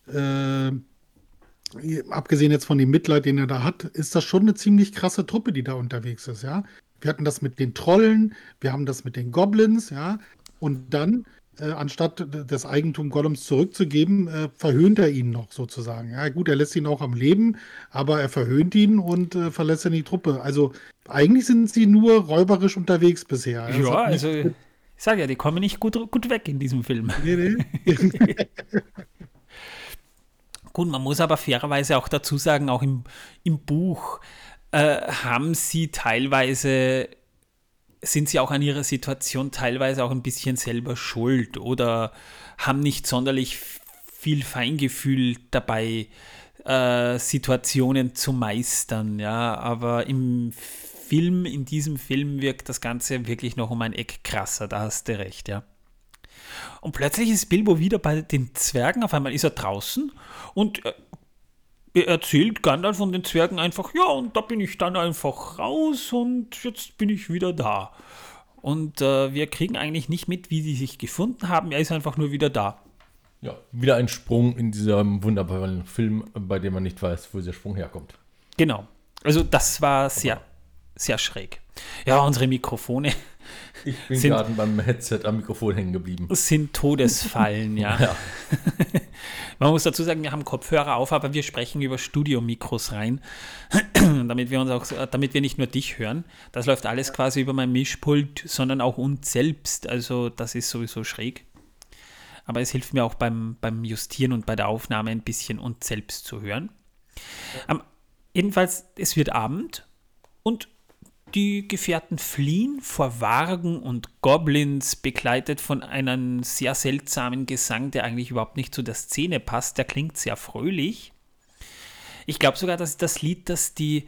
äh, abgesehen jetzt von dem Mitleid, den er da hat, ist das schon eine ziemlich krasse Truppe, die da unterwegs ist, ja. Wir hatten das mit den Trollen, wir haben das mit den Goblins, ja. Und dann äh, anstatt das Eigentum Gollums zurückzugeben, äh, verhöhnt er ihn noch sozusagen. Ja, gut, er lässt ihn auch am Leben, aber er verhöhnt ihn und äh, verlässt dann die Truppe. Also eigentlich sind sie nur räuberisch unterwegs bisher. Das ja, also ich sage ja, die kommen nicht gut, gut weg in diesem Film. Nee, nee. gut, man muss aber fairerweise auch dazu sagen, auch im, im Buch äh, haben sie teilweise sind sie auch an ihrer Situation teilweise auch ein bisschen selber schuld oder haben nicht sonderlich viel Feingefühl dabei, äh, Situationen zu meistern, ja, aber im Film, in diesem Film wirkt das Ganze wirklich noch um ein Eck krasser, da hast du recht, ja. Und plötzlich ist Bilbo wieder bei den Zwergen, auf einmal ist er draußen und äh, er erzählt Gandalf von den Zwergen einfach, ja, und da bin ich dann einfach raus und jetzt bin ich wieder da. Und äh, wir kriegen eigentlich nicht mit, wie sie sich gefunden haben. Er ist einfach nur wieder da. Ja, wieder ein Sprung in diesem wunderbaren Film, bei dem man nicht weiß, wo dieser Sprung herkommt. Genau. Also das war sehr, sehr schräg. Ja, unsere Mikrofone. Ich bin gerade beim Headset am Mikrofon hängen geblieben. Sind Todesfallen, ja. ja. Man muss dazu sagen, wir haben Kopfhörer auf, aber wir sprechen über Studio-Mikros rein, damit wir uns auch, damit wir nicht nur dich hören. Das läuft alles quasi über mein Mischpult, sondern auch uns selbst. Also das ist sowieso schräg. Aber es hilft mir auch beim, beim Justieren und bei der Aufnahme ein bisschen uns selbst zu hören. Um, jedenfalls, es wird Abend und die Gefährten fliehen vor Wargen und Goblins, begleitet von einem sehr seltsamen Gesang, der eigentlich überhaupt nicht zu der Szene passt. Der klingt sehr fröhlich. Ich glaube sogar, dass das Lied, das die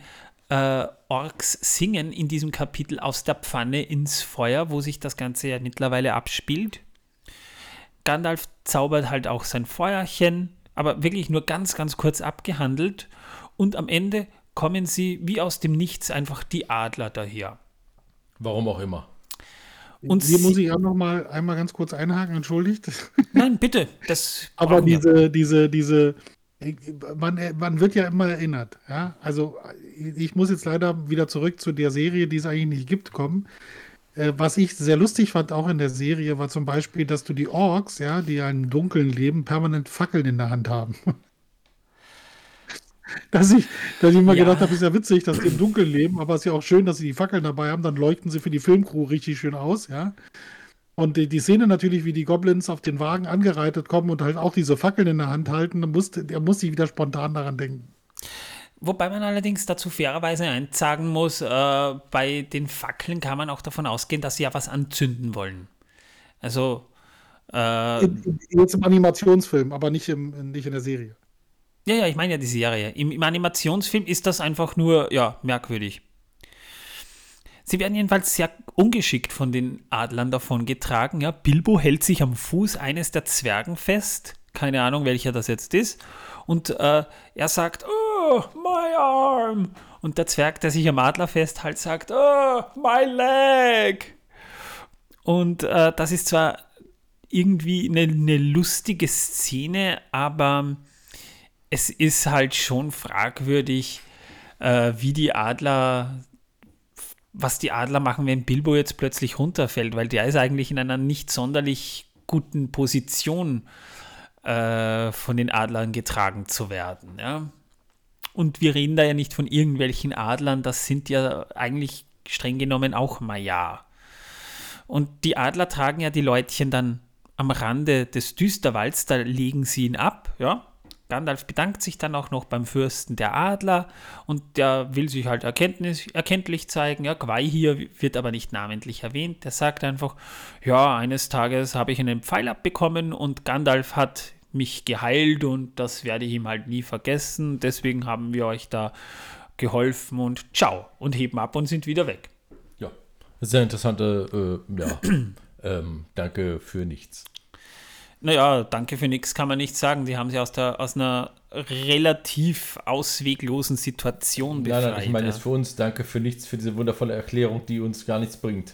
äh, Orks singen in diesem Kapitel aus der Pfanne ins Feuer, wo sich das Ganze ja mittlerweile abspielt. Gandalf zaubert halt auch sein Feuerchen, aber wirklich nur ganz, ganz kurz abgehandelt. Und am Ende kommen sie wie aus dem Nichts einfach die Adler daher. Warum auch immer. Und Hier muss ich auch noch mal einmal ganz kurz einhaken, entschuldigt. Nein, bitte. Das Aber diese, diese, diese, man, man wird ja immer erinnert. Ja? Also ich muss jetzt leider wieder zurück zu der Serie, die es eigentlich nicht gibt, kommen. Äh, was ich sehr lustig fand, auch in der Serie, war zum Beispiel, dass du die Orks, ja, die ja im Dunkeln leben, permanent Fackeln in der Hand haben. dass ich, dass ich immer ja. gedacht habe, ist ja witzig, dass die im Dunkeln leben, aber es ist ja auch schön, dass sie die Fackeln dabei haben, dann leuchten sie für die Filmcrew richtig schön aus, ja. Und die, die Szene natürlich, wie die Goblins auf den Wagen angereitet kommen und halt auch diese Fackeln in der Hand halten, da muss, der muss sich wieder spontan daran denken. Wobei man allerdings dazu fairerweise eins sagen muss, äh, bei den Fackeln kann man auch davon ausgehen, dass sie ja was anzünden wollen. Also. Äh, Jetzt im Animationsfilm, aber nicht, im, nicht in der Serie. Ja, ja, ich meine ja die Serie. Im, Im, Animationsfilm ist das einfach nur, ja, merkwürdig. Sie werden jedenfalls sehr ungeschickt von den Adlern davon getragen. Ja. Bilbo hält sich am Fuß eines der Zwergen fest. Keine Ahnung, welcher das jetzt ist. Und äh, er sagt, oh, my arm. Und der Zwerg, der sich am Adler festhält, sagt, oh, my leg. Und äh, das ist zwar irgendwie eine, eine lustige Szene, aber es ist halt schon fragwürdig, äh, wie die Adler, was die Adler machen, wenn Bilbo jetzt plötzlich runterfällt, weil der ist eigentlich in einer nicht sonderlich guten Position äh, von den Adlern getragen zu werden. Ja? Und wir reden da ja nicht von irgendwelchen Adlern, das sind ja eigentlich streng genommen auch Maya. Und die Adler tragen ja die Leutchen dann am Rande des Düsterwalds, da legen sie ihn ab, ja, Gandalf bedankt sich dann auch noch beim Fürsten der Adler und der will sich halt erkenntlich zeigen. Ja, Quai hier wird aber nicht namentlich erwähnt. Der sagt einfach, ja, eines Tages habe ich einen Pfeil abbekommen und Gandalf hat mich geheilt und das werde ich ihm halt nie vergessen. Deswegen haben wir euch da geholfen und ciao und heben ab und sind wieder weg. Ja, sehr interessante, äh, ja, ähm, danke für nichts. Naja, danke für nichts kann man nicht sagen. Die haben sie aus, der, aus einer relativ ausweglosen Situation befreit. Nein, nein, ich meine jetzt für uns, danke für nichts, für diese wundervolle Erklärung, die uns gar nichts bringt.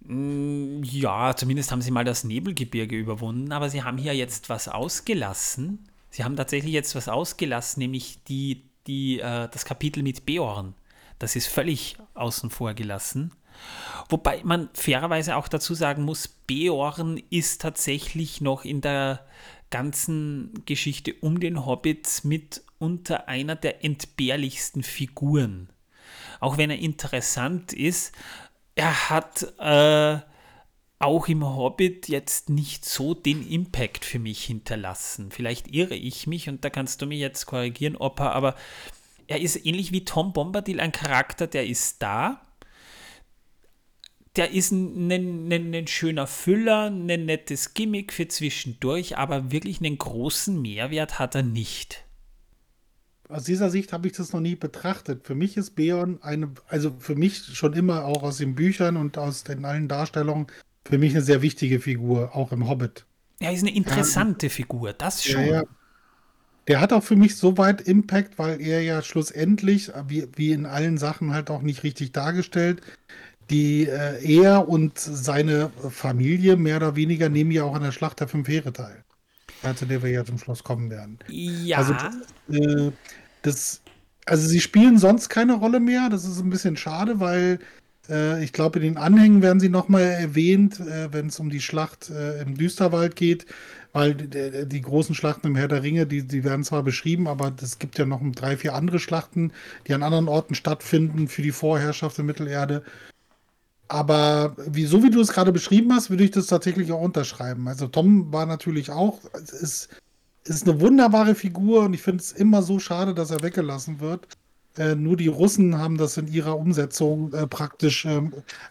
Mm, ja, zumindest haben sie mal das Nebelgebirge überwunden, aber sie haben hier jetzt was ausgelassen. Sie haben tatsächlich jetzt was ausgelassen, nämlich die, die, äh, das Kapitel mit Beorn. Das ist völlig außen vor gelassen. Wobei man fairerweise auch dazu sagen muss, Beorn ist tatsächlich noch in der ganzen Geschichte um den Hobbits mit unter einer der entbehrlichsten Figuren. Auch wenn er interessant ist, er hat äh, auch im Hobbit jetzt nicht so den Impact für mich hinterlassen. Vielleicht irre ich mich und da kannst du mich jetzt korrigieren, Opa, aber er ist ähnlich wie Tom Bombadil ein Charakter, der ist da, der ist ein, ein, ein, ein, schöner Füller, ein nettes Gimmick für zwischendurch, aber wirklich einen großen Mehrwert hat er nicht. Aus dieser Sicht habe ich das noch nie betrachtet. Für mich ist Beon eine, also für mich schon immer auch aus den Büchern und aus den allen Darstellungen, für mich eine sehr wichtige Figur, auch im Hobbit. Er ist eine interessante ja, Figur, das schon. Ja, ja. Der hat auch für mich so weit Impact, weil er ja schlussendlich, wie, wie in allen Sachen halt auch nicht richtig dargestellt, die äh, er und seine Familie mehr oder weniger nehmen ja auch an der Schlacht der Fünf Heere teil. Zu der wir ja zum Schluss kommen werden. Ja. Also, äh, das, also sie spielen sonst keine Rolle mehr. Das ist ein bisschen schade, weil äh, ich glaube, in den Anhängen werden sie nochmal erwähnt, äh, wenn es um die Schlacht äh, im Düsterwald geht. Weil die, die, großen Schlachten im Herr der Ringe, die, die werden zwar beschrieben, aber es gibt ja noch drei, vier andere Schlachten, die an anderen Orten stattfinden für die Vorherrschaft in Mittelerde. Aber wie, so wie du es gerade beschrieben hast, würde ich das tatsächlich auch unterschreiben. Also Tom war natürlich auch, ist, ist eine wunderbare Figur und ich finde es immer so schade, dass er weggelassen wird. Äh, nur die Russen haben das in ihrer Umsetzung äh, praktisch, äh,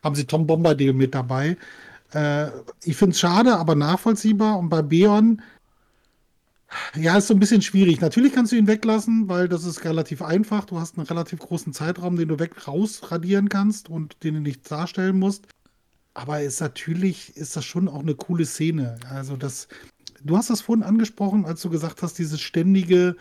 haben sie Tom Bombadil mit dabei. Äh, ich finde es schade, aber nachvollziehbar. Und bei Beon ja, ist so ein bisschen schwierig. Natürlich kannst du ihn weglassen, weil das ist relativ einfach. Du hast einen relativ großen Zeitraum, den du weg rausradieren kannst und den du nicht darstellen musst. Aber ist natürlich, ist das schon auch eine coole Szene. Also das, du hast das vorhin angesprochen, als du gesagt hast, dieses ständige,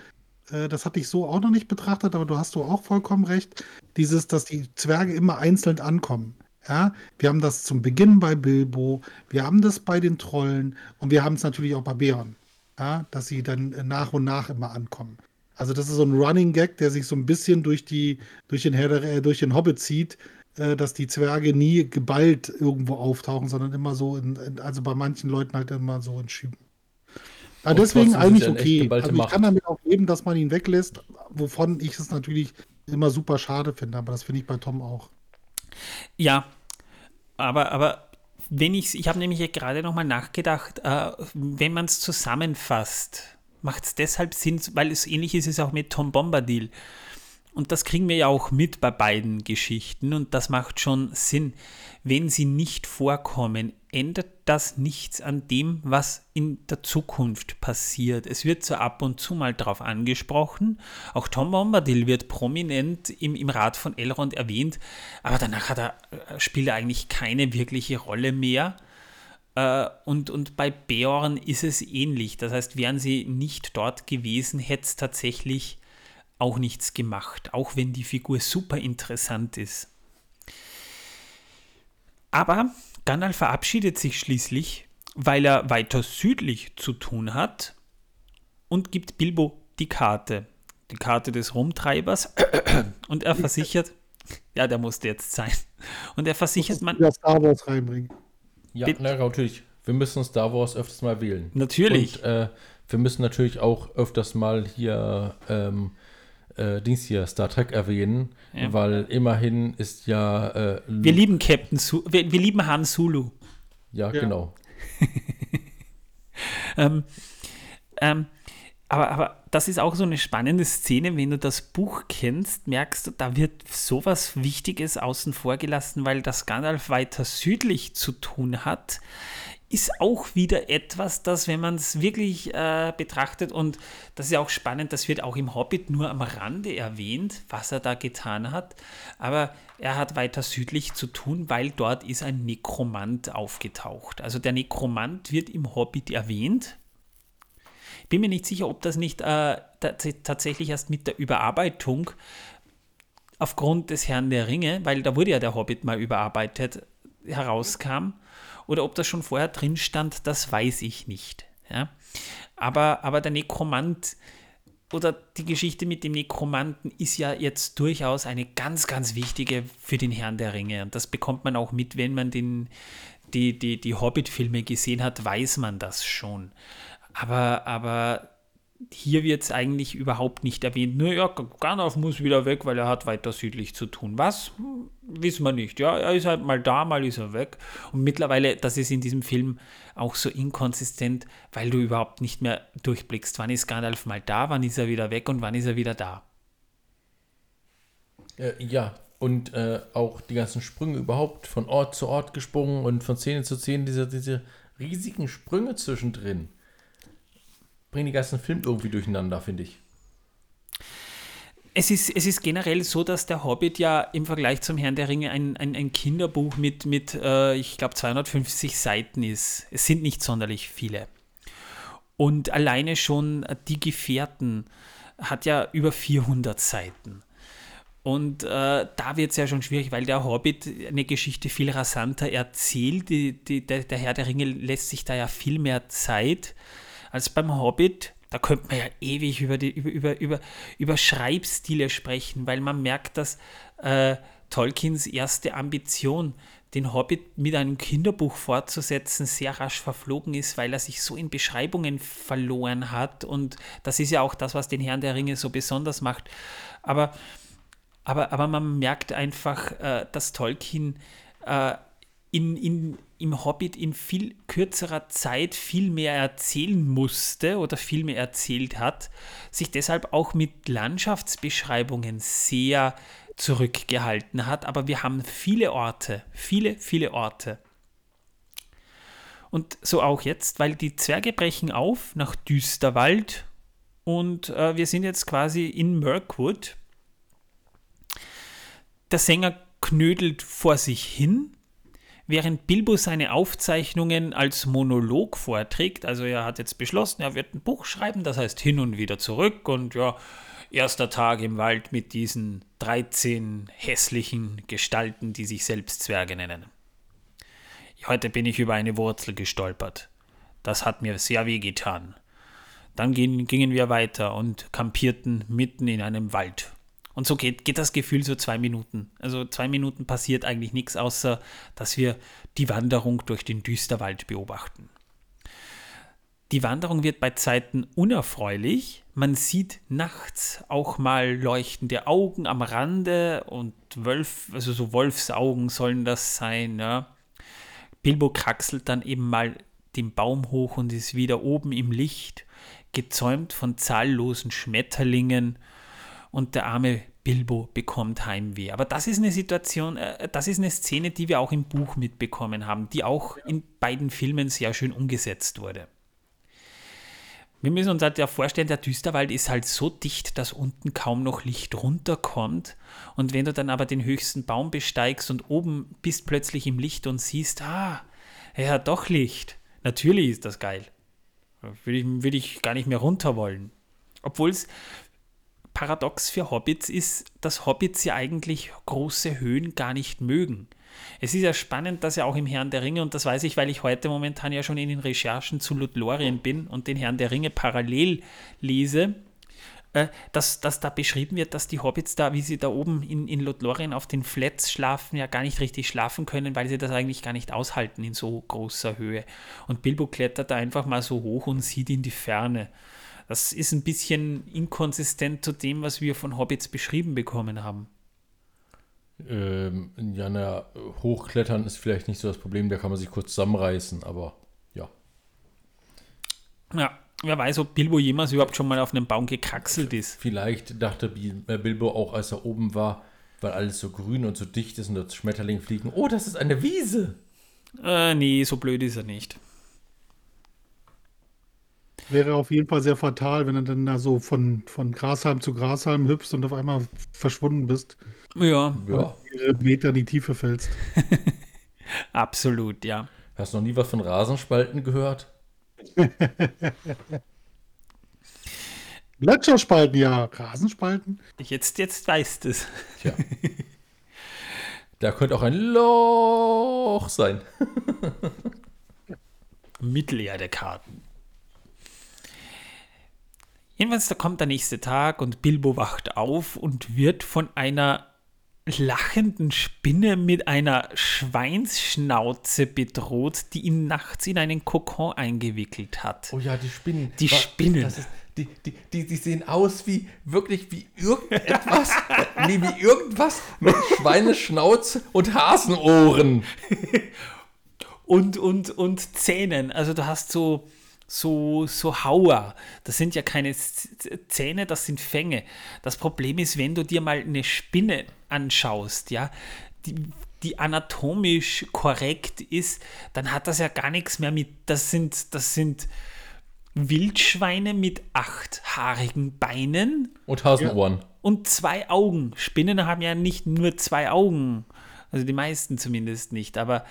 äh, das hatte ich so auch noch nicht betrachtet, aber du hast du auch vollkommen recht, dieses, dass die Zwerge immer einzeln ankommen. Ja, wir haben das zum Beginn bei Bilbo, wir haben das bei den Trollen und wir haben es natürlich auch bei Bären ja, dass sie dann äh, nach und nach immer ankommen. Also das ist so ein Running Gag, der sich so ein bisschen durch die durch den Herr der, äh, durch den Hobbit zieht, äh, dass die Zwerge nie geballt irgendwo auftauchen, sondern immer so in, in also bei manchen Leuten halt immer so in Schüben. Aber deswegen eigentlich okay. Also ich kann damit auch leben, dass man ihn weglässt, wovon ich es natürlich immer super schade finde, aber das finde ich bei Tom auch. Ja, aber, aber wenn ich, ich habe nämlich gerade nochmal nachgedacht, äh, wenn man es zusammenfasst, macht es deshalb Sinn, weil es ähnlich ist es auch mit Tom Bombadil. Und das kriegen wir ja auch mit bei beiden Geschichten und das macht schon Sinn. Wenn sie nicht vorkommen, ändert das nichts an dem, was in der Zukunft passiert. Es wird so ab und zu mal darauf angesprochen. Auch Tom Bombadil wird prominent im, im Rat von Elrond erwähnt, aber danach er, äh, spielt er eigentlich keine wirkliche Rolle mehr. Äh, und, und bei Beorn ist es ähnlich. Das heißt, wären sie nicht dort gewesen, hätte es tatsächlich auch nichts gemacht, auch wenn die Figur super interessant ist. Aber Gandalf verabschiedet sich schließlich, weil er weiter südlich zu tun hat und gibt Bilbo die Karte, die Karte des Rumtreibers und er versichert, ja, der musste jetzt sein. Und er versichert man. Ja, Star Wars reinbringen. Ja, na, natürlich. Wir müssen Star Wars öfters mal wählen. Natürlich. Und äh, wir müssen natürlich auch öfters mal hier ähm, äh, Dings hier, Star Trek erwähnen, Ja. weil immerhin ist ja äh, Wir lieben Captain Su wir, wir lieben Han Sulu. ja, Ja. genau. Ähm, ähm, aber, aber das ist auch so eine spannende Szene, wenn du das Buch kennst, merkst du, da wird sowas Wichtiges außen vor gelassen, weil das Gandalf weiter südlich zu tun hat, ist auch wieder etwas, das, wenn man es wirklich äh, betrachtet, und das ist ja auch spannend, das wird auch im Hobbit nur am Rande erwähnt, was er da getan hat, aber er hat weiter südlich zu tun, weil dort ist ein Nekromant aufgetaucht. Also der Nekromant wird im Hobbit erwähnt, bin mir nicht sicher, ob das nicht äh, tats- tatsächlich erst mit der Überarbeitung aufgrund des Herrn der Ringe, weil da wurde ja der Hobbit mal überarbeitet, herauskam. Oder ob das schon vorher drin stand, das weiß ich nicht. Ja? Aber, aber der Nekromant oder die Geschichte mit dem Nekromanten ist ja jetzt durchaus eine ganz, ganz wichtige für den Herrn der Ringe. Und das bekommt man auch mit, wenn man den, die, die, die Hobbit-Filme gesehen hat, weiß man das schon. Aber, aber hier wird es eigentlich überhaupt nicht erwähnt. Nur ja, Gandalf muss wieder weg, weil er hat weiter südlich zu tun. Was? Wissen wir nicht. Ja, er ist halt mal da, mal ist er weg. Und mittlerweile, das ist in diesem Film auch so inkonsistent, weil du überhaupt nicht mehr durchblickst. Wann ist Gandalf mal da, wann ist er wieder weg und wann ist er wieder da? Äh, ja, und äh, auch die ganzen Sprünge überhaupt von Ort zu Ort gesprungen und von Szene zu Szene, diese, diese riesigen Sprünge zwischendrin. Bringen die ganzen Film irgendwie durcheinander, finde ich. Es ist, es ist generell so, dass der Hobbit ja im Vergleich zum Herrn der Ringe ein, ein, ein Kinderbuch mit, mit äh, ich glaube, 250 Seiten ist. Es sind nicht sonderlich viele. Und alleine schon die Gefährten hat ja über 400 Seiten. Und äh, da wird es ja schon schwierig, weil der Hobbit eine Geschichte viel rasanter erzählt. Die, die, der, der Herr der Ringe lässt sich da ja viel mehr Zeit als beim Hobbit. Da könnte man ja ewig über, die, über, über, über, über Schreibstile sprechen, weil man merkt, dass äh, Tolkiens erste Ambition, den Hobbit mit einem Kinderbuch fortzusetzen, sehr rasch verflogen ist, weil er sich so in Beschreibungen verloren hat. Und das ist ja auch das, was den Herrn der Ringe so besonders macht. Aber aber, aber man merkt einfach, äh, dass Tolkien äh, in, in, im Hobbit in viel kürzerer Zeit viel mehr erzählen musste oder viel mehr erzählt hat, sich deshalb auch mit Landschaftsbeschreibungen sehr zurückgehalten hat. Aber wir haben viele Orte, viele, viele Orte. Und so auch jetzt, weil die Zwerge brechen auf nach Düsterwald und äh, wir sind jetzt quasi in Mirkwood. Der Sänger knödelt vor sich hin, während Bilbo seine Aufzeichnungen als Monolog vorträgt. Also er hat jetzt beschlossen, er wird ein Buch schreiben, das heißt hin und wieder zurück und ja, erster Tag im Wald mit diesen 13 hässlichen Gestalten, die sich selbst Zwerge nennen. Heute bin ich über eine Wurzel gestolpert. Das hat mir sehr weh getan. Dann gingen, gingen wir weiter und kampierten mitten in einem Wald. Und so geht, geht das Gefühl so zwei Minuten. Also zwei Minuten passiert eigentlich nichts, außer dass wir die Wanderung durch den Düsterwald beobachten. Die Wanderung wird bei Zeiten unerfreulich. Man sieht nachts auch mal leuchtende Augen am Rande und Wölf, also so Wolfsaugen sollen das sein. Ja. Bilbo kraxelt dann eben mal den Baum hoch und ist wieder oben im Licht, gezäumt von zahllosen Schmetterlingen und der arme Bilbo bekommt Heimweh. Aber das ist eine Situation, äh, das ist eine Szene, die wir auch im Buch mitbekommen haben, die auch in beiden Filmen sehr schön umgesetzt wurde. Wir müssen uns halt ja vorstellen, der Düsterwald ist halt so dicht, dass unten kaum noch Licht runterkommt. Und wenn du dann aber den höchsten Baum besteigst und oben bist plötzlich im Licht und siehst, ah, er hat doch Licht. Natürlich ist das geil. Würde ich, würde ich gar nicht mehr runter wollen. Obwohl es paradox für Hobbits ist, dass Hobbits ja eigentlich große Höhen gar nicht mögen. Es ist ja spannend, dass ja auch im Herrn der Ringe, und das weiß ich, weil ich heute momentan ja schon in den Recherchen zu Lothlorien bin und den Herrn der Ringe parallel lese, äh, dass, dass da beschrieben wird, dass die Hobbits da, wie sie da oben in, in Lothlorien auf den Flats schlafen, ja gar nicht richtig schlafen können, weil sie das eigentlich gar nicht aushalten in so großer Höhe. Und Bilbo klettert da einfach mal so hoch und sieht in die Ferne. Das ist ein bisschen inkonsistent zu dem, was wir von Hobbits beschrieben bekommen haben. Ähm, ja, na, hochklettern ist vielleicht nicht so das Problem, da kann man sich kurz zusammenreißen, aber ja. Ja, wer weiß, ob Bilbo jemals überhaupt schon mal auf einem Baum gekraxelt ist. Vielleicht dachte äh, Bilbo auch, als er oben war, weil alles so grün und so dicht ist und dort Schmetterlinge fliegen, oh, das ist eine Wiese. Äh, nee, so blöd ist er nicht. Wäre auf jeden Fall sehr fatal, wenn du dann da so von, von Grashalm zu Grashalm hüpfst und auf einmal verschwunden bist. Ja, Ja. Meter in die Tiefe fällst. absolut, ja. Hast du noch nie was von Rasenspalten gehört? Gletscherspalten, ja. Rasenspalten? Jetzt, jetzt weißt es. Tja. da könnte auch ein Loch sein. Mittelerde-Karten. Jedenfalls, da kommt der nächste Tag und Bilbo wacht auf und wird von einer lachenden Spinne mit einer Schweinsschnauze bedroht, die ihn nachts in einen Kokon eingewickelt hat. Oh ja, die Spinnen. Die Wa- Spinnen. Ist, die, die, die, die sehen aus wie wirklich wie irgendetwas. nee, wie irgendwas mit Schweineschnauze und Hasenohren. und, und, und Zähnen. Also du hast so, so, so Hauer. Das sind ja keine Zähne, das sind Fänge. Das Problem ist, wenn du dir mal eine Spinne anschaust, ja, die, die anatomisch korrekt ist, dann hat das ja gar nichts mehr mit, das sind, das sind Wildschweine mit achthaarigen Beinen Und Hasenohren. und zwei Augen. Spinnen haben ja nicht nur zwei Augen. Also die meisten zumindest nicht. Aber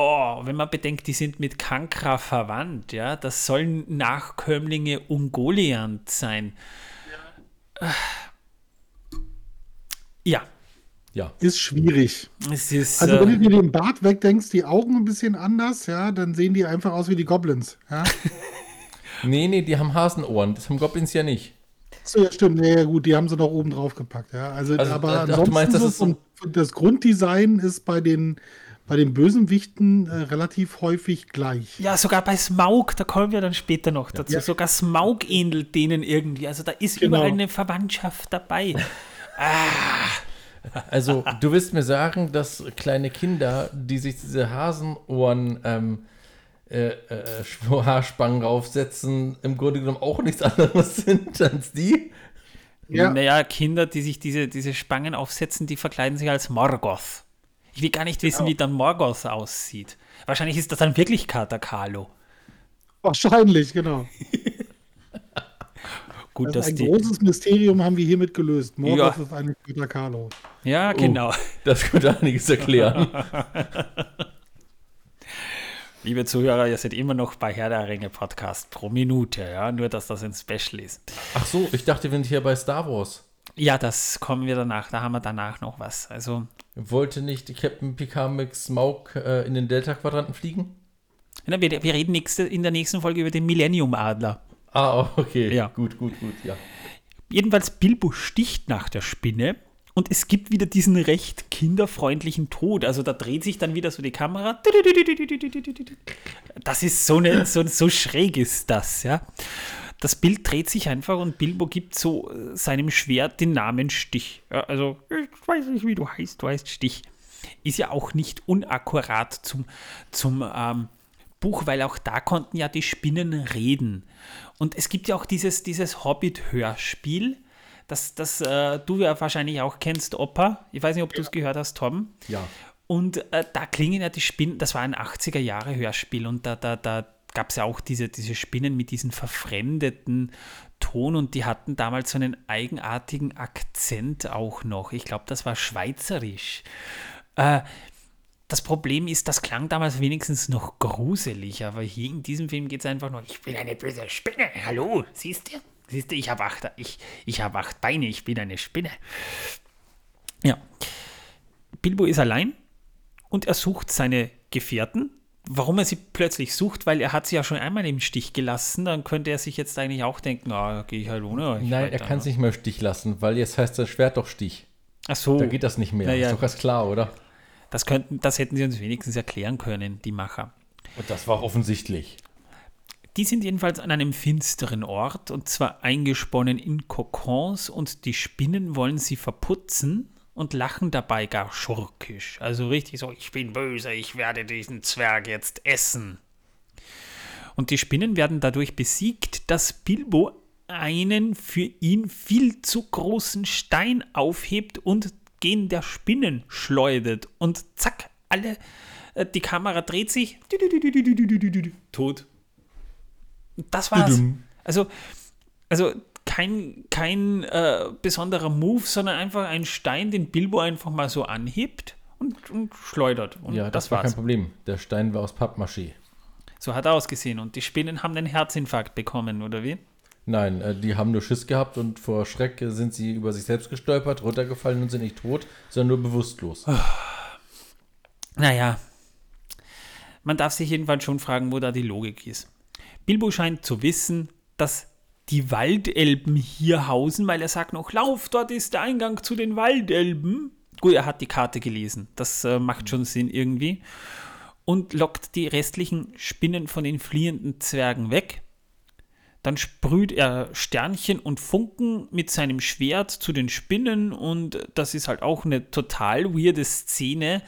oh, wenn man bedenkt, die sind mit Kankra verwandt, ja, das sollen Nachkömmlinge Ungoliant sein. Ja, Ja. Ist schwierig. es ist. Also, wenn du dir den Bart wegdenkst, die Augen ein bisschen anders, ja, dann sehen die einfach aus wie die Goblins. Ja, Nee, nee, die haben Hasenohren. Das haben Goblins ja nicht. so, ja stimmt. Nee, ja, gut, die haben sie noch oben drauf gepackt. Ja, also, Also, aber äh, ach, ansonsten meinst, das so ist so- das Grunddesign ist bei den, bei den Bösenwichten äh, relativ häufig gleich. ja, sogar bei Smaug, da kommen wir dann später noch dazu. Ja. Sogar Smaug ähnelt denen irgendwie. Also da ist Genau. überall eine Verwandtschaft dabei. Also, du willst mir sagen, dass kleine Kinder, die sich diese Hasenohren ähm, äh, äh, Haarspangen raufsetzen, im Grunde genommen auch nichts anderes sind als die? Ja. Naja, Kinder, die sich diese, diese Spangen aufsetzen, die verkleiden sich als Morgoth. Ich will gar nicht wissen, wie dann Morgoth aussieht. Wahrscheinlich ist das dann wirklich Kater Carlo. Wahrscheinlich, genau. Gut, Also dass ein die. großes Mysterium haben wir hiermit gelöst. Morgoth Ja. ist eine Peter Carlo. Ja, genau. Das könnte einiges erklären. Liebe Zuhörer, ihr seid immer noch bei Herr der Ringe Podcast pro Minute, ja, nur dass das ein Special ist. Ach so, ich dachte, wir sind hier bei Star Wars. Ja, das kommen wir danach, da haben wir danach noch was. Also, Wollte nicht Captain Picard mit Smaug äh, in den Delta-Quadranten fliegen? na, wir, wir reden nächste, in der nächsten Folge über den Millennium-Adler. Ah, okay. Ja. Gut, gut, gut, ja. Jedenfalls Bilbo sticht nach der Spinne und es gibt wieder diesen recht kinderfreundlichen Tod. Also da dreht sich dann wieder so die Kamera. Das ist so, eine, so, so schräg ist das, ja. Das Bild dreht sich einfach und Bilbo gibt so äh, seinem Schwert den Namen Stich. Ja, also, ich weiß nicht, wie du heißt, du heißt Stich. Ist ja auch nicht unakkurat zum, zum ähm, Buch, weil auch da konnten ja die Spinnen reden. Und es gibt ja auch dieses, dieses Hobbit-Hörspiel, das, das äh, du ja wahrscheinlich auch kennst, Opa. Ich weiß nicht, ob du es gehört hast, Tom. Ja. Und äh, da klingen ja die Spinnen, das war ein 80er-Jahre-Hörspiel und da, da, da gab es ja auch diese, diese Spinnen mit diesem verfremdeten Ton und die hatten damals so einen eigenartigen Akzent auch noch. Ich glaube, das war schweizerisch. Äh, das Problem ist, das klang damals wenigstens noch gruselig, aber hier in diesem Film geht es einfach nur, ich bin eine böse Spinne. Hallo, siehst du? Siehst du, ich habe acht, ich, ich hab acht Beine, ich bin eine Spinne. Ja. Bilbo ist allein und er sucht seine Gefährten. Warum er sie plötzlich sucht, weil er hat sie ja schon einmal im Stich gelassen, dann könnte er sich jetzt eigentlich auch denken, ah, gehe ich halt ohne euch. Nein, weiter, er kann es ne? nicht mehr Stich lassen, weil jetzt heißt das Schwert doch Stich. Ach so, Da geht das nicht mehr. Naja. Ist doch ganz klar, oder? das, könnten, das hätten sie uns wenigstens erklären können, die Macher. Und das war offensichtlich. Die sind jedenfalls an einem finsteren Ort und zwar eingesponnen in Kokons und die Spinnen wollen sie verputzen und lachen dabei gar schurkisch. Also richtig so, ich bin böse, ich werde diesen Zwerg jetzt essen. Und die Spinnen werden dadurch besiegt, dass Bilbo einen für ihn viel zu großen Stein aufhebt und gen der Spinnen schleudert. Und zack, alle, äh, die Kamera dreht sich, tot. Das war's. Also, also kein, kein äh, besonderer Move, sondern einfach ein Stein, den Bilbo einfach mal so anhebt und, und schleudert. Und Ja, das, das, war war's. kein Problem. Der Stein war aus Pappmaché. So hat er ausgesehen. Und die Spinnen haben einen Herzinfarkt bekommen, oder wie? Nein, äh, die haben nur Schiss gehabt und vor Schreck sind sie über sich selbst gestolpert, runtergefallen und sind nicht tot, sondern nur bewusstlos. Naja, man darf sich jedenfalls schon fragen, wo da die Logik ist. Bilbo scheint zu wissen, dass die Waldelben hier hausen, weil er sagt noch, lauf, dort ist der Eingang zu den Waldelben. Gut, er hat die Karte gelesen, das äh, macht schon Sinn irgendwie. Und lockt die restlichen Spinnen von den fliehenden Zwergen weg. Dann sprüht er Sternchen und Funken mit seinem Schwert zu den Spinnen und das ist halt auch eine total weirde Szene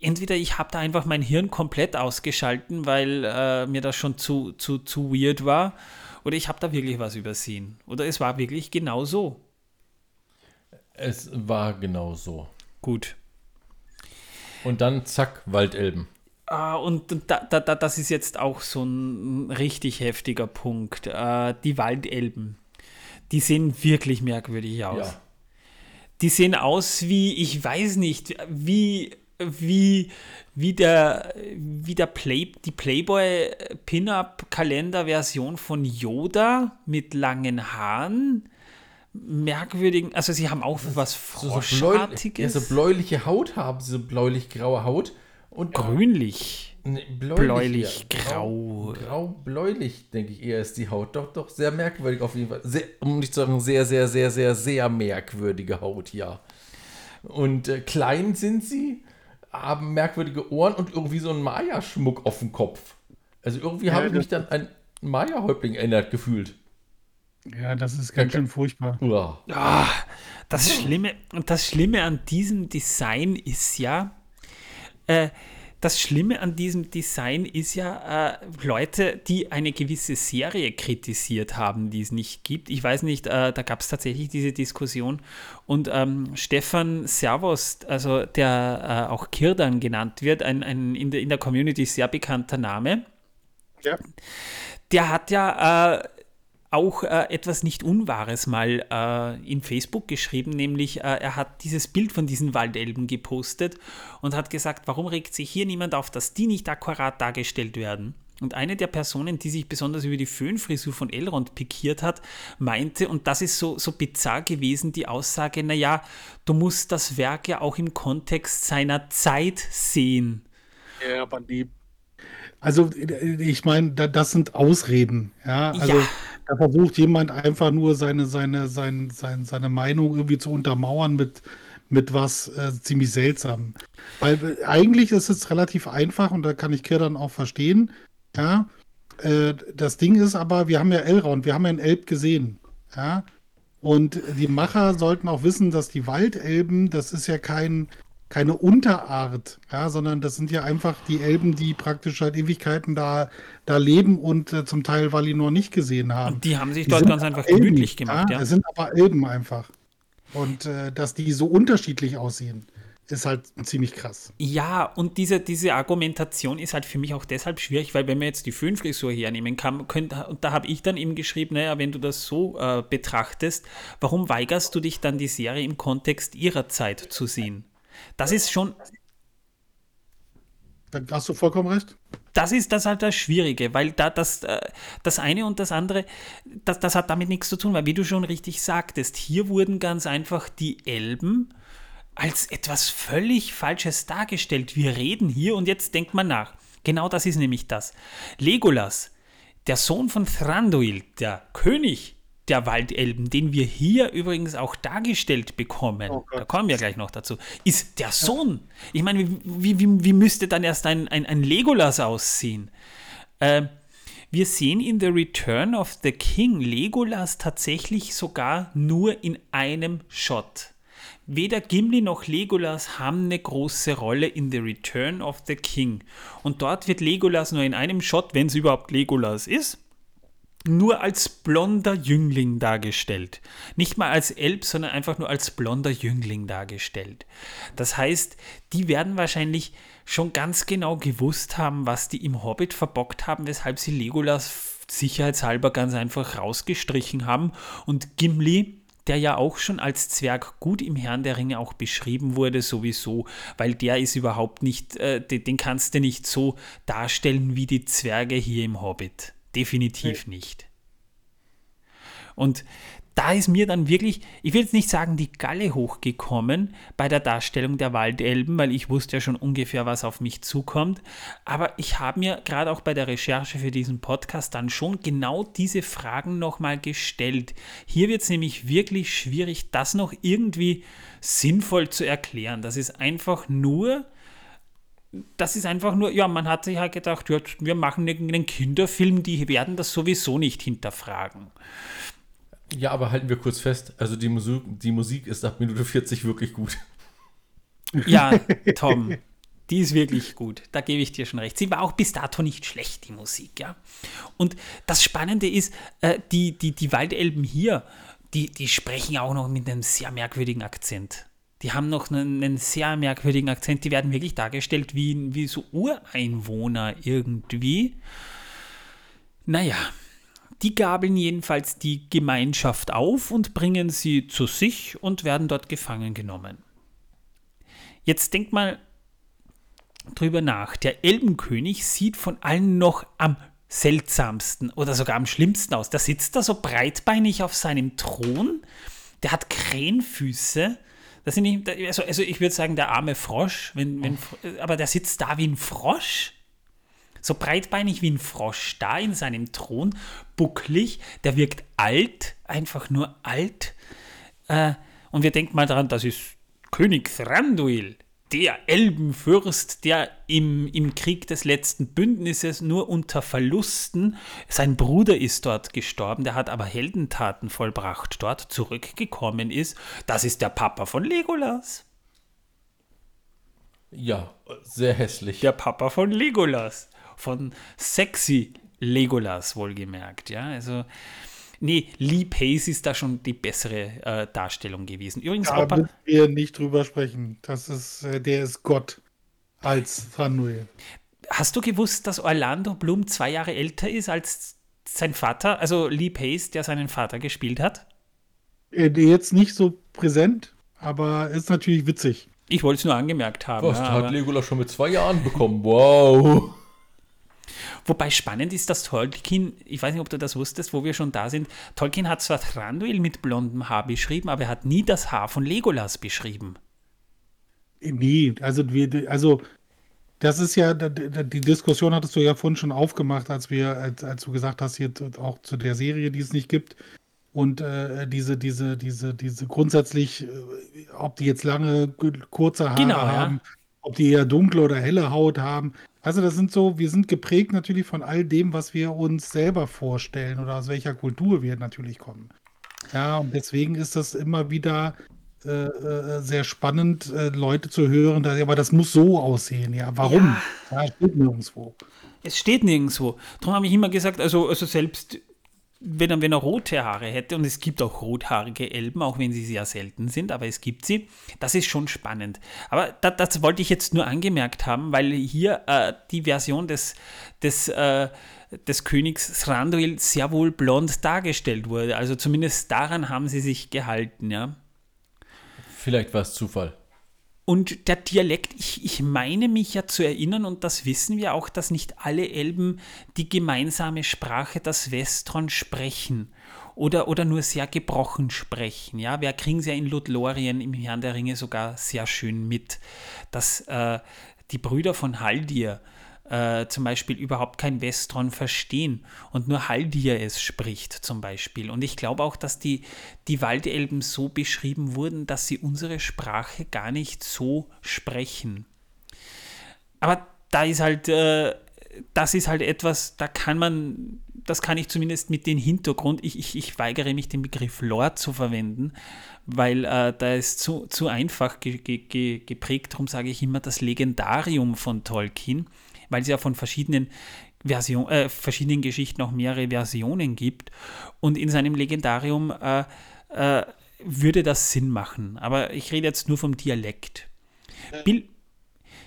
entweder ich habe da einfach mein Hirn komplett ausgeschalten, weil äh, mir das schon zu, zu, zu weird war, oder ich habe da wirklich was übersehen. Oder es war wirklich genau so. Es war genau so. Gut. Und dann zack, Waldelben. Ah, und da, da, da, das ist jetzt auch so ein richtig heftiger Punkt. Äh, die Waldelben, die sehen wirklich merkwürdig aus. Ja. Die sehen aus wie, ich weiß nicht, wie, wie, wie der, wie der Play, die Playboy Pin-Up-Kalender-Version von Yoda mit langen Haaren. Merkwürdigen, also sie haben auch was So, so, bläu Froschartiges. ja, so bläulich Haut haben sie, so bläulich-graue Haut. Und grünlich. Nee, Bläulich, ja. grau. Grau-bläulich, denke ich, eher ist die Haut. Doch, doch, sehr merkwürdig auf jeden Fall. Sehr, um nicht zu sagen, sehr, sehr, sehr, sehr, sehr merkwürdige Haut, ja. Und äh, klein sind sie, haben merkwürdige Ohren und irgendwie so einen Maya-Schmuck auf dem Kopf. Also irgendwie Ja, habe ich mich dann an Maya-Häuptling erinnert gefühlt. Ja, das ist ganz schön furchtbar. Uah. Ah, das Schlimme, und das Schlimme an diesem Design ist ja, äh, das Schlimme an diesem Design ist ja, äh, Leute, die eine gewisse Serie kritisiert haben, die es nicht gibt. Ich weiß nicht, äh, da gab es tatsächlich diese Diskussion. Und ähm, Stefan Servos, also der äh, auch Kirdan genannt wird, ein, ein in, der, in der Community sehr bekannter Name, Ja. der hat ja äh, auch äh, etwas nicht Unwahres mal äh, in Facebook geschrieben, nämlich äh, er hat dieses Bild von diesen Waldelben gepostet und hat gesagt, warum regt sich hier niemand auf, dass die nicht akkurat dargestellt werden? Und eine der Personen, die sich besonders über die Föhnfrisur von Elrond pikiert hat, meinte, und das ist so, so bizarr gewesen, die Aussage, naja, du musst das Werk ja auch im Kontext seiner Zeit sehen. Ja, aber die. Also, ich meine, da, das sind Ausreden. Ja, also Ja. Da versucht jemand einfach nur seine, seine, sein, sein, seine Meinung irgendwie zu untermauern mit, mit was äh, ziemlich seltsam. Weil äh, eigentlich ist es relativ einfach und da kann ich Kirdan auch verstehen. Ja, äh, das Ding ist aber, wir haben ja Elrond, wir haben ja einen Elb gesehen. Ja, und die Macher sollten auch wissen, dass die Waldelben, das ist ja kein, keine Unterart, ja, sondern das sind ja einfach die Elben, die praktisch seit Ewigkeiten da, da leben und äh, zum Teil Valinor nicht gesehen haben. Und die haben sich Die dort ganz einfach Elben, gemütlich gemacht. Ja. Es sind aber Elben einfach. Und äh, dass die so unterschiedlich aussehen, ist halt ziemlich krass. Ja, und diese, diese Argumentation ist halt für mich auch deshalb schwierig, weil wenn man jetzt die Föhnfrisur hernehmen kann, könnt, und da habe ich dann eben geschrieben, naja, wenn du das so äh, betrachtest, warum weigerst du dich dann die Serie im Kontext ihrer Zeit zu sehen? Das ist schon, Da hast du vollkommen recht. das ist das halt das Schwierige, weil da das, äh, das eine und das andere, das, das hat damit nichts zu tun, weil wie du schon richtig sagtest, hier wurden ganz einfach die Elben als etwas völlig Falsches dargestellt. Wir reden hier und jetzt denkt man nach. Genau das ist nämlich das. Legolas, der Sohn von Thranduil, der König der Waldelben, den wir hier übrigens auch dargestellt bekommen, Oh da kommen wir gleich noch dazu, ist der Sohn. Ich meine, wie, wie, wie müsste dann erst ein, ein, ein Legolas aussehen? Äh, wir sehen in The Return of the King Legolas tatsächlich sogar nur in einem Shot. Weder Gimli noch Legolas haben eine große Rolle in The Return of the King. Und dort wird Legolas nur in einem Shot, wenn es überhaupt Legolas ist, nur als blonder Jüngling dargestellt. Nicht mal als Elb, sondern einfach nur als blonder Jüngling dargestellt. Das heißt, die werden wahrscheinlich schon ganz genau gewusst haben, was die im Hobbit verbockt haben, weshalb sie Legolas sicherheitshalber ganz einfach rausgestrichen haben und Gimli der ja auch schon als Zwerg gut im Herrn der Ringe auch beschrieben wurde, sowieso, weil der ist überhaupt nicht, äh, den, den kannst du nicht so darstellen wie die Zwerge hier im Hobbit. Definitiv nicht. Und da ist mir dann wirklich, ich will jetzt nicht sagen, die Galle hochgekommen bei der Darstellung der Waldelben, weil ich wusste ja schon ungefähr, was auf mich zukommt. Aber ich habe mir gerade auch bei der Recherche für diesen Podcast dann schon genau diese Fragen nochmal gestellt. Hier wird es nämlich wirklich schwierig, das noch irgendwie sinnvoll zu erklären. Das ist einfach nur das ist einfach nur, ja, man hat sich halt gedacht, ja, wir machen einen Kinderfilm, die werden das sowieso nicht hinterfragen. Ja, aber halten wir kurz fest, also die Musik, die Musik ist ab Minute 40 wirklich gut. Ja, Tom, die ist wirklich gut. Da gebe ich dir schon recht. Sie war auch bis dato nicht schlecht, die Musik, ja. Und das Spannende ist, äh, die, die, die Waldelben hier, die, die sprechen auch noch mit einem sehr merkwürdigen Akzent. Die haben noch einen, einen sehr merkwürdigen Akzent. Die werden wirklich dargestellt wie, wie so Ureinwohner irgendwie. Naja, die gabeln jedenfalls die Gemeinschaft auf und bringen sie zu sich und werden dort gefangen genommen. Jetzt denkt mal drüber nach. Der Elbenkönig sieht von allen noch am seltsamsten oder sogar am schlimmsten aus. Der sitzt da so breitbeinig auf seinem Thron. Der hat Krähenfüße. Das sind nicht, also, also ich würde sagen, der arme Frosch, wenn, wenn, aber der sitzt da wie ein Frosch? So breitbeinig wie ein Frosch da in seinem Thron, bucklig, der wirkt alt, einfach nur alt. Äh, und wir denken mal daran, das ist König Thranduil, der Elbenfürst, der im, im Krieg des letzten Bündnisses nur unter Verlusten, sein Bruder ist dort gestorben, der hat aber Heldentaten vollbracht, dort zurückgekommen ist. Das ist der Papa von Legolas. Ja, sehr hässlich. Der Papa von Legolas von sexy Legolas wohlgemerkt. Ja, also nee, Lee Pace ist da schon die bessere äh, Darstellung gewesen. Übrigens, Da müssen wir nicht drüber sprechen. Das ist, äh, der ist Gott als Thranduil. hast du gewusst, dass Orlando Bloom zwei Jahre älter ist als sein Vater, also Lee Pace, der seinen Vater gespielt hat? Äh, Jetzt nicht so präsent, aber ist natürlich witzig. Ich wollte es nur angemerkt haben. Was, ja, hat Legolas schon mit zwei Jahren bekommen? Wow. Wobei spannend ist, dass Tolkien, ich weiß nicht, ob du das wusstest, wo wir schon da sind, Tolkien hat zwar Thranduil mit blondem Haar beschrieben, aber er hat nie das Haar von Legolas beschrieben. Äh, Nee, also wir, also das ist ja, die Diskussion hattest du ja vorhin schon aufgemacht, als wir, als, als du gesagt hast, hier auch zu der Serie, die es nicht gibt. Und äh, diese, diese, diese, diese grundsätzlich, äh, ob die jetzt lange, kurze Haare Genau, ja. haben, ob die eher dunkle oder helle Haut haben. Also das sind so, wir sind geprägt natürlich von all dem, was wir uns selber vorstellen oder aus welcher Kultur wir natürlich kommen. Ja, und deswegen ist das immer wieder äh, äh, sehr spannend, äh, Leute zu hören, dass, aber das muss so aussehen. Ja, warum? Ja, steht nirgendwo. Es steht nirgendwo. Darum habe ich immer gesagt, also, also selbst wenn er, wenn er rote Haare hätte, und es gibt auch rothaarige Elben, auch wenn sie sehr selten sind, aber es gibt sie, das ist schon spannend. Aber da, das wollte ich jetzt nur angemerkt haben, weil hier äh, die Version des, des, äh, des Königs Thranduil sehr wohl blond dargestellt wurde. Also zumindest daran haben sie sich gehalten, ja. Vielleicht war es Zufall. Und der Dialekt, ich, ich meine mich ja zu erinnern, und das wissen wir auch, dass nicht alle Elben die gemeinsame Sprache, das Westron, sprechen. Oder, oder nur sehr gebrochen sprechen. Ja, wir kriegen es ja in Lothlorien im Herrn der Ringe sogar sehr schön mit, dass äh, die Brüder von Haldir äh, zum Beispiel überhaupt kein Westron verstehen und nur Haldir es spricht zum Beispiel. Und ich glaube auch, dass die, die Waldelben so beschrieben wurden, dass sie unsere Sprache gar nicht so sprechen. Aber da ist halt, äh, das ist halt etwas, da kann man, das kann ich zumindest mit dem Hintergrund, ich, ich, ich weigere mich, den Begriff Lore zu verwenden, weil äh, da ist zu, zu einfach ge, ge, geprägt, darum sage ich immer das Legendarium von Tolkien weil es ja von verschiedenen Version, äh, verschiedenen Geschichten auch mehrere Versionen gibt. Und in seinem Legendarium äh, äh, würde das Sinn machen. Aber ich rede jetzt nur vom Dialekt. Bil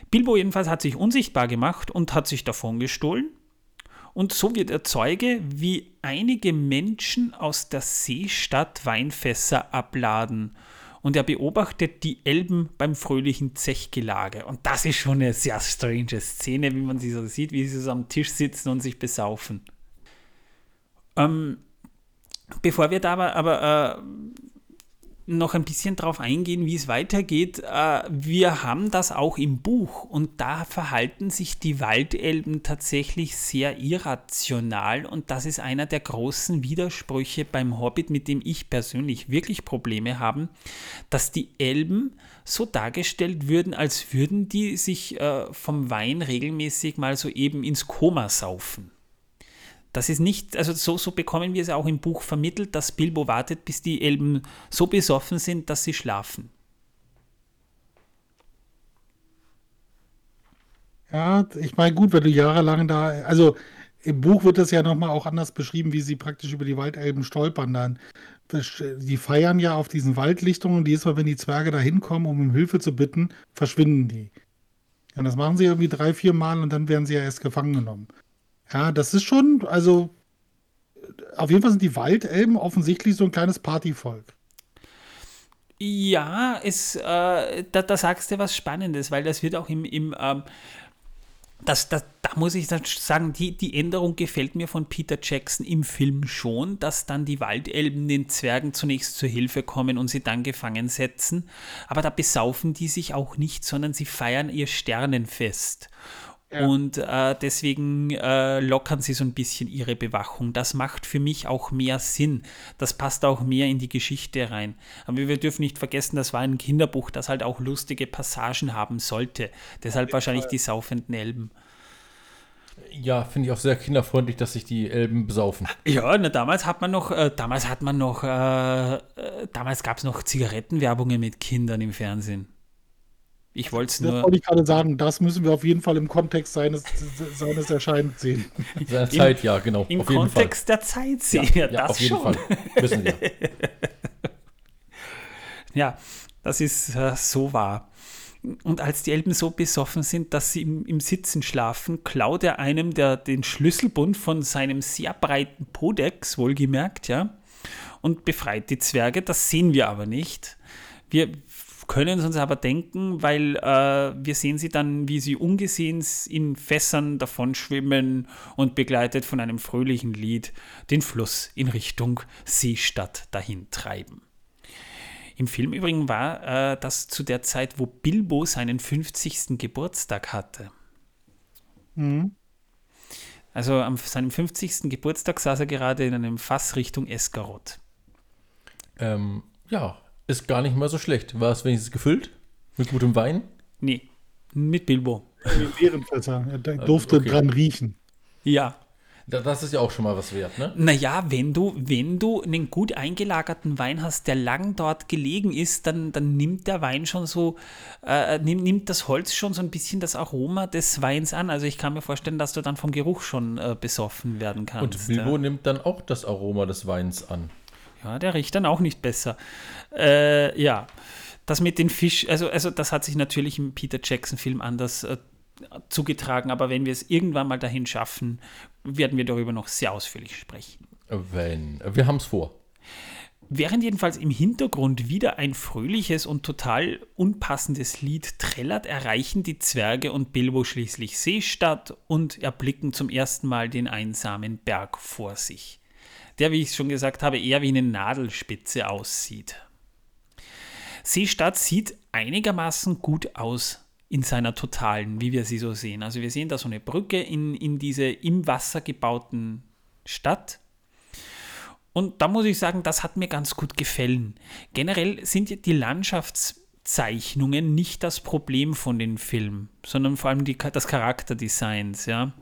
Bilbo jedenfalls hat sich unsichtbar gemacht und hat sich davon gestohlen. Und so wird er Zeuge, wie einige Menschen aus der Seestadt Weinfässer abladen und er beobachtet die Elben beim fröhlichen Zechgelage. Und das ist schon eine sehr strange Szene, wie man sie so sieht, wie sie so am Tisch sitzen und sich besaufen. Ähm, bevor wir da aber, aber äh, noch ein bisschen darauf eingehen, wie es weitergeht. Äh, wir haben das auch im Buch und da verhalten sich die Waldelben tatsächlich sehr irrational und das ist einer der großen Widersprüche beim Hobbit, mit dem ich persönlich wirklich Probleme habe, dass die Elben so dargestellt würden, als würden die sich äh, vom Wein regelmäßig mal so eben ins Koma saufen. Das ist nicht, also so, so bekommen wir es auch im Buch vermittelt, dass Bilbo wartet, bis die Elben so besoffen sind, dass sie schlafen. Ja, ich meine, gut, wenn du jahrelang da, also im Buch wird das ja nochmal auch anders beschrieben, wie sie praktisch über die Waldelben stolpern dann. Die feiern ja auf diesen Waldlichtungen und jedes Mal, wenn die Zwerge da hinkommen, um um Hilfe zu bitten, verschwinden die. Und das machen sie irgendwie drei, vier Mal und dann werden sie ja erst gefangen genommen. Ja, das ist schon, also auf jeden Fall sind die Waldelben offensichtlich so ein kleines Partyvolk. Ja, es, äh, da, da, sagst du was Spannendes, weil das wird auch im, im ähm, das, das, da muss ich sagen, die, die Änderung gefällt mir von Peter Jackson im Film schon, dass dann die Waldelben den Zwergen zunächst zur Hilfe kommen und sie dann gefangen setzen. Aber da besaufen die sich auch nicht, sondern sie feiern ihr Sternenfest. Und äh, deswegen äh, lockern sie so ein bisschen ihre Bewachung. Das macht für mich auch mehr Sinn. Das passt auch mehr in die Geschichte rein. Aber wir dürfen nicht vergessen, das war ein Kinderbuch, das halt auch lustige Passagen haben sollte. Deshalb wahrscheinlich die saufenden Elben. Ja, finde ich auch sehr kinderfreundlich, dass sich die Elben besaufen. Ja, na, damals hat man noch, äh, damals hat man noch, äh, äh, damals gab es noch Zigarettenwerbungen mit Kindern im Fernsehen. Ich wollte es nur. Das wollte ich gerade sagen, das müssen wir auf jeden Fall im Kontext seines, seines Erscheinens sehen. Seiner Zeit, ja, genau. Im Kontext der Zeit sehen, ja, ja auf jeden schon. Fall. Müssen wir. ja, das ist äh, so wahr. Und als die Elben so besoffen sind, dass sie im, im, Sitzen schlafen, klaut er einem der, den Schlüsselbund von seinem sehr breiten Podex, wohlgemerkt, ja, und befreit die Zwerge. Das sehen wir aber nicht. Wir, können es uns aber denken, weil äh, wir sehen sie dann, wie sie ungesehen in Fässern davon schwimmen und begleitet von einem fröhlichen Lied den Fluss in Richtung Seestadt dahin treiben. Im Film übrigens war äh, das zu der Zeit, wo Bilbo seinen 50. Geburtstag hatte. Mhm. Also am seinem 50. Geburtstag saß er gerade in einem Fass Richtung Eskarot. Ähm, ja, ist gar nicht mal so schlecht. War es wenigstens gefüllt? Mit gutem Wein? Nee, mit Bilbo. Mit Ehrenfässer. Er durfte okay. dran riechen. Ja. Das ist ja auch schon mal was wert, ne? Naja, wenn du, wenn du einen gut eingelagerten Wein hast, der lang dort gelegen ist, dann, dann nimmt der Wein schon so, äh, nimmt, nimmt das Holz schon so ein bisschen das Aroma des Weins an. Also ich kann mir vorstellen, dass du dann vom Geruch schon äh, besoffen werden kannst. Und Bilbo ja. nimmt dann auch das Aroma des Weins an. Ja, der riecht dann auch nicht besser. Äh, ja, das mit den Fisch, also, also das hat sich natürlich im Peter Jackson-Film anders äh, zugetragen, aber wenn wir es irgendwann mal dahin schaffen, werden wir darüber noch sehr ausführlich sprechen. Wenn. Wir haben es vor. Während jedenfalls im Hintergrund wieder ein fröhliches und total unpassendes Lied trällert, erreichen die Zwerge und Bilbo schließlich Seestadt und erblicken zum ersten Mal den einsamen Berg vor sich, der, wie ich schon gesagt habe, eher wie eine Nadelspitze aussieht. Seestadt sieht einigermaßen gut aus in seiner totalen, wie wir sie so sehen. Also wir sehen da so eine Brücke in, in diese im Wasser gebauten Stadt und da muss ich sagen, das hat mir ganz gut gefallen. Generell sind die Landschaftszeichnungen nicht das Problem von den Filmen, sondern vor allem die, das Charakterdesigns, ja.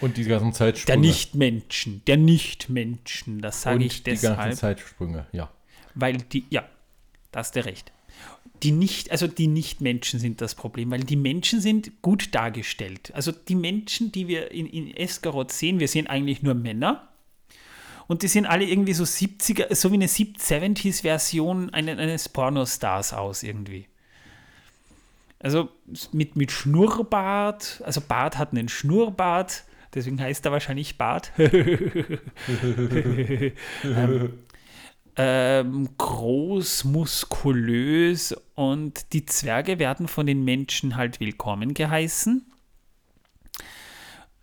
Und die ganzen Zeitsprünge. Der Nichtmenschen, der Nichtmenschen, das sage ich deshalb. Die ganzen Zeitsprünge, ja. Weil die, ja, da hast du recht. Die nicht, also die Nichtmenschen sind das Problem, weil die Menschen sind gut dargestellt. Also die Menschen, die wir in, in Eskarot sehen, wir sehen eigentlich nur Männer und die sehen alle irgendwie so 70er, so wie eine 70s-Version eines Pornostars aus irgendwie. Also mit, mit Schnurrbart, also Bart hat einen Schnurrbart, deswegen heißt er wahrscheinlich Bart. ähm, ähm, groß, muskulös und die Zwerge werden von den Menschen halt willkommen geheißen.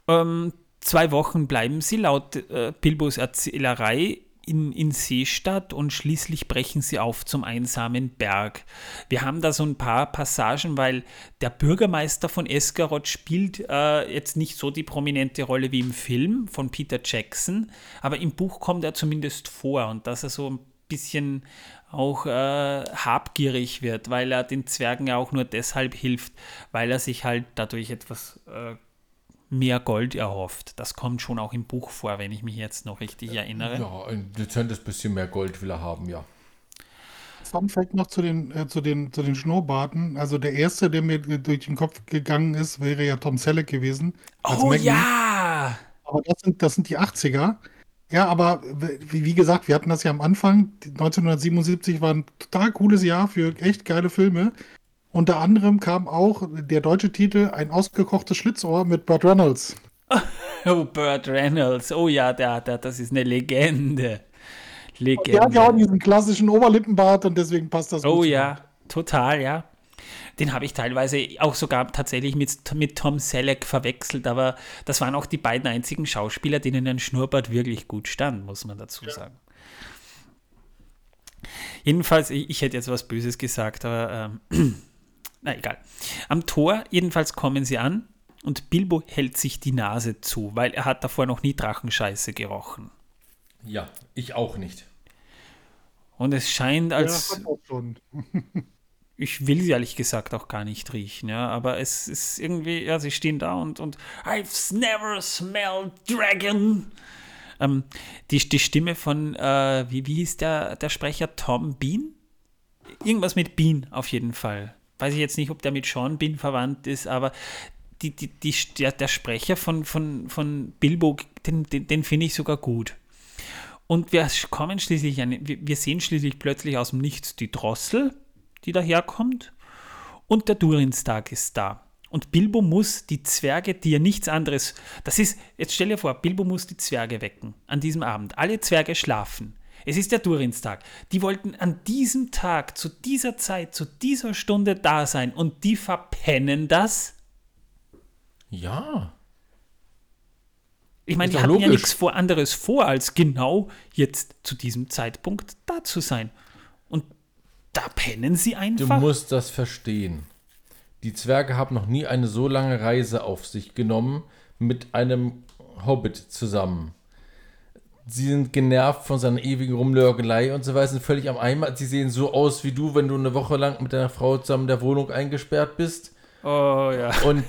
Ähm, Zwei Wochen bleiben sie laut äh, Bilbos Erzählerei in, in Seestadt und schließlich brechen sie auf zum einsamen Berg. Wir haben da so ein paar Passagen, weil der Bürgermeister von Eskarot spielt äh, jetzt nicht so die prominente Rolle wie im Film von Peter Jackson, aber im Buch kommt er zumindest vor und dass er so ein bisschen auch äh, habgierig wird, weil er den Zwergen ja auch nur deshalb hilft, weil er sich halt dadurch etwas äh, mehr Gold erhofft. Das kommt schon auch im Buch vor, wenn ich mich jetzt noch richtig erinnere. Ja, ein dezentes bisschen mehr Gold will er haben, ja. Fun Fact noch zu den, äh, zu, den, zu den Schnurrbarten. Also der erste, der mir durch den Kopf gegangen ist, wäre ja Tom Selleck gewesen. Oh ja! Aber das sind, das sind die 80er. Ja, aber wie, wie, gesagt, wir hatten das ja am Anfang. 1977 war ein total cooles Jahr für echt geile Filme. Unter anderem kam auch der deutsche Titel Ein ausgekochtes Schlitzohr mit Burt Reynolds. Oh, Burt Reynolds. Oh ja, der, der, das ist eine Legende. Legende. Der hat ja auch diesen klassischen Oberlippenbart und deswegen passt das Oh ja, total, ja. Den habe ich teilweise auch sogar tatsächlich mit, mit Tom Selleck verwechselt, aber das waren auch die beiden einzigen Schauspieler, denen ein Schnurrbart wirklich gut stand, muss man dazu sagen. Jedenfalls, ich, ich, hätte jetzt was Böses gesagt, aber ähm, Na egal. Am Tor jedenfalls kommen sie an und Bilbo hält sich die Nase zu, weil er hat davor noch nie Drachenscheiße gerochen. Ja, ich auch nicht. Und es scheint als. Ja, ich will sie ehrlich gesagt auch gar nicht riechen, ja, aber es ist irgendwie, ja, sie stehen da und, und I've never smelled dragon. Ähm, die, die Stimme von, äh, wie, wie hieß der, der Sprecher? Tom Bean? Irgendwas mit Bean auf jeden Fall weiß ich jetzt nicht, ob der mit Sean Bean verwandt ist, aber die, die, die, der, der Sprecher von, von, von Bilbo, den, den, den finde ich sogar gut. Und wir kommen schließlich, eine, wir sehen schließlich plötzlich aus dem Nichts die Drossel, die daherkommt, und der Durinstag ist da. Und Bilbo muss die Zwerge, die ja nichts anderes, das ist, jetzt stell dir vor, Bilbo muss die Zwerge wecken an diesem Abend. Alle Zwerge schlafen. Es ist der Durinstag. Die wollten an diesem Tag, zu dieser Zeit, zu dieser Stunde da sein und die verpennen das? Ja. Ich meine, die hatten logisch. ja nichts vor anderes vor, als genau jetzt zu diesem Zeitpunkt da zu sein. Und da pennen sie einfach. Du musst das verstehen. Die Zwerge haben noch nie eine so lange Reise auf sich genommen mit einem Hobbit zusammen sie sind genervt von seiner ewigen Rumlörgelei und so weiter, sind völlig am Eimer. Sie sehen so aus wie du, wenn du eine Woche lang mit deiner Frau zusammen in der Wohnung eingesperrt bist. Oh ja. Und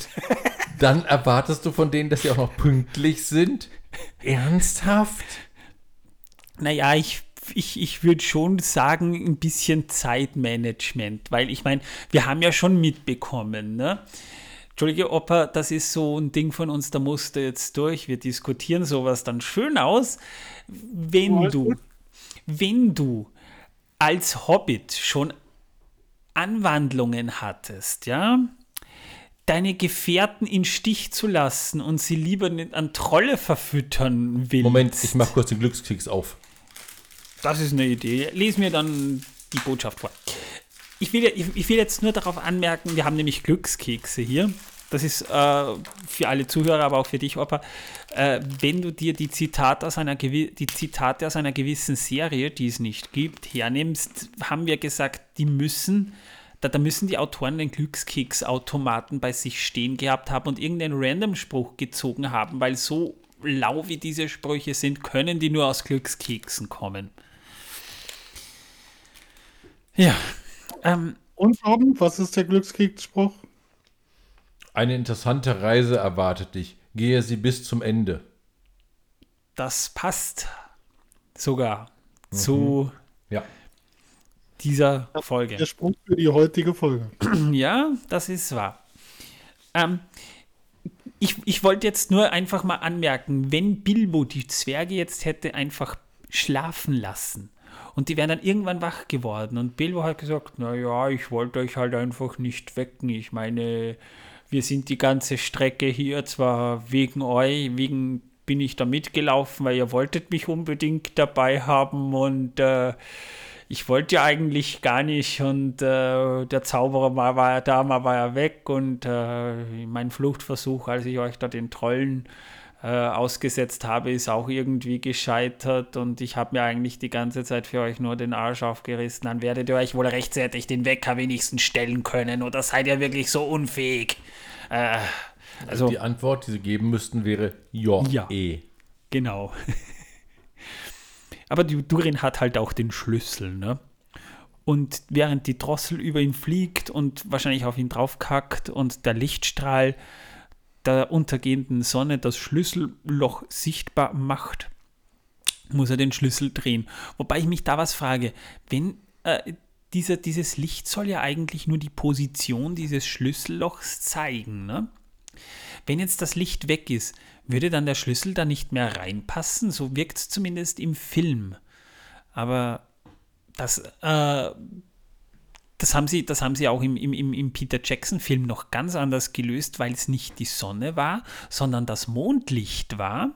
dann erwartest du von denen, dass sie auch noch pünktlich sind. Ernsthaft? Naja, ich, ich, ich würde schon sagen, ein bisschen Zeitmanagement, weil ich meine, wir haben ja schon mitbekommen, ne? Entschuldige, Opa, das ist so ein Ding von uns, da musst du jetzt durch. Wir diskutieren sowas dann schön aus. Wenn du, wenn du als Hobbit schon Anwandlungen hattest, ja, deine Gefährten in Stich zu lassen und sie lieber an Trolle verfüttern willst. Moment, ich mach kurz den Glückskeks auf. das ist eine Idee. Lies mir dann die Botschaft vor. Ich will, ich will jetzt nur darauf anmerken, wir haben nämlich Glückskekse hier. Das ist äh, für alle Zuhörer, aber auch für dich, Opa. Äh, wenn du dir die Zitate, aus einer die Zitate aus einer gewissen Serie, die es nicht gibt, hernimmst, haben wir gesagt, die müssen, da, da müssen die Autoren den Glückskeksautomaten bei sich stehen gehabt haben und irgendeinen Random-Spruch gezogen haben, weil so lau wie diese Sprüche sind, können die nur aus Glückskeksen kommen. Ja. Ähm, Und Robin, was ist der Glückskeksspruch? Eine interessante Reise erwartet dich. Gehe sie bis zum Ende. Das passt sogar mhm. zu ja. dieser Folge. Der Spruch für die heutige Folge. Ja, das ist wahr. Ähm, ich, ich wollte jetzt nur einfach mal anmerken, wenn Bilbo die Zwerge jetzt hätte einfach schlafen lassen und die wären dann irgendwann wach geworden. Und Bilbo hat gesagt, naja, ich wollte euch halt einfach nicht wecken. Ich meine, wir sind die ganze Strecke hier zwar wegen euch, wegen bin ich da mitgelaufen, weil ihr wolltet mich unbedingt dabei haben. Und äh, ich wollte ja eigentlich gar nicht. Und äh, der Zauberer mal war ja da, mal war er weg. Und äh, mein Fluchtversuch, als ich euch da den Trollen äh, ausgesetzt habe, ist auch irgendwie gescheitert und ich habe mir eigentlich die ganze Zeit für euch nur den Arsch aufgerissen. Dann werdet ihr euch wohl rechtzeitig den Wecker wenigstens stellen können oder seid ihr wirklich so unfähig? Äh, also die Antwort, die sie geben müssten, wäre ja, ja eh. Genau. Aber die Durin hat halt auch den Schlüssel, ne? Und während die Drossel über ihn fliegt und wahrscheinlich auf ihn draufkackt und der Lichtstrahl der untergehenden Sonne das Schlüsselloch sichtbar macht, muss er den Schlüssel drehen. Wobei ich mich da was frage, wenn äh, dieser, dieses Licht soll ja eigentlich nur die Position dieses Schlüssellochs zeigen. Ne? Wenn jetzt das Licht weg ist, würde dann der Schlüssel da nicht mehr reinpassen? So wirkt es zumindest im Film. Aber das, äh, das, haben sie, das haben sie auch im, im, im Peter Jackson-Film noch ganz anders gelöst, weil es nicht die Sonne war, sondern das Mondlicht war.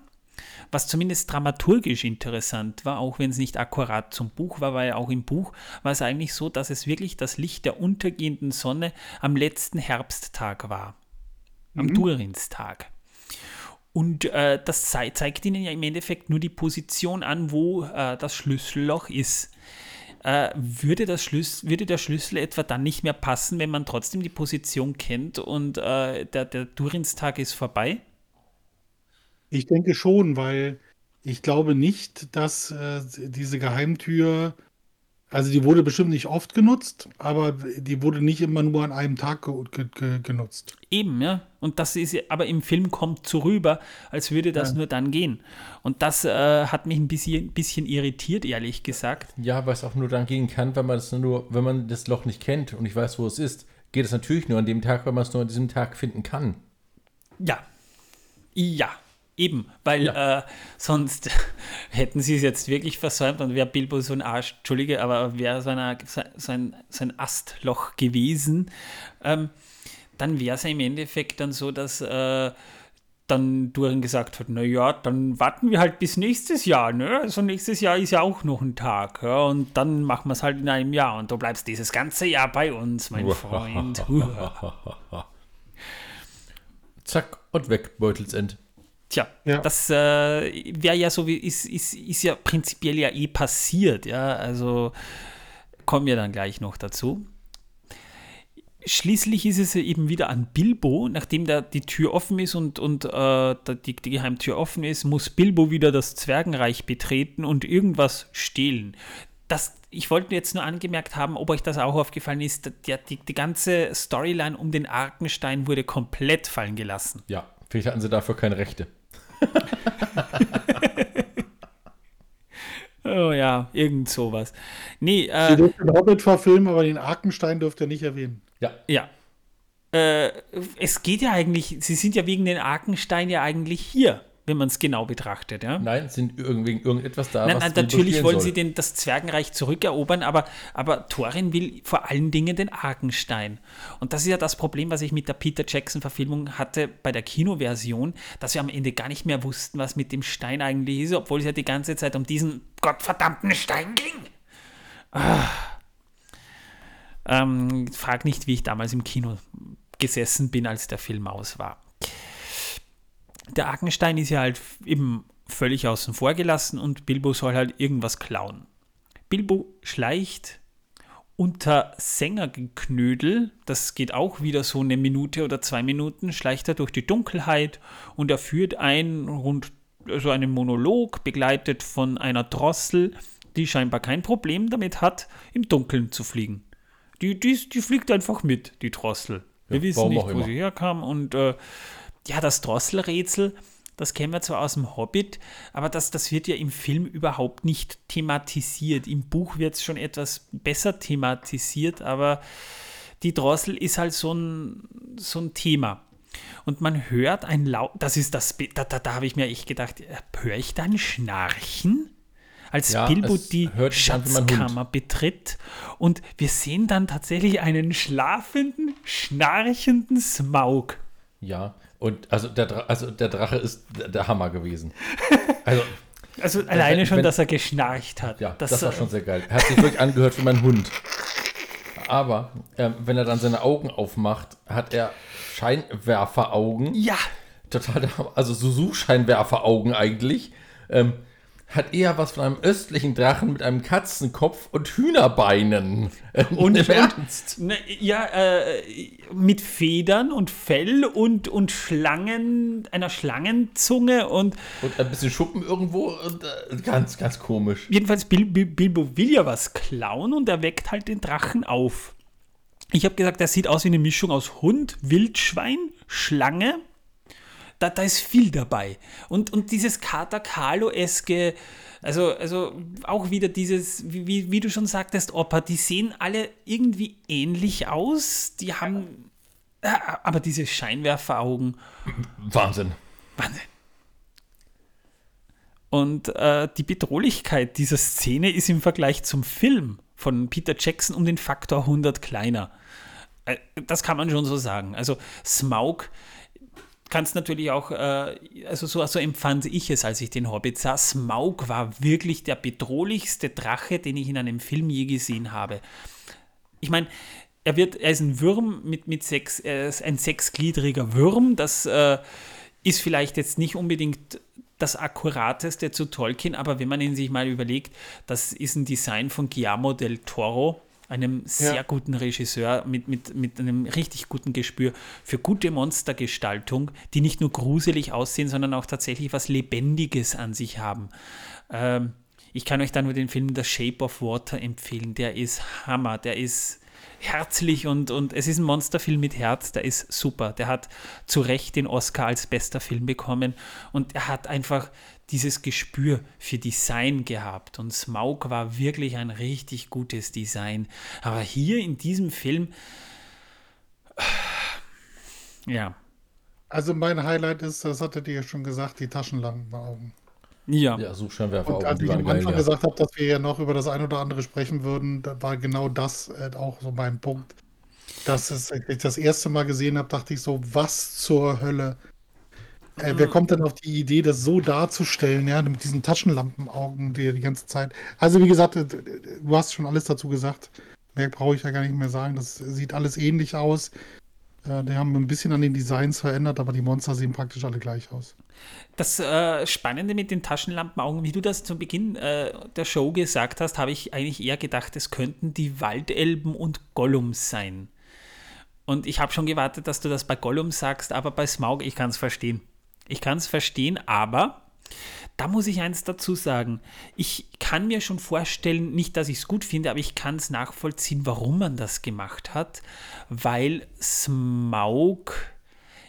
Was zumindest dramaturgisch interessant war, auch wenn es nicht akkurat zum Buch war, weil auch im Buch war es eigentlich so, dass es wirklich das Licht der untergehenden Sonne am letzten Herbsttag war. Am mhm. Durinstag. Und äh, das zei zeigt ihnen ja im Endeffekt nur die Position an, wo äh, das Schlüsselloch ist. Äh, würde, das Schlüssel, würde der Schlüssel etwa dann nicht mehr passen, wenn man trotzdem die Position kennt und äh, der, der Durinstag ist vorbei? Ich denke schon, weil ich glaube nicht, dass äh, diese Geheimtür also die wurde bestimmt nicht oft genutzt, aber die wurde nicht immer nur an einem Tag ge ge genutzt. Eben, ja. Und das ist aber im Film kommt so rüber, als würde das ja. nur dann gehen. Und das äh, hat mich ein bisschen, bisschen irritiert, ehrlich gesagt. Ja, weil es auch nur dann gehen kann, wenn man das nur, wenn man das Loch nicht kennt und ich weiß, wo es ist, geht es natürlich nur an dem Tag, wenn man es nur an diesem Tag finden kann. Ja. Ja. Eben, weil ja. äh, sonst hätten sie es jetzt wirklich versäumt und wäre Bilbo so ein Arsch, Entschuldige, aber wäre so, so, ein, so ein Astloch gewesen, ähm, dann wäre es ja im Endeffekt dann so, dass äh, dann Durin gesagt hat, naja, dann warten wir halt bis nächstes Jahr, ne? Also nächstes Jahr ist ja auch noch ein Tag, ja? und dann machen wir es halt in einem Jahr und du bleibst dieses ganze Jahr bei uns, mein Freund. Zack und weg, Beutelsend. Tja, ja. das äh, wäre ja so wie, ist, ist, ist ja prinzipiell ja eh passiert, ja. Also kommen wir dann gleich noch dazu. Schließlich ist es eben wieder an Bilbo, nachdem da die Tür offen ist und, und äh, die, die Geheimtür offen ist, muss Bilbo wieder das Zwergenreich betreten und irgendwas stehlen. Das, ich wollte jetzt nur angemerkt haben, ob euch das auch aufgefallen ist, die, die, die ganze Storyline um den Arkenstein wurde komplett fallen gelassen. Ja, vielleicht hatten sie dafür keine Rechte. oh ja, irgend sowas. Nee, äh, Sie dürfen den Hobbit verfilmen, aber den Arkenstein dürft ihr nicht erwähnen. Ja. Ja. Äh, es geht ja eigentlich, Sie sind ja wegen den Arkenstein ja eigentlich hier, wenn man es genau betrachtet. Ja? Nein, sind irgendwie irgendetwas da, Nein, nein, natürlich wollen soll. sie den, das Zwergenreich zurückerobern, aber, aber Thorin will vor allen Dingen den Arkenstein. Und das ist ja das Problem, was ich mit der Peter Jackson-Verfilmung hatte bei der Kinoversion, dass wir am Ende gar nicht mehr wussten, was mit dem Stein eigentlich ist, obwohl es ja die ganze Zeit um diesen gottverdammten Stein ging. Ah. Ähm, frag nicht, wie ich damals im Kino gesessen bin, als der Film aus war. Der Arkenstein ist ja halt eben völlig außen vor gelassen und Bilbo soll halt irgendwas klauen. Bilbo schleicht unter Sängergeknödel, das geht auch wieder so eine Minute oder zwei Minuten, schleicht er durch die Dunkelheit und er führt ein rund so einen Monolog, begleitet von einer Drossel, die scheinbar kein Problem damit hat, im Dunkeln zu fliegen. Die, die, die fliegt einfach mit, die Drossel. Wir Ja, wissen nicht, wo immer. sie herkam und äh, ja, das Drosselrätsel, das kennen wir zwar aus dem Hobbit, aber das, das wird ja im Film überhaupt nicht thematisiert. Im Buch wird es schon etwas besser thematisiert, aber die Drossel ist halt so ein, so ein Thema. Und man hört ein laut, das ist das, da, da, da habe ich mir echt gedacht, äh, höre ich da ein Schnarchen? Als Ja, Bilbo die. Schatzkammer betritt und wir sehen dann tatsächlich einen schlafenden, schnarchenden Smaug. Ja, und also der, Dra also der Drache ist der, Hammer gewesen. Also, Also alleine wenn- schon, wenn- dass er geschnarcht hat. ja, das, das, war äh, schon sehr geil. Er hat sich wirklich angehört wie mein Hund. Aber ähm, wenn er dann seine Augen aufmacht, hat er Scheinwerferaugen. Ja, Total, also so Suchscheinwerferaugen eigentlich. Ähm, hat eher was von einem östlichen Drachen mit einem Katzenkopf und Hühnerbeinen. Und- im und- Ernst. ne, ja äh, mit Federn und Fell und, und Schlangen, einer Schlangenzunge und Und ein bisschen Schuppen irgendwo. Und, äh, ganz, ganz komisch. jedenfalls Bil Bil Bilbo will ja was klauen und er weckt halt den Drachen auf. Ich habe gesagt, er sieht aus wie eine Mischung aus Hund, Wildschwein, Schlange. Da, da ist viel dabei. Und, und dieses Kater Carlo-eske, also, also auch wieder dieses, wie, wie, du schon sagtest, Opa, die sehen alle irgendwie ähnlich aus. Die haben, äh, aber diese Scheinwerferaugen, Wahnsinn. Wahnsinn. Und äh, die Bedrohlichkeit dieser Szene ist im Vergleich zum Film von Peter Jackson um den Faktor 100 kleiner. Äh, das kann man schon so sagen. Also Smaug kannst natürlich auch, äh, also so, so empfand ich es, als ich den Hobbit sah. Smaug war wirklich der bedrohlichste Drache, den ich in einem Film je gesehen habe. Ich meine, er wird, er ist ein Wurm mit, mit sechs, er ist ein sechsgliedriger Wurm. Das äh, ist vielleicht jetzt nicht unbedingt das akkurateste zu Tolkien, aber wenn man ihn sich mal überlegt, das ist ein Design von Guillermo del Toro, einem sehr Ja. guten Regisseur mit, mit, mit einem richtig guten Gespür für gute Monstergestaltung, die nicht nur gruselig aussehen, sondern auch tatsächlich was Lebendiges an sich haben. Ähm, ich kann euch da nur den Film The Shape of Water empfehlen. Der ist Hammer, der ist herzlich und, und es ist ein Monsterfilm mit Herz, der ist super. Der hat zu Recht den Oscar als bester Film bekommen und er hat einfach dieses Gespür für Design gehabt und Smaug war wirklich ein richtig gutes Design. Aber hier in diesem Film, ja, Also mein Highlight ist, das hattet ihr ja schon gesagt, die Taschenlampenaugen. ja, Ja, Suchscheinwerferaugen. Und als ich am geil, Anfang ja. gesagt habe, dass wir ja noch über das ein oder andere sprechen würden, da war genau das äh, auch so mein Punkt. Dass es, als ich das erste Mal gesehen habe, dachte ich so, was zur Hölle? Äh, wer kommt denn auf die Idee, das so darzustellen, ja, mit diesen Taschenlampenaugen die, die ganze Zeit? Also wie gesagt, äh, du hast schon alles dazu gesagt. Mehr brauche ich ja gar nicht mehr sagen. Das sieht alles ähnlich aus. Äh, die haben ein bisschen an den Designs verändert, aber die Monster sehen praktisch alle gleich aus. Das äh, Spannende mit den Taschenlampenaugen, wie du das zu Beginn äh, der Show gesagt hast, habe ich eigentlich eher gedacht, es könnten die Waldelben und Gollums sein. Und ich habe schon gewartet, dass du das bei Gollum sagst, aber bei Smaug, ich kann es verstehen. Ich kann es verstehen, aber da muss ich eins dazu sagen. Ich kann mir schon vorstellen, nicht, dass ich es gut finde, aber ich kann es nachvollziehen, warum man das gemacht hat, weil Smaug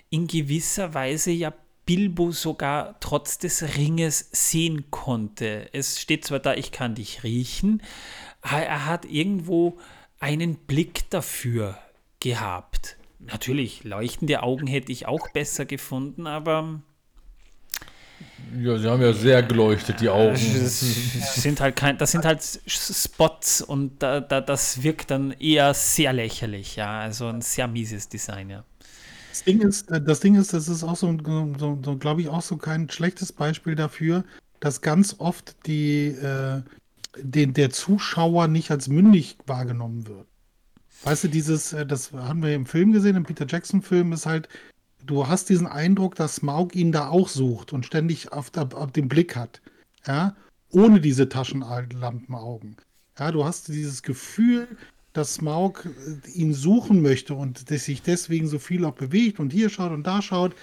in gewisser Weise ja Bilbo sogar trotz des Ringes sehen konnte. Es steht zwar da, ich kann dich riechen, er hat irgendwo einen Blick dafür gehabt. Natürlich, leuchtende Augen hätte ich auch besser gefunden, aber Ja, sie haben ja sehr geleuchtet, die Augen. Das sind halt kein, das sind halt Spots und da, da, das wirkt dann eher sehr lächerlich, ja. Also ein sehr mieses Design, ja. Das Ding ist, äh, das Ding ist, das ist auch so, so, so glaube ich, auch so kein schlechtes Beispiel dafür, dass ganz oft die, äh, den, der Zuschauer nicht als mündig wahrgenommen wird. Weißt du, dieses, äh, das haben wir im Film gesehen, im Peter Jackson-Film, ist halt, du hast diesen Eindruck, dass Smaug ihn da auch sucht und ständig auf, auf, auf den Blick hat. Ja, ohne diese Taschenlampenaugen. Ja, du hast dieses Gefühl, dass Smaug äh, ihn suchen möchte und dass sich deswegen so viel auch bewegt und hier schaut und da schaut.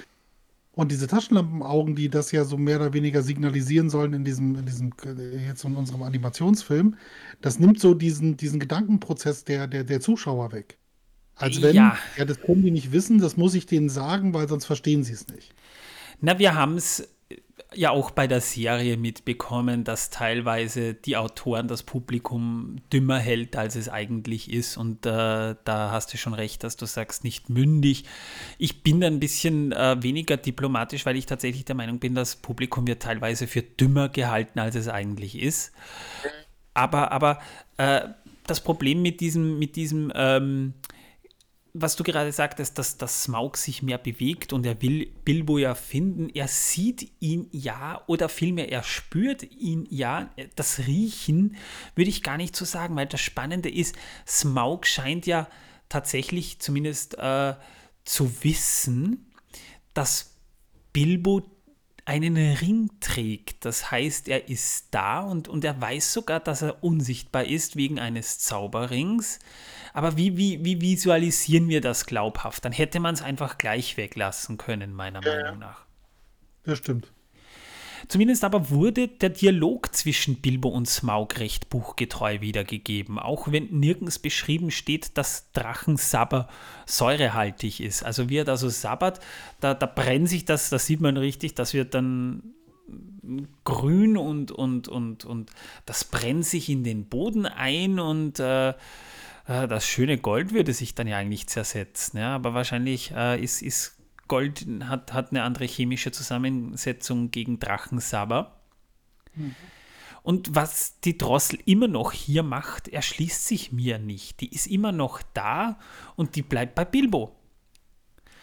Und diese Taschenlampenaugen, die das ja so mehr oder weniger signalisieren sollen in diesem, in diesem, äh, jetzt in unserem Animationsfilm, das nimmt so diesen, diesen Gedankenprozess der, der, der Zuschauer weg. Als wenn, ja. ja, das können die nicht wissen, das muss ich denen sagen, weil sonst verstehen sie es nicht. Na, wir haben es ja auch bei der Serie mitbekommen, dass teilweise die Autoren das Publikum dümmer hält, als es eigentlich ist. Und äh, da hast du schon recht, dass du sagst, nicht mündig. Ich bin ein bisschen äh, weniger diplomatisch, weil ich tatsächlich der Meinung bin, das Publikum wird teilweise für dümmer gehalten, als es eigentlich ist. Aber, aber äh, das Problem mit diesem, mit diesem ähm, was du gerade sagtest, dass das Smaug sich mehr bewegt und er will Bilbo ja finden. Er sieht ihn ja oder vielmehr er spürt ihn ja. Das Riechen würde ich gar nicht so sagen, weil das Spannende ist, Smaug scheint ja tatsächlich zumindest äh, zu wissen, dass Bilbo einen Ring trägt. Das heißt, er ist da und, und er weiß sogar, dass er unsichtbar ist wegen eines Zauberrings. Aber wie, wie, wie visualisieren wir das glaubhaft? Dann hätte man es einfach gleich weglassen können, meiner ja, Meinung nach. Das stimmt. Zumindest aber wurde der Dialog zwischen Bilbo und Smaug recht buchgetreu wiedergegeben, auch wenn nirgends beschrieben steht, dass Drachensabber säurehaltig ist. Also wie er da so sabbert, da, da brennt sich das, da sieht man richtig, das wird dann grün und, und, und, und das brennt sich in den Boden ein und äh, äh, das schöne Gold würde sich dann ja eigentlich zersetzen. Ja? Aber wahrscheinlich äh, ist, ist Gold hat, hat eine andere chemische Zusammensetzung gegen Drachensaber. Mhm. Und was die Drossel immer noch hier macht, erschließt sich mir nicht. Die ist immer noch da und die bleibt bei Bilbo.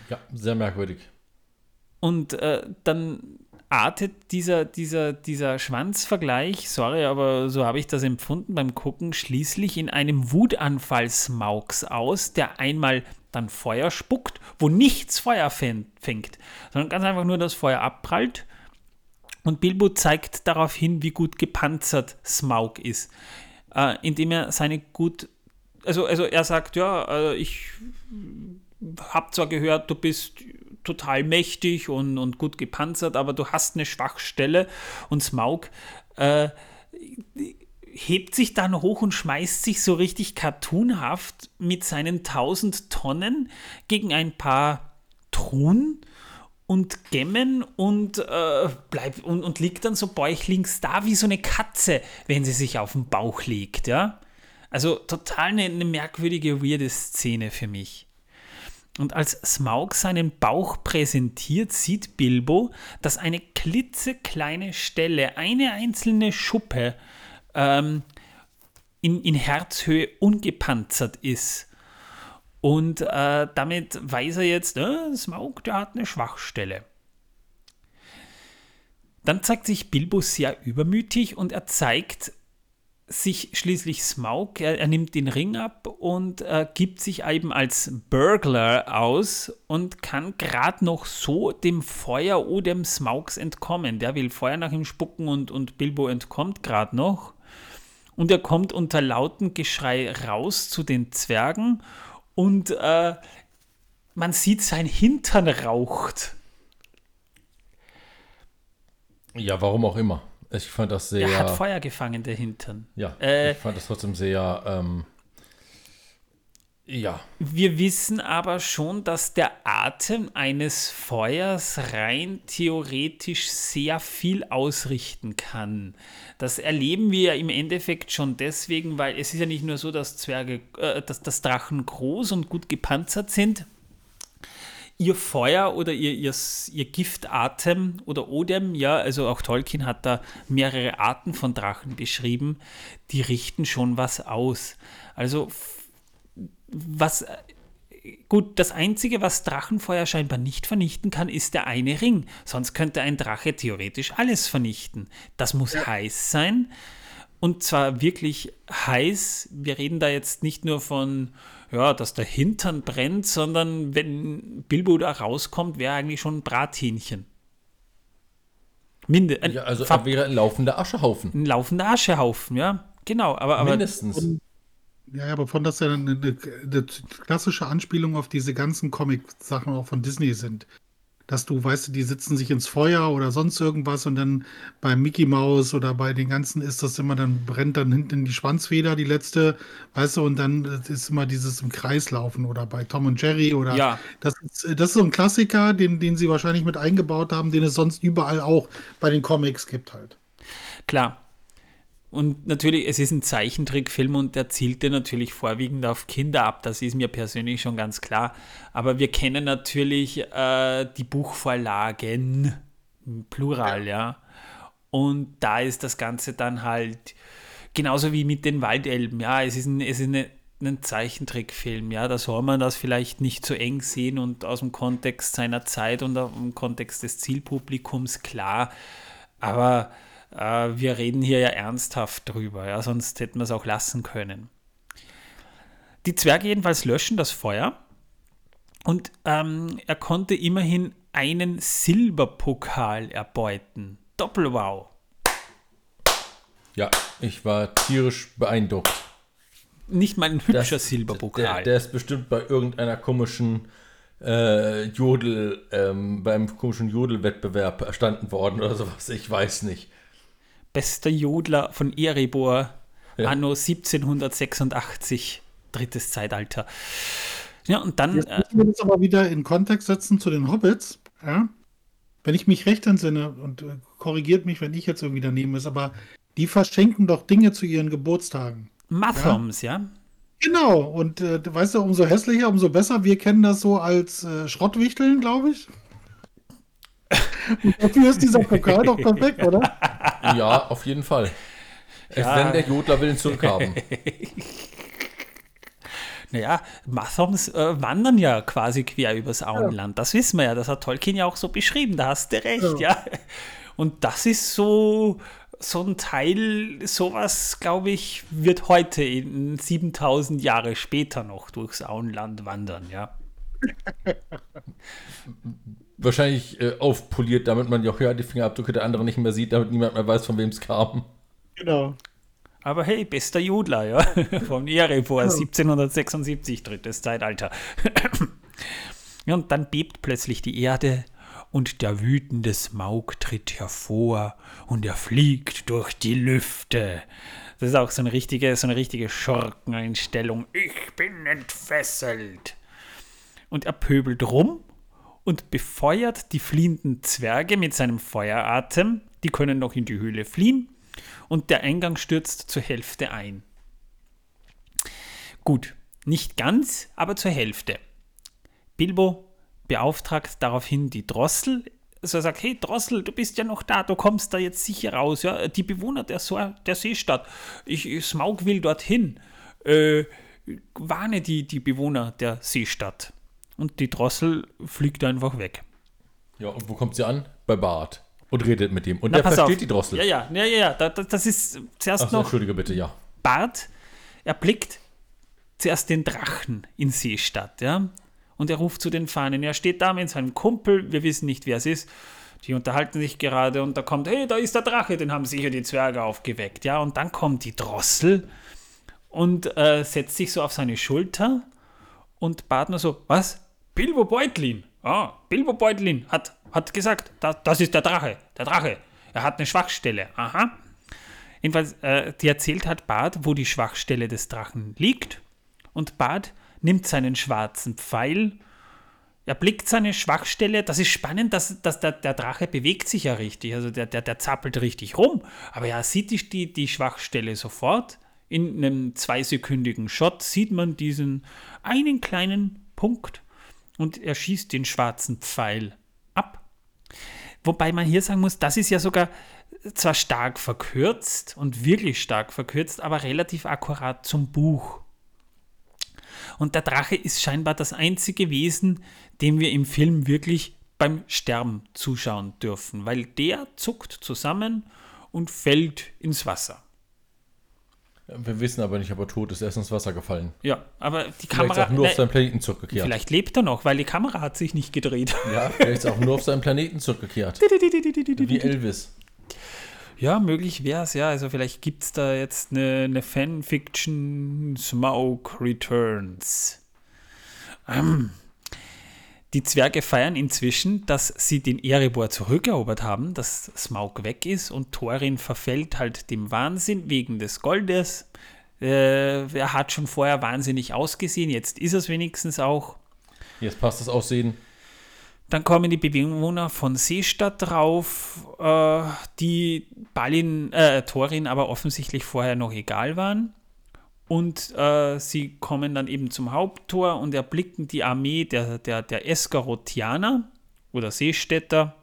Ja, sehr merkwürdig. Und äh, dann artet dieser, dieser, dieser Schwanzvergleich, sorry, aber so habe ich das empfunden beim Gucken, schließlich in einem Wutanfall Smaugs aus, der einmal dann Feuer spuckt, wo nichts Feuer fängt, sondern ganz einfach nur das Feuer abprallt. Und Bilbo zeigt darauf hin, wie gut gepanzert Smaug ist, äh, indem er seine gut, also, also er sagt, ja, äh, ich habe zwar gehört, du bist total mächtig und, und gut gepanzert, aber du hast eine Schwachstelle und Smaug äh, hebt sich dann hoch und schmeißt sich so richtig cartoonhaft mit seinen 1000 Tonnen gegen ein paar Truhen und Gemmen und, äh, bleibt, und, und liegt dann so bäuchlings da wie so eine Katze, wenn sie sich auf den Bauch legt, ja. Also total eine, eine merkwürdige, weirde Szene für mich. Und als Smaug seinen Bauch präsentiert, sieht Bilbo, dass eine klitzekleine Stelle, eine einzelne Schuppe ähm, in, in Herzhöhe ungepanzert ist. Und äh, damit weiß er jetzt, äh, Smaug, der hat eine Schwachstelle. Dann zeigt sich Bilbo sehr übermütig und er zeigt sich schließlich Smaug, er, er, nimmt den Ring ab und äh, gibt sich eben als Burglar aus und kann gerade noch so dem Feuer oder dem Smaugs entkommen. Der will Feuer nach ihm spucken und, und Bilbo entkommt gerade noch. Und er kommt unter lautem Geschrei raus zu den Zwergen und äh, man sieht, sein Hintern raucht. Ja, warum auch immer. Ich fand das sehr. Er hat Feuer gefangen, der Hintern. Ja, äh, ich fand das trotzdem sehr. Ähm, ja. Wir wissen aber schon, dass der Atem eines Feuers rein theoretisch sehr viel ausrichten kann. Das erleben wir ja im Endeffekt schon deswegen, weil es ist ja nicht nur so, dass Zwerge, äh, dass, dass Drachen groß und gut gepanzert sind. Ihr Feuer oder ihr, ihr, ihr Giftatem oder Odem, ja, also auch Tolkien hat da mehrere Arten von Drachen beschrieben, die richten schon was aus. Also was gut, das Einzige, was Drachenfeuer scheinbar nicht vernichten kann, ist der eine Ring. Sonst könnte ein Drache theoretisch alles vernichten. Das muss ja. heiß sein. Und zwar wirklich heiß. Wir reden da jetzt nicht nur von, ja, dass der Hintern brennt, sondern wenn Bilbo da rauskommt, wäre eigentlich schon ein Brathähnchen. Minde, ein ja, also wäre ein laufender Aschehaufen. Ein laufender Aschehaufen, ja. Genau, aber. aber Mindestens. Und, ja, aber von das ja eine, eine, eine, klassische Anspielung auf diese ganzen Comic-Sachen auch von Disney sind. Dass du, weißt du, die sitzen sich ins Feuer oder sonst irgendwas und dann bei Mickey Mouse oder bei den ganzen ist das immer, dann brennt dann hinten die Schwanzfeder, die letzte, weißt du, und dann ist immer dieses im Kreis laufen oder bei Tom und Jerry oder ja. das ist, das ist so ein Klassiker, den, den sie wahrscheinlich mit eingebaut haben, den es sonst überall auch bei den Comics gibt halt. Klar, und natürlich, es ist ein Zeichentrickfilm und der zielte natürlich vorwiegend auf Kinder ab. Das ist mir persönlich schon ganz klar. Aber wir kennen natürlich äh, die Buchvorlagen, Plural, ja. ja. Und da ist das Ganze dann halt genauso wie mit den Waldelben. Ja, es ist ein, es ist eine, ein Zeichentrickfilm. Ja, da soll man das vielleicht nicht so eng sehen und aus dem Kontext seiner Zeit und aus dem Kontext des Zielpublikums klar. Aber äh, wir reden hier ja ernsthaft drüber, ja, sonst hätten wir es auch lassen können. Die Zwerge jedenfalls löschen das Feuer und ähm, er konnte immerhin einen Silberpokal erbeuten. Doppelwow. Ja, ich war tierisch beeindruckt. Nicht mal ein hübscher das, Silberpokal. Der, der, ist bestimmt bei irgendeiner komischen äh, Jodel, ähm, beim komischen Jodelwettbewerb erstanden worden oder sowas. Ich weiß nicht bester Jodler von Erebor, ja. anno 1786, drittes Zeitalter. Ja, und dann. Jetzt müssen wir das aber wieder in Kontext setzen zu den Hobbits. Ja? Wenn ich mich recht entsinne, und äh, korrigiert mich, wenn ich jetzt irgendwie daneben ist, aber die verschenken doch Dinge zu ihren Geburtstagen. Mathoms, ja? ja? Genau, und äh, weißt du, umso hässlicher, umso besser. Wir kennen das so als äh, Schrottwichteln, glaube ich. Und dafür ist dieser Pokal doch perfekt, oder? Ja, auf jeden Fall. Ja. Wenn der Jodler will ihn zurückhaben. Naja, Mathoms äh, wandern ja quasi quer übers Auenland. Ja. Das wissen wir ja. Das hat Tolkien ja auch so beschrieben. Da hast du recht, ja. ja. Und das ist so, so ein Teil, sowas, glaube ich, wird heute in 7000 Jahre später noch durchs Auenland wandern, ja. wahrscheinlich äh, aufpoliert, damit man ja auch ja, die Fingerabdrücke der anderen nicht mehr sieht, damit niemand mehr weiß, von wem es kam. Genau. Aber hey, bester Jodler, ja. Von Erebor, ja. 1776, drittes Zeitalter. ja, und dann bebt plötzlich die Erde und der wütende Smaug tritt hervor und er fliegt durch die Lüfte. Das ist auch so eine richtige, so eine richtige Schurkeneinstellung. Ich bin entfesselt. Und er pöbelt rum und befeuert die fliehenden Zwerge mit seinem Feueratem. Die können noch in die Höhle fliehen und der Eingang stürzt zur Hälfte ein. Gut, nicht ganz, aber zur Hälfte. Bilbo beauftragt daraufhin die Drossel. Also er sagt, hey Drossel, du bist ja noch da, du kommst da jetzt sicher raus. Ja? Die Bewohner der, so der Seestadt, ich, Smaug will dorthin. Äh, warne die, die Bewohner der Seestadt und die Drossel fliegt einfach weg. Ja, und wo kommt sie an? Bei Bart. Und redet mit ihm. Und Na, der versteht auf. die Drossel. Ja, ja, ja, ja, ja. Das, das ist zuerst so, noch. Entschuldige bitte, ja. Bart erblickt zuerst den Drachen in Seestadt, ja. Und er ruft zu den Fahnen. Er steht da mit seinem Kumpel, wir wissen nicht, wer es ist. Die unterhalten sich gerade und da kommt, hey, da ist der Drache, den haben sicher die Zwerge aufgeweckt, ja. Und dann kommt die Drossel und äh, setzt sich so auf seine Schulter und Bart nur so, was? Bilbo Beutlin. Ah, Bilbo Beutlin hat, hat gesagt, das, das ist der Drache. Der Drache. Er hat eine Schwachstelle. Aha. Jedenfalls, äh, die erzählt hat Bart, wo die Schwachstelle des Drachen liegt. Und Bart nimmt seinen schwarzen Pfeil. Er blickt seine Schwachstelle. Das ist spannend, dass, dass der, der Drache bewegt sich ja richtig. Also der, der, der zappelt richtig rum. Aber er sieht die, die Schwachstelle sofort. In einem zweisekündigen Shot sieht man diesen einen kleinen Punkt und er schießt den schwarzen Pfeil ab. Wobei man hier sagen muss, das ist ja sogar zwar stark verkürzt und wirklich stark verkürzt, aber relativ akkurat zum Buch. Und der Drache ist scheinbar das einzige Wesen, dem wir im Film wirklich beim Sterben zuschauen dürfen, weil der zuckt zusammen und fällt ins Wasser. Wir wissen aber nicht, ob er tot ist. Er ist ins Wasser gefallen. Ja, aber die Vielleicht Kamera. ist auch nur auf ne, seinen Planeten zurückgekehrt. vielleicht lebt er noch, weil die Kamera hat sich nicht gedreht. Ja, vielleicht ist auch nur auf seinen Planeten zurückgekehrt. Wie Elvis. Ja, möglich wäre es, ja. Also vielleicht gibt es da jetzt eine, eine Fanfiction Smoke Returns. Ähm. Die Zwerge feiern inzwischen, dass sie den Erebor zurückerobert haben, dass Smaug weg ist und Thorin verfällt halt dem Wahnsinn wegen des Goldes. Äh, er hat schon vorher wahnsinnig ausgesehen, jetzt ist es wenigstens auch. Jetzt passt das Aussehen. Dann kommen die Bewohner von Seestadt drauf, äh, die Balin, äh, Thorin aber offensichtlich vorher noch egal waren. Und äh, sie kommen dann eben zum Haupttor und erblicken die Armee der, der, der Eskarotianer oder Seestädter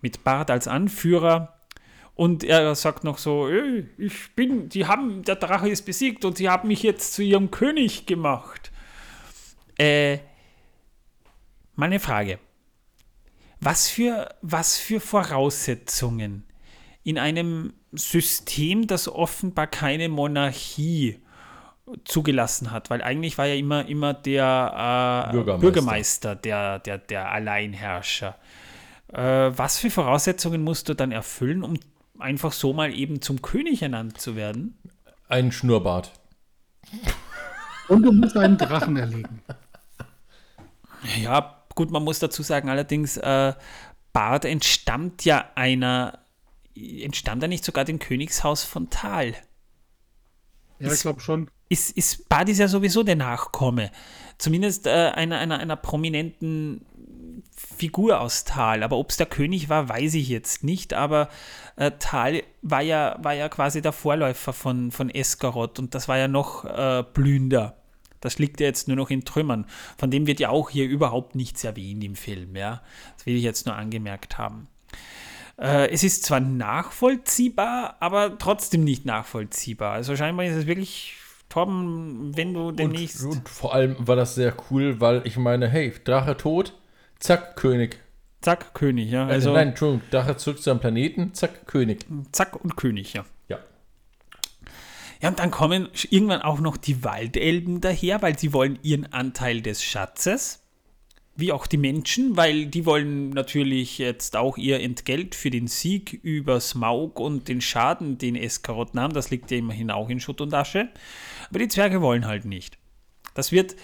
mit Bart als Anführer. Und er sagt noch so, "Ey, ich bin, die haben, der Drache ist besiegt und sie haben mich jetzt zu ihrem König gemacht. Äh, meine Frage. Was für, was für Voraussetzungen in einem System, das offenbar keine Monarchie zugelassen hat, weil eigentlich war ja immer, immer der äh, Bürgermeister. Bürgermeister, der, der, der Alleinherrscher. Äh, was für Voraussetzungen musst du dann erfüllen, um einfach so mal eben zum König ernannt zu werden? Ein Schnurrbart. Und du musst einen Drachen erlegen. Ja, gut, man muss dazu sagen, allerdings, äh, Bart entstammt ja einer, entstammt er nicht sogar dem Königshaus von Tal? Ja, ich glaube schon. Ist, ist Bart ist ja sowieso der Nachkomme. Zumindest äh, einer, einer, einer prominenten Figur aus Tal. Aber ob es der König war, weiß ich jetzt nicht. Aber äh, Tal war ja, war ja quasi der Vorläufer von, von Eskarot und das war ja noch äh, blühender. Das liegt ja jetzt nur noch in Trümmern. Von dem wird ja auch hier überhaupt nichts erwähnt im Film. Ja? Das will ich jetzt nur angemerkt haben. Äh, es ist zwar nachvollziehbar, aber trotzdem nicht nachvollziehbar. Also scheinbar ist es wirklich, Torben, wenn du demnächst. Und, und vor allem war das sehr cool, weil ich meine, hey, Drache tot, zack, König. Zack, König, ja. Also, Also Nein, Entschuldigung, Drache zurück zu seinem Planeten, zack, König. zack und König, ja. Ja. Ja, und dann kommen irgendwann auch noch die Waldelben daher, weil sie wollen ihren Anteil des Schatzes. Wie auch die Menschen, weil die wollen natürlich jetzt auch ihr Entgelt für den Sieg über Smaug und den Schaden, den Eskarot nahm. Das liegt ja immerhin auch in Schutt und Asche. Aber die Zwerge wollen halt nicht. Das wird,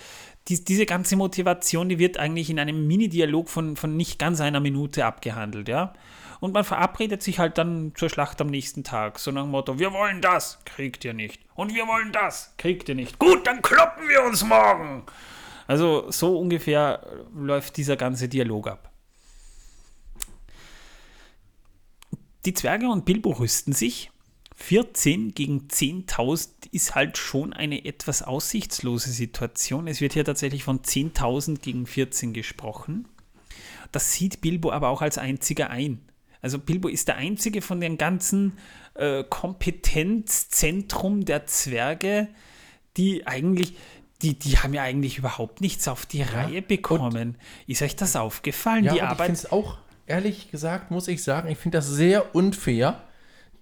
die, diese ganze Motivation, die wird eigentlich in einem Mini-Dialog von, von nicht ganz einer Minute abgehandelt, ja. Und man verabredet sich halt dann zur Schlacht am nächsten Tag. So nach dem Motto, wir wollen das, kriegt ihr nicht. Und wir wollen das, kriegt ihr nicht. Gut, dann kloppen wir uns morgen. Also so ungefähr läuft dieser ganze Dialog ab. Die Zwerge und Bilbo rüsten sich. 14 gegen 10.000 ist halt schon eine etwas aussichtslose Situation. Es wird hier tatsächlich von 10.000 gegen 14 gesprochen. Das sieht Bilbo aber auch als einziger ein. Also Bilbo ist der einzige von dem ganzen äh, Kompetenzzentrum der Zwerge, die eigentlich, die, die haben ja eigentlich überhaupt nichts auf die Reihe bekommen. Ist euch das aufgefallen? Ja, die und ich Arbeit. finde es auch, ehrlich gesagt, muss ich sagen, ich finde das sehr unfair,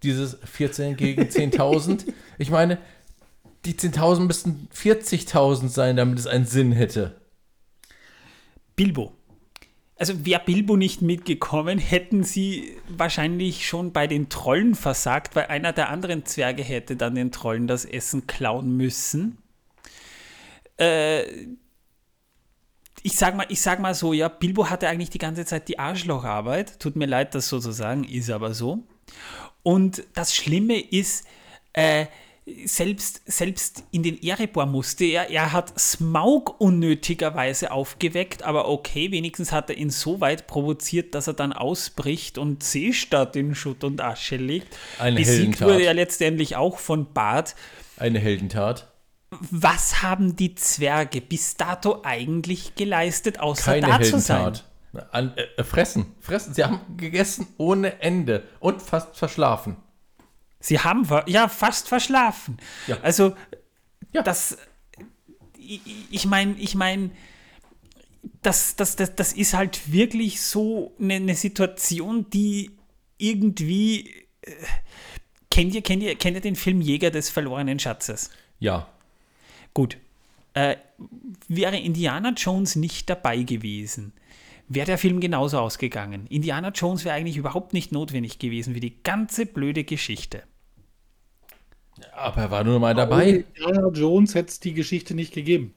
dieses 14 gegen 10.000. ich meine, die 10.000 müssten 40.000 sein, damit es einen Sinn hätte. Bilbo. Also wäre Bilbo nicht mitgekommen, hätten sie wahrscheinlich schon bei den Trollen versagt, weil einer der anderen Zwerge hätte dann den Trollen das Essen klauen müssen. Äh, ich sag mal, ich sag mal so, ja, Bilbo hatte eigentlich die ganze Zeit die Arschlocharbeit. Tut mir leid, das so zu sagen, ist aber so. Und das Schlimme ist, äh, selbst, selbst in den Erebor musste er, er hat Smaug unnötigerweise aufgeweckt, aber okay, wenigstens hat er ihn so weit provoziert, dass er dann ausbricht und Seestadt in Schutt und Asche legt. Eine Besiegt Heldentat. wurde er letztendlich auch von Bart. Eine Heldentat. Was haben die Zwerge bis dato eigentlich geleistet, außer Keine da zu sein? An, äh, fressen, fressen. Sie haben gegessen ohne Ende und fast verschlafen. Sie haben ja fast verschlafen. Ja. Also Ja. das, ich- ich meine, ich meine, das, das, das, das ist halt wirklich so eine, eine Situation, die irgendwie äh, kennt ihr, kennt ihr, kennt ihr den Film Jäger des verlorenen Schatzes? Ja. Gut. Äh, wäre Indiana Jones nicht dabei gewesen, wäre der Film genauso ausgegangen. Indiana Jones wäre eigentlich überhaupt nicht notwendig gewesen für die ganze blöde Geschichte. Aber er war nur mal dabei. Indiana Jones hätte es die Geschichte nicht gegeben.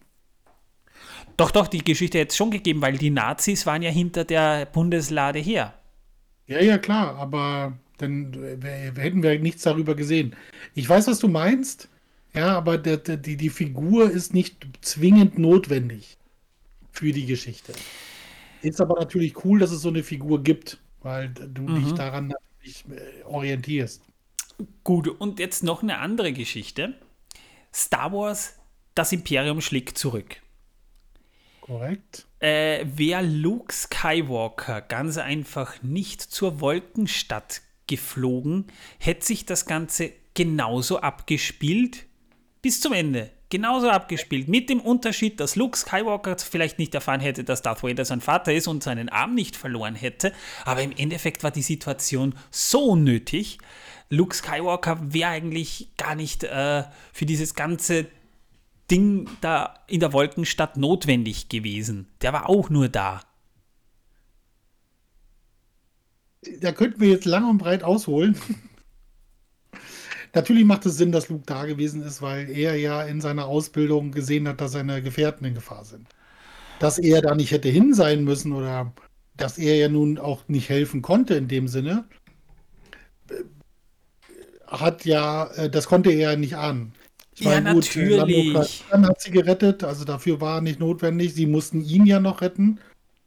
Doch, doch, die Geschichte hätte es schon gegeben, weil die Nazis waren ja hinter der Bundeslade her. Ja, ja, klar, aber dann äh, hätten wir nichts darüber gesehen. Ich weiß, was du meinst. Ja, aber der, der, die, die Figur ist nicht zwingend notwendig für die Geschichte. Ist aber natürlich cool, dass es so eine Figur gibt, weil du dich daran natürlich äh, orientierst. Gut, und jetzt noch eine andere Geschichte. Star Wars, das Imperium schlägt zurück. Korrekt? Äh, Wäre Luke Skywalker ganz einfach nicht zur Wolkenstadt geflogen, hätte sich das Ganze genauso abgespielt bis zum Ende. Genauso abgespielt. Mit dem Unterschied, dass Luke Skywalker vielleicht nicht erfahren hätte, dass Darth Vader sein Vater ist und seinen Arm nicht verloren hätte. Aber im Endeffekt war die Situation so nötig. Luke Skywalker wäre eigentlich gar nicht äh, für dieses ganze Ding da in der Wolkenstadt notwendig gewesen. Der war auch nur da. Da könnten wir jetzt lang und breit ausholen. Natürlich macht es Sinn, dass Luke da gewesen ist, weil er ja in seiner Ausbildung gesehen hat, dass seine Gefährten in Gefahr sind. Dass er da nicht hätte hin sein müssen oder dass er ja nun auch nicht helfen konnte in dem Sinne, äh, hat ja, äh, das konnte er ja nicht ahnen. Ich Ja, meine, gut, Lando natürlich. Calrissian hat sie gerettet, also dafür war nicht notwendig. Sie mussten ihn ja noch retten.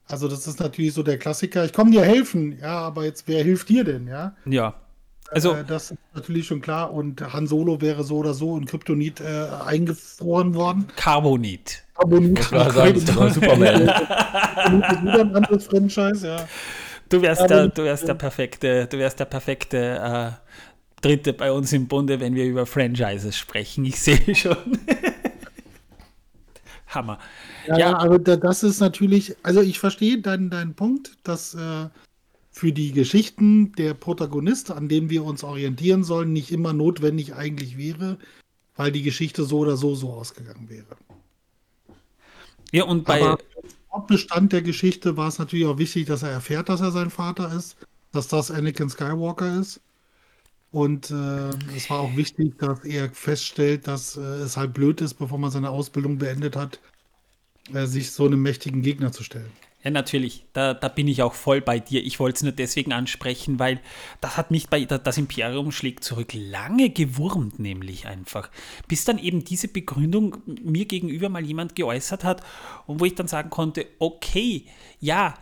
Also das ist natürlich so der Klassiker. Ich komme dir helfen, ja, aber jetzt wer hilft dir denn, ja? Ja. Also, Äh, das ist natürlich schon klar. Und Han Solo wäre so oder so in Kryptonit äh, eingefroren worden. Carbonit. Carbonit. Ich sagen, Superman. Wieder ein anderes Franchise, ja. Du wärst, der, du wärst der perfekte, du wärst der perfekte äh, Dritte bei uns im Bunde, wenn wir über Franchises sprechen. Ich sehe schon. Hammer. Ja, Ja. ja, aber da, das ist natürlich, also ich verstehe deinen, deinen Punkt, dass äh, für die Geschichten der Protagonist, an dem wir uns orientieren sollen, nicht immer notwendig eigentlich wäre, weil die Geschichte so oder so so ausgegangen wäre. Ja, und bei, Aber Hauptbestand der Geschichte war es natürlich auch wichtig, dass er erfährt, dass er sein Vater ist, dass das Anakin Skywalker ist. Und äh, es war auch wichtig, dass er feststellt, dass äh, es halt blöd ist, bevor man seine Ausbildung beendet hat, äh, sich so einem mächtigen Gegner zu stellen. Ja, natürlich. Da, da bin ich auch voll bei dir. Ich wollte es nur deswegen ansprechen, weil das hat mich bei das Imperium schlägt zurück lange gewurmt, nämlich einfach. Bis dann eben diese Begründung mir gegenüber mal jemand geäußert hat und wo ich dann sagen konnte, okay, ja,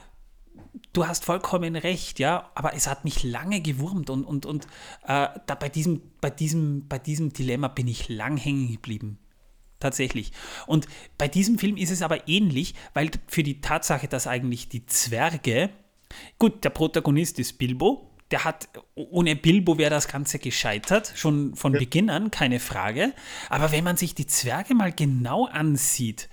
du hast vollkommen recht, ja, aber es hat mich lange gewurmt und, und, und äh, da bei diesem, bei, diesem, bei diesem Dilemma bin ich lang hängen geblieben. Tatsächlich. Und bei diesem Film ist es aber ähnlich, weil für die Tatsache, dass eigentlich die Zwerge, gut, der Protagonist ist Bilbo, der hat, ohne Bilbo wäre das Ganze gescheitert, schon von Beginn an, keine Frage. Aber wenn man sich die Zwerge mal genau ansieht,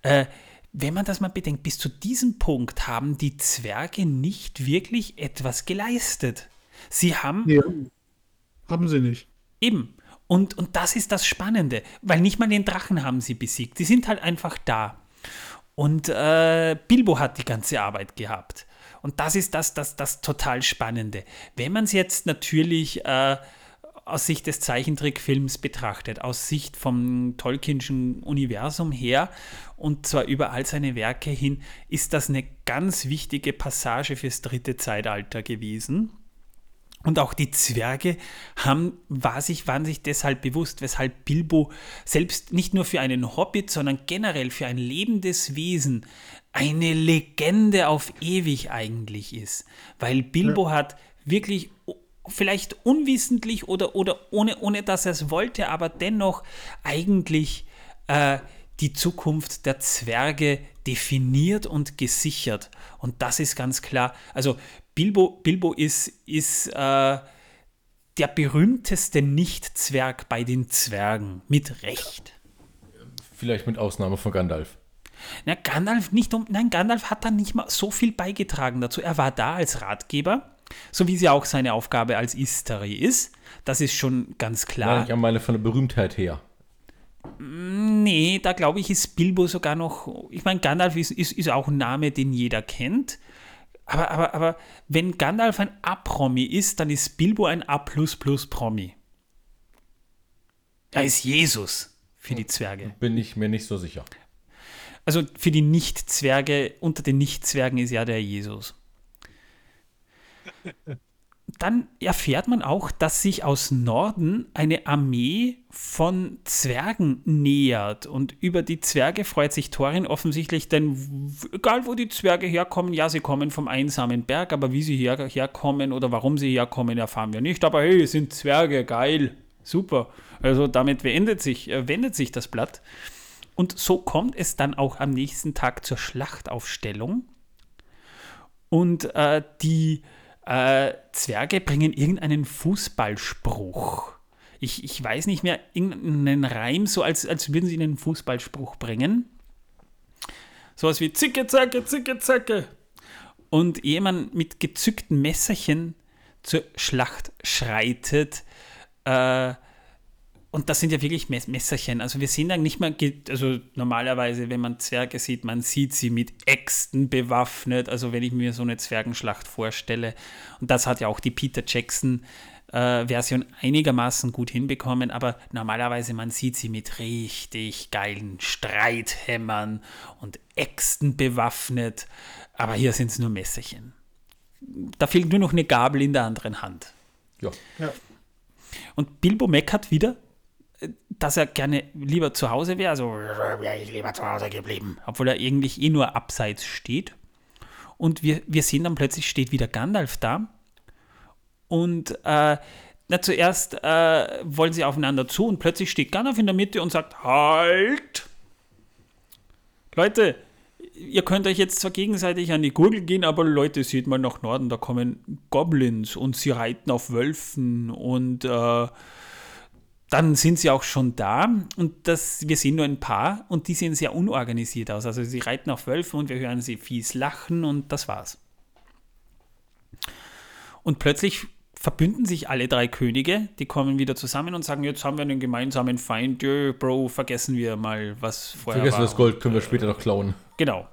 äh, wenn man das mal bedenkt, bis zu diesem Punkt haben die Zwerge nicht wirklich etwas geleistet. Sie haben Ja. Haben sie nicht. Eben. Und, und das ist das Spannende, weil nicht mal den Drachen haben sie besiegt. Die sind halt einfach da. Und äh, Bilbo hat die ganze Arbeit gehabt. Und das ist das, das, das total Spannende. Wenn man es jetzt natürlich äh, aus Sicht des Zeichentrickfilms betrachtet, aus Sicht vom Tolkienschen Universum her und zwar über all seine Werke hin, ist das eine ganz wichtige Passage fürs dritte Zeitalter gewesen. Und auch die Zwerge haben, war sich, waren sich deshalb bewusst, weshalb Bilbo selbst nicht nur für einen Hobbit, sondern generell für ein lebendes Wesen eine Legende auf ewig eigentlich ist. Weil Bilbo hat wirklich vielleicht unwissentlich oder, oder ohne, ohne dass er es wollte, aber dennoch eigentlich äh, die Zukunft der Zwerge definiert und gesichert. Und das ist ganz klar. Also Bilbo, Bilbo ist, ist äh, der berühmteste Nicht-Zwerg bei den Zwergen. Mit Recht. Vielleicht mit Ausnahme von Gandalf. Na, Gandalf nicht um, nein, Gandalf hat da nicht mal so viel beigetragen dazu. Er war da als Ratgeber, so wie es ja auch seine Aufgabe als Istari ist. Das ist schon ganz klar. Nein, ich meine von der Berühmtheit her. Nee, da glaube ich, ist Bilbo sogar noch. Ich meine, Gandalf ist, ist, ist auch ein Name, den jeder kennt. Aber, aber, aber wenn Gandalf ein A-Promi ist, dann ist Bilbo ein A-Promi. Er ist Jesus für die Zwerge. Bin ich mir nicht so sicher. Also für die Nicht-Zwerge, unter den Nicht-Zwergen ist ja der Jesus. Dann erfährt man auch, dass sich aus Norden eine Armee von Zwergen nähert. Und über die Zwerge freut sich Thorin offensichtlich, denn egal wo die Zwerge herkommen, ja, sie kommen vom einsamen Berg, aber wie sie her, herkommen oder warum sie herkommen, erfahren wir nicht. Aber hey, sind Zwerge, geil, super. Also damit wendet sich, äh, wendet sich das Blatt. Und so kommt es dann auch am nächsten Tag zur Schlachtaufstellung. Und äh, die äh, Zwerge bringen irgendeinen Fußballspruch. Ich, ich weiß nicht mehr, irgendeinen Reim, so als, als würden sie einen Fußballspruch bringen. Sowas wie Zicke, Zacke, Zicke, Zacke. Und ehe man mit gezückten Messerchen zur Schlacht schreitet, äh, und das sind ja wirklich Messerchen. Also wir sehen dann nicht mehr, also normalerweise, wenn man Zwerge sieht, man sieht sie mit Äxten bewaffnet. Also wenn ich mir so eine Zwergenschlacht vorstelle. Und das hat ja auch die Peter Jackson äh, Version einigermaßen gut hinbekommen. Aber normalerweise, man sieht sie mit richtig geilen Streithämmern und Äxten bewaffnet. Aber hier sind es nur Messerchen. Da fehlt nur noch eine Gabel in der anderen Hand. Ja. Ja. Und Bilbo meckert wieder, dass er gerne lieber zu Hause wäre, also Wäre ich lieber zu Hause geblieben. obwohl er eigentlich eh nur abseits steht. Und wir, wir sehen dann plötzlich steht wieder Gandalf da. Und äh, na, zuerst äh, wollen sie aufeinander zu und plötzlich steht Gandalf in der Mitte und sagt, halt! Leute, ihr könnt euch jetzt zwar gegenseitig an die Gurgel gehen, aber Leute, seht mal nach Norden, da kommen Goblins und sie reiten auf Wölfen und äh, dann sind sie auch schon da und das, wir sehen nur ein paar und die sehen sehr unorganisiert aus. Also sie reiten auf Wölfe und wir hören sie fies lachen und das war's. Und plötzlich verbünden sich alle drei Könige, die kommen wieder zusammen und sagen, jetzt haben wir einen gemeinsamen Feind, Jö, Bro, vergessen wir mal, was vorher Vergessen war. das Gold, können wir später noch klauen. Genau.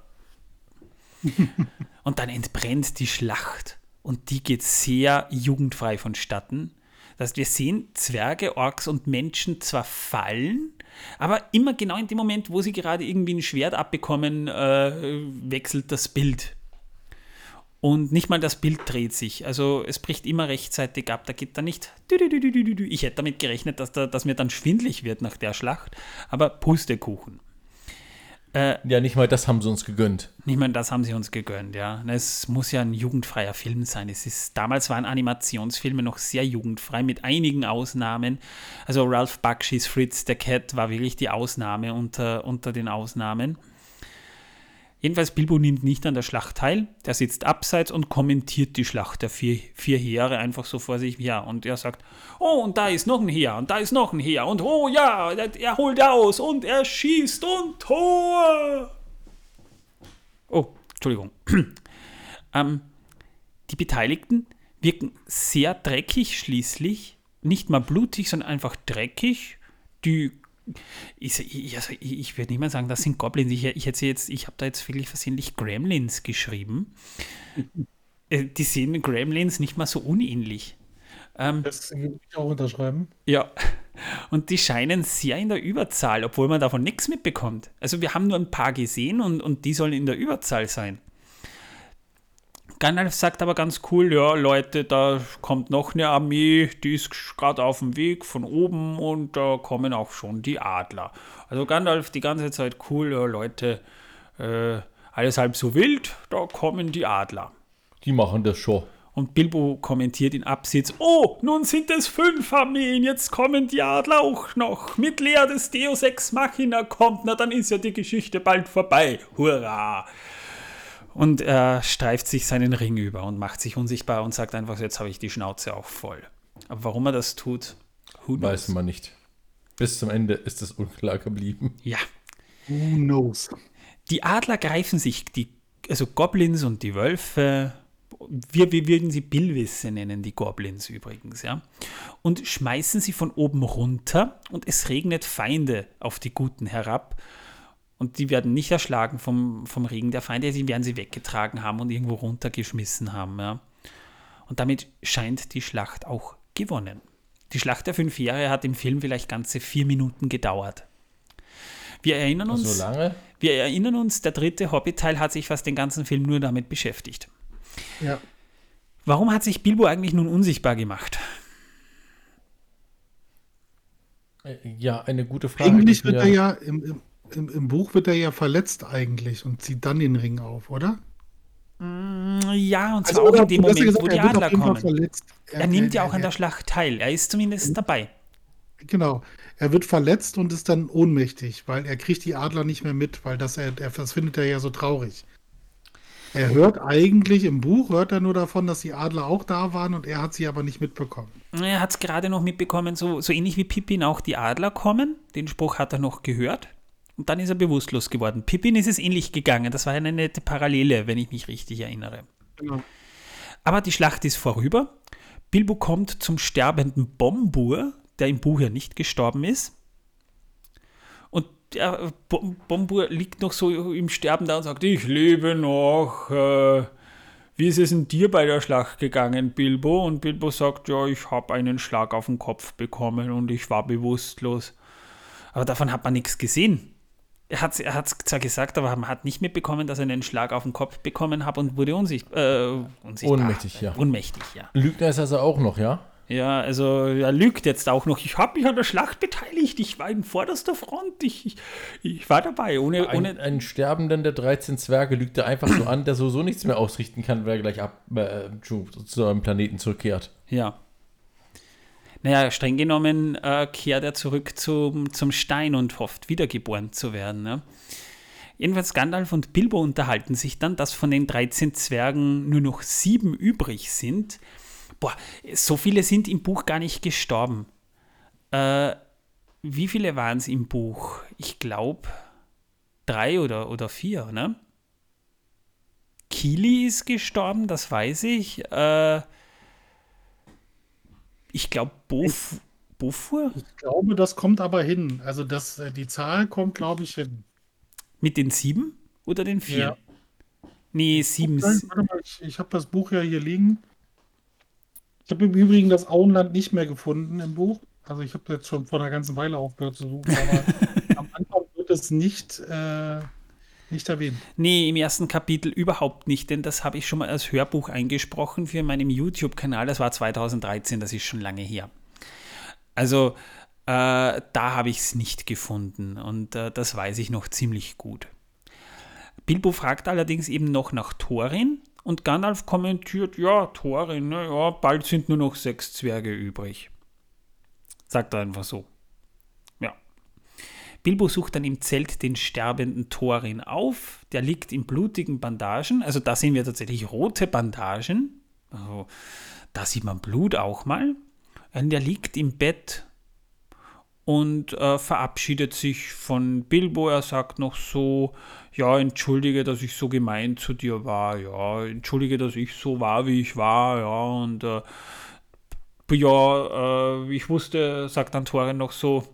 und dann entbrennt die Schlacht und die geht sehr jugendfrei vonstatten. Das heißt, wir sehen Zwerge, Orks und Menschen zwar fallen, aber immer genau in dem Moment, wo sie gerade irgendwie ein Schwert abbekommen, äh, wechselt das Bild. Und nicht mal das Bild dreht sich. Also es bricht immer rechtzeitig ab. Da geht dann nicht. Ich hätte damit gerechnet, dass, da, dass mir dann schwindlig wird nach der Schlacht. Aber Pustekuchen. Ja, nicht mal das haben sie uns gegönnt. Ich meine, das haben sie uns gegönnt, ja. Es muss ja ein jugendfreier Film sein. Es ist, damals waren Animationsfilme noch sehr jugendfrei, mit einigen Ausnahmen. Also Ralph Bakshi's Fritz the Cat war wirklich die Ausnahme unter, unter den Ausnahmen. Jedenfalls, Bilbo nimmt nicht an der Schlacht teil. Der sitzt abseits und kommentiert die Schlacht der vier, vier Heere einfach so vor sich her. Und er sagt, oh, und da ist noch ein Heer, und da ist noch ein Heer, und oh ja, er, holt aus, und er schießt und Tor! Oh, Entschuldigung. ähm, die Beteiligten wirken sehr dreckig schließlich. Nicht mal blutig, sondern einfach dreckig. Die, ich, ich, also ich, ich würde nicht mal sagen, das sind Goblins. Ich, ich hätte jetzt, ich habe da jetzt wirklich versehentlich Gremlins geschrieben. Äh, die sehen Gremlins nicht mal so unähnlich. Ähm, Das würde ich auch unterschreiben. ja, und die scheinen sehr in der Überzahl, obwohl man davon nichts mitbekommt. Also wir haben nur ein paar gesehen und, und die sollen in der Überzahl sein. Gandalf sagt aber ganz cool, ja Leute, da kommt noch eine Armee, die ist gerade auf dem Weg von oben und da kommen auch schon die Adler. Also Gandalf die ganze Zeit cool, ja Leute, äh, alles halb so wild, da kommen die Adler. Die machen das schon. Und Bilbo kommentiert in Absitz, oh, nun sind es fünf Armeen, jetzt kommen die Adler auch noch. Mit Lea des Deus Ex Machina kommt, na dann ist ja die Geschichte bald vorbei. Hurra! Und er streift sich seinen Ring über und macht sich unsichtbar und sagt einfach, jetzt habe ich die Schnauze auch voll. Aber warum er das tut, who knows? Weiß man nicht. Bis zum Ende ist es unklar geblieben. Ja, Who knows? die Adler greifen sich, die, also Goblins und die Wölfe, wir, wir würden sie Billwisse nennen, die Goblins übrigens, ja, und schmeißen sie von oben runter und es regnet Feinde auf die Guten herab. Und die werden nicht erschlagen vom, vom Regen der Feinde, die werden sie weggetragen haben und irgendwo runtergeschmissen haben. Ja. Und damit scheint die Schlacht auch gewonnen. Die Schlacht der fünf Jahre hat im Film vielleicht ganze vier Minuten gedauert. Wir erinnern uns, So lange? wir erinnern uns, der dritte Hobbit-Teil hat sich fast den ganzen Film nur damit beschäftigt. Ja. Warum hat sich Bilbo eigentlich nun unsichtbar gemacht? Äh, Ja, eine gute Frage. Eigentlich wird er ja, im, im, im, im Buch wird er ja verletzt eigentlich und zieht dann den Ring auf, oder? Ja, und zwar auch oder in dem Moment, gesagt, wo die er Adler kommen. Verletzt. Er nimmt ja auch an der Schlacht teil. Er ist zumindest dabei. Genau. Er wird verletzt und ist dann ohnmächtig, weil er kriegt die Adler nicht mehr mit, weil das, er, er, das findet er ja so traurig. Er hört eigentlich im Buch, hört er nur davon, dass die Adler auch da waren und er hat sie aber nicht mitbekommen. Er hat es gerade noch mitbekommen, so, so ähnlich wie Pippin auch die Adler kommen. Den Spruch hat er noch gehört. Und dann ist er bewusstlos geworden. Pippin ist es ähnlich gegangen. Das war eine nette Parallele, wenn ich mich richtig erinnere. Genau. Aber die Schlacht ist vorüber. Bilbo kommt zum sterbenden Bombur, der im Buch ja nicht gestorben ist. Und der Bom- Bombur liegt noch so im Sterben da und sagt, ich lebe noch. Äh, wie ist es denn dir bei der Schlacht gegangen, Bilbo? Und Bilbo sagt, ja, ich habe einen Schlag auf den Kopf bekommen und ich war bewusstlos. Aber davon hat man nichts gesehen. Er hat es er hat's zwar gesagt, aber man hat nicht mitbekommen, dass er einen Schlag auf den Kopf bekommen hat und wurde unsicht, äh, unsichtbar. Ohnmächtig, ja. Unmächtig, ja. Lügner ist also auch noch, ja? Ja, also er lügt jetzt auch noch. Ich habe mich an der Schlacht beteiligt. Ich war in vorderster Front. Ich, ich, ich war dabei. Ohne, Ein, ohne, ein Sterbenden der 13 Zwerge lügt er einfach so an, der sowieso nichts mehr ausrichten kann, weil er gleich ab, äh, zu, zu seinem Planeten zurückkehrt. Ja. Naja, streng genommen äh, kehrt er zurück zum, zum Stein und hofft, wiedergeboren zu werden. Ne? Jedenfalls Gandalf und Bilbo unterhalten sich dann, dass von den 13 Zwergen nur noch sieben übrig sind. Boah, so viele sind im Buch gar nicht gestorben. Äh, wie viele waren es im Buch? Ich glaube drei oder, oder vier, ne? Kili ist gestorben, das weiß ich. Äh, ich glaube, Bof Bofur Ich glaube, das kommt aber hin. Also das, äh, die Zahl kommt, glaube ich, hin. mit den sieben oder den vier? Ja. Nee, sieben. Warte mal, ich, ich habe das Buch ja hier liegen. Ich habe im Übrigen das Auenland nicht mehr gefunden im Buch. Also ich habe jetzt schon vor einer ganzen Weile aufgehört zu suchen, aber am Anfang wird es nicht, äh, nicht erwähnt. Nee, im ersten Kapitel überhaupt nicht, denn das habe ich schon mal als Hörbuch eingesprochen für meinen YouTube-Kanal. Das war 2013, das ist schon lange her. Also, äh, da habe ich es nicht gefunden und äh, das weiß ich noch ziemlich gut. Bilbo fragt allerdings eben noch nach Thorin und Gandalf kommentiert, ja, Thorin, na ja, bald sind nur noch sechs Zwerge übrig. Sagt er einfach so. Bilbo sucht dann im Zelt den sterbenden Thorin auf. Der liegt in blutigen Bandagen. Also da sehen wir tatsächlich rote Bandagen. Also, da sieht man Blut auch mal. Und der liegt im Bett und äh, verabschiedet sich von Bilbo. Er sagt noch so, ja, entschuldige, dass ich so gemein zu dir war. Ja, entschuldige, dass ich so war, wie ich war. Ja, und äh, ja, äh, ich wusste, sagt dann Thorin noch so,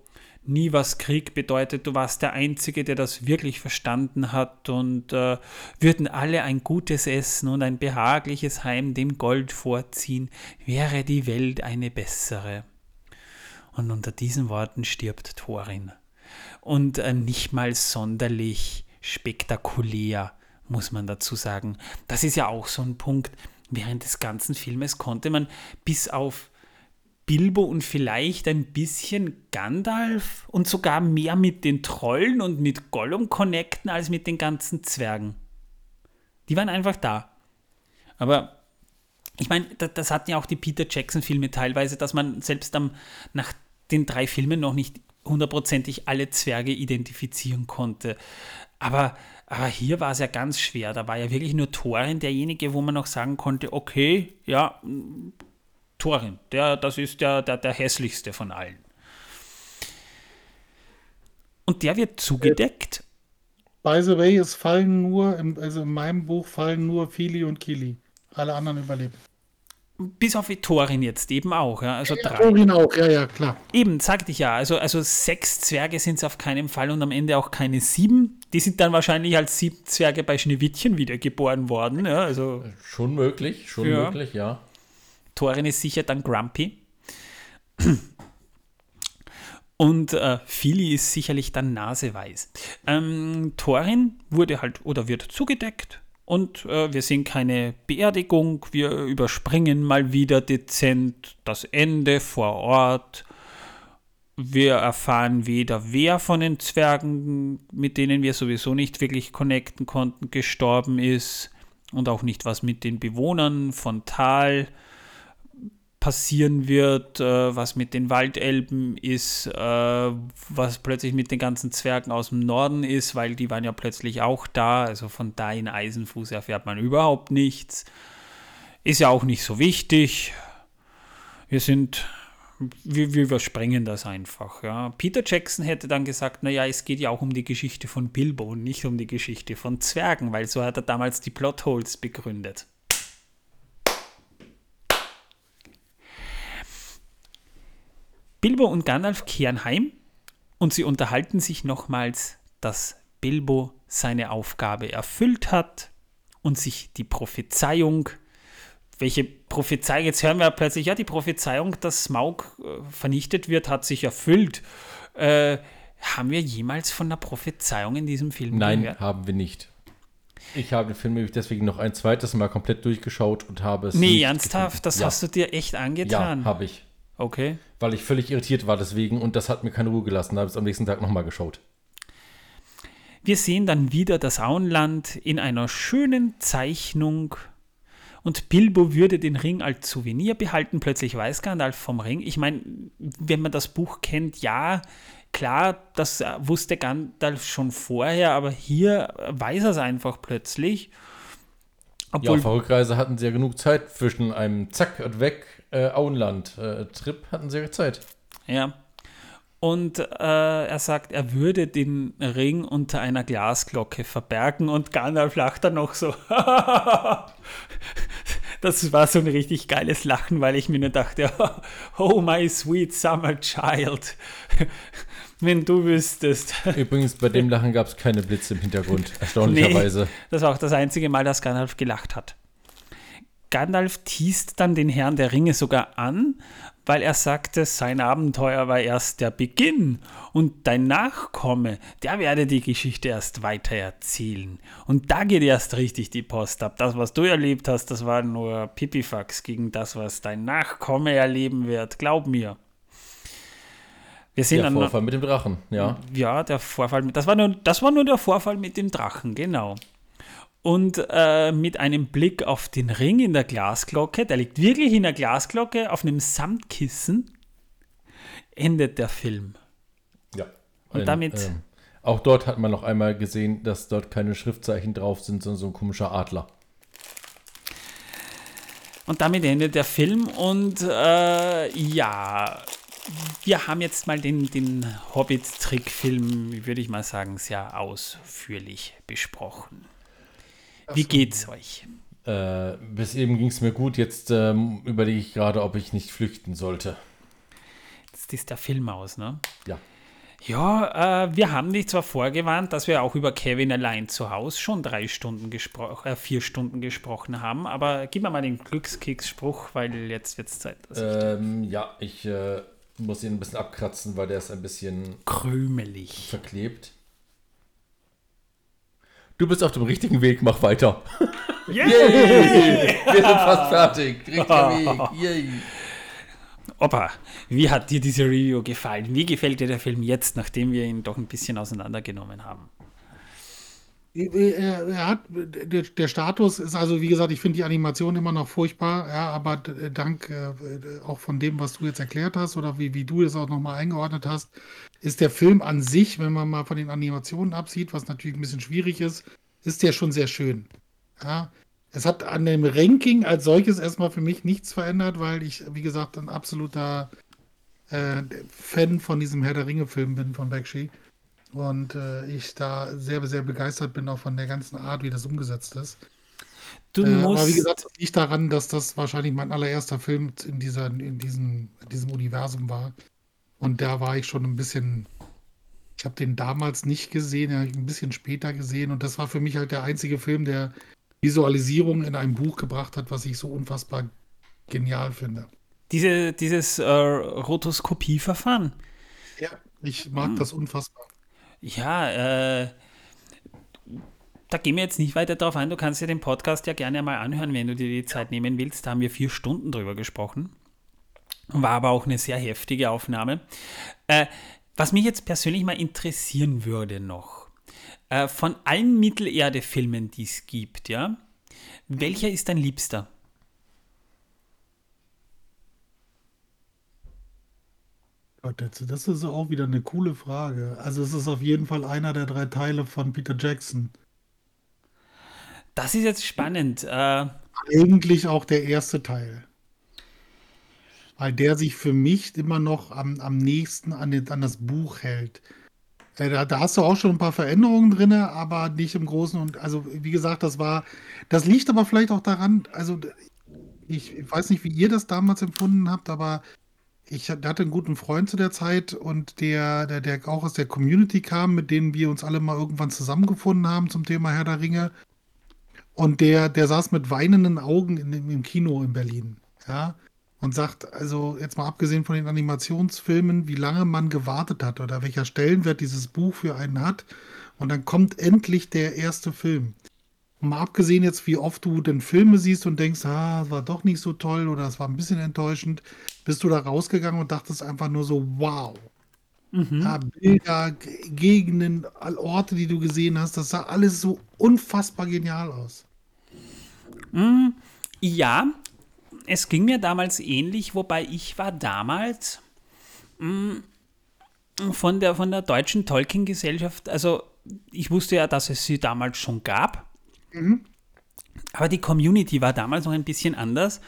nie was Krieg bedeutet. Du warst der Einzige, der das wirklich verstanden hat und äh, würden alle ein gutes Essen und ein behagliches Heim dem Gold vorziehen, wäre die Welt eine bessere. Und unter diesen Worten stirbt Thorin. Und äh, nicht mal sonderlich spektakulär, muss man dazu sagen. Das ist ja auch so ein Punkt. Während des ganzen Filmes konnte man bis auf Bilbo und vielleicht ein bisschen Gandalf und sogar mehr mit den Trollen und mit Gollum connecten als mit den ganzen Zwergen. Die waren einfach da. Aber ich meine, das, das hatten ja auch die Peter Jackson-Filme teilweise, dass man selbst am, nach den drei Filmen noch nicht hundertprozentig alle Zwerge identifizieren konnte. Aber, aber hier war es ja ganz schwer. Da war ja wirklich nur Thorin derjenige, wo man noch sagen konnte, okay, ja, Thorin, der, das ist der, der, der hässlichste von allen. Und der wird zugedeckt. By the way, es fallen nur, im, also in meinem Buch fallen nur Fili und Kili. Alle anderen überleben. Bis auf Thorin jetzt eben auch. Ja? Also drei. Thorin auch, ja, ja, klar. Eben, sagte ich ja. Also, also sechs Zwerge sind es auf keinen Fall und am Ende auch keine sieben. Die sind dann wahrscheinlich als sieben Zwerge bei Schneewittchen wiedergeboren worden. Ja? Also Schon möglich, schon Ja. möglich, ja. Thorin ist sicher dann Grumpy. Und äh, Fili ist sicherlich dann naseweiß. Ähm, Thorin wurde halt oder wird zugedeckt und äh, wir sehen keine Beerdigung. Wir überspringen mal wieder dezent das Ende vor Ort. Wir erfahren weder, wer von den Zwergen, mit denen wir sowieso nicht wirklich connecten konnten, gestorben ist und auch nicht, was mit den Bewohnern von Tal passieren wird, äh, was mit den Waldelben ist, äh, was plötzlich mit den ganzen Zwergen aus dem Norden ist, weil die waren ja plötzlich auch da. Also von da in Eisenfuß erfährt man überhaupt nichts. Ist ja auch nicht so wichtig. Wir sind, wir, wir überspringen das einfach. Ja. Peter Jackson hätte dann gesagt, naja, es geht ja auch um die Geschichte von Bilbo und nicht um die Geschichte von Zwergen, weil so hat er damals die Plotholes begründet. Bilbo und Gandalf kehren heim und sie unterhalten sich nochmals, dass Bilbo seine Aufgabe erfüllt hat und sich die Prophezeiung, welche Prophezeiung, jetzt hören wir plötzlich, ja, die Prophezeiung, dass Smaug äh, vernichtet wird, hat sich erfüllt. Äh, haben wir jemals von einer Prophezeiung in diesem Film Nein, gehört? haben wir nicht. Ich habe den Film nämlich deswegen noch ein zweites Mal komplett durchgeschaut und habe es. Nee, ernsthaft, gefunden. das ja. hast du dir echt Ja, angetan. habe ich. Okay. Weil ich völlig irritiert war deswegen und das hat mir keine Ruhe gelassen. Da habe ich es am nächsten Tag nochmal geschaut. Wir sehen dann wieder das Auenland in einer schönen Zeichnung und Bilbo würde den Ring als Souvenir behalten. Plötzlich weiß Gandalf vom Ring. Ich meine, wenn man das Buch kennt, ja, klar, das wusste Gandalf schon vorher, aber hier weiß er es einfach plötzlich. Ja, Obwohl, auf der Rückreise hatten sie ja genug Zeit zwischen einem Zack und weg äh, Auenland-Trip hatten sie ja Zeit. Ja. Und äh, er sagt, er würde den Ring unter einer Glasglocke verbergen und Gandalf lacht dann noch so. das war so ein richtig geiles Lachen, weil ich mir nur dachte, oh my sweet summer child. Wenn du wüsstest. Übrigens, bei dem Lachen gab es keine Blitze im Hintergrund, erstaunlicherweise. Das war auch das einzige Mal, dass Gandalf gelacht hat. Gandalf teast dann den Herrn der Ringe sogar an, weil er sagte, sein Abenteuer war erst der Beginn und dein Nachkomme, der werde die Geschichte erst weiter erzählen. Und da geht erst richtig die Post ab. Das, was du erlebt hast, das war nur Pipifax gegen das, was dein Nachkomme erleben wird. Glaub mir. Wir sehen Der Vorfall mit dem Drachen, ja. ja, der Vorfall mit. Das war nur, das war nur der Vorfall mit dem Drachen, genau. Und äh, mit einem Blick auf den Ring in der Glasglocke, der liegt wirklich in der Glasglocke auf einem Samtkissen, endet der Film. Ja. Und damit- ähm, auch dort hat man noch einmal gesehen, dass dort keine Schriftzeichen drauf sind, sondern so ein komischer Adler. Und damit endet der Film. Und äh, ja, wir haben jetzt mal den, den Hobbit-Trickfilm, würde ich mal sagen, sehr ausführlich besprochen. Wie geht's euch? Äh, bis eben ging es mir gut, jetzt ähm, überlege ich gerade, ob ich nicht flüchten sollte. Jetzt ist der Film aus, ne? Ja. Ja, äh, wir haben dich zwar vorgewarnt, dass wir auch über Kevin allein zu Hause schon drei Stunden gesprochen, äh, vier Stunden gesprochen haben, aber gib mir mal den Glückskeks-Spruch, weil jetzt wird es Zeit. Dass ich Ähm, ja, ich äh, muss ihn ein bisschen abkratzen, weil der ist ein bisschen krümelig. verklebt. Du bist auf dem richtigen Weg, mach weiter. Yeah! Wir sind fast fertig. Richtiger Weg. Yay. Opa, wie hat dir diese Review gefallen? Wie gefällt dir der Film jetzt, nachdem wir ihn doch ein bisschen auseinandergenommen haben? Er, er hat, der, der Status ist also, wie gesagt, ich finde die Animation immer noch furchtbar, ja, aber d- dank äh, auch von dem, was du jetzt erklärt hast oder wie, wie du es auch nochmal eingeordnet hast, ist der Film an sich, wenn man mal von den Animationen absieht, was natürlich ein bisschen schwierig ist, ist der schon sehr schön. Ja. Es hat an dem Ranking als solches erstmal für mich nichts verändert, weil ich, wie gesagt, ein absoluter äh, Fan von diesem Herr der Ringe-Film bin von Bakshi. Und äh, ich da sehr, sehr begeistert bin auch von der ganzen Art, wie das umgesetzt ist. Du Äh, musst. aber wie gesagt, das liegt daran, dass das wahrscheinlich mein allererster Film in, dieser, in, diesem, in diesem Universum war. Und da war ich schon ein bisschen. Ich habe den damals nicht gesehen, den habe ich ein bisschen später gesehen. Und das war für mich halt der einzige Film, der Visualisierung in einem Buch gebracht hat, was ich so unfassbar genial finde. diese, dieses äh, Rotoskopieverfahren. Ja, ich mag das unfassbar. Ja, äh, da gehen wir jetzt nicht weiter drauf ein. Du kannst dir den Podcast ja gerne mal anhören, wenn du dir die Zeit nehmen willst. Da haben wir vier Stunden drüber gesprochen. War aber auch eine sehr heftige Aufnahme. Äh, was mich jetzt persönlich mal interessieren würde noch, äh, von allen Mittelerde-Filmen, die es gibt, ja, welcher ist dein Liebster? Gott, das ist auch wieder eine coole Frage. Also es ist auf jeden Fall einer der drei Teile von Peter Jackson. Das ist jetzt spannend. Äh, Eigentlich auch der erste Teil. Weil der sich für mich immer noch am, am nächsten an, den, an das Buch hält. Äh, Da, da hast du auch schon ein paar Veränderungen drin, aber nicht im Großen und also wie gesagt, das war, das liegt aber vielleicht auch daran, also ich, ich weiß nicht, wie ihr das damals empfunden habt, aber ich hatte einen guten Freund zu der Zeit und der, der, der auch aus der Community kam, mit denen wir uns alle mal irgendwann zusammengefunden haben zum Thema Herr der Ringe. Und der, der saß mit weinenden Augen in, im Kino in Berlin. Ja. Und sagt, also jetzt mal abgesehen von den Animationsfilmen, wie lange man gewartet hat oder welcher Stellenwert dieses Buch für einen hat. Und dann kommt endlich der erste Film. Mal abgesehen jetzt, wie oft du denn Filme siehst und denkst, ah, war doch nicht so toll oder es war ein bisschen enttäuschend, bist du da rausgegangen und dachtest einfach nur so, wow. Ja, Bilder, Gegenden, all Orte, die du gesehen hast, das sah alles so unfassbar genial aus. Ja, es ging mir damals ähnlich, wobei ich war damals mh, von der, von der deutschen Tolkien-Gesellschaft, also ich wusste ja, dass es sie damals schon gab, aber die Community war damals noch ein bisschen anders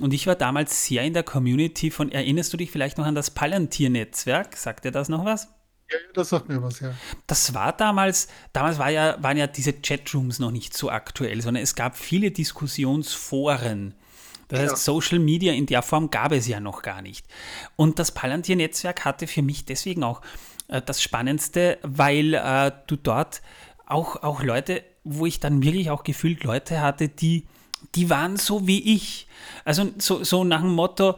und ich war damals sehr in der Community von, erinnerst du dich vielleicht noch an das Palantir-Netzwerk? Sagt dir das noch was? Ja, ja, das sagt mir was, ja. Das war damals, damals war ja, waren ja diese Chatrooms noch nicht so aktuell, sondern es gab viele Diskussionsforen. Das Ja. heißt, Social Media in der Form gab es ja noch gar nicht. Und das Palantir-Netzwerk hatte für mich deswegen auch äh, das Spannendste, weil äh, du dort auch, auch Leute, wo ich dann wirklich auch gefühlt Leute hatte, die, die waren so wie ich. Also so, so nach dem Motto,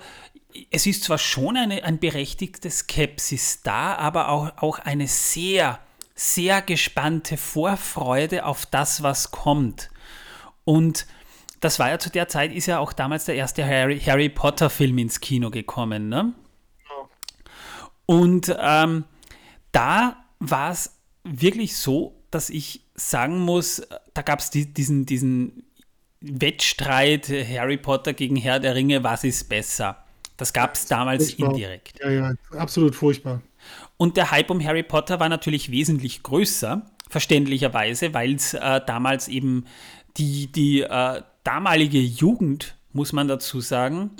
es ist zwar schon eine, ein berechtigte Skepsis da, aber auch, auch eine sehr, sehr gespannte Vorfreude auf das, was kommt. Und das war ja zu der Zeit, ist ja auch damals der erste Harry, Harry Potter Film ins Kino gekommen. Ne? Und ähm, da war es wirklich so, dass ich sagen muss, da gab es die, diesen, diesen Wettstreit Harry Potter gegen Herr der Ringe, was ist besser? Das gab es damals Furchtbar. indirekt. Ja, ja, absolut furchtbar. Und der Hype um Harry Potter war natürlich wesentlich größer, verständlicherweise, weil es äh, damals eben die, die äh, damalige Jugend, muss man dazu sagen,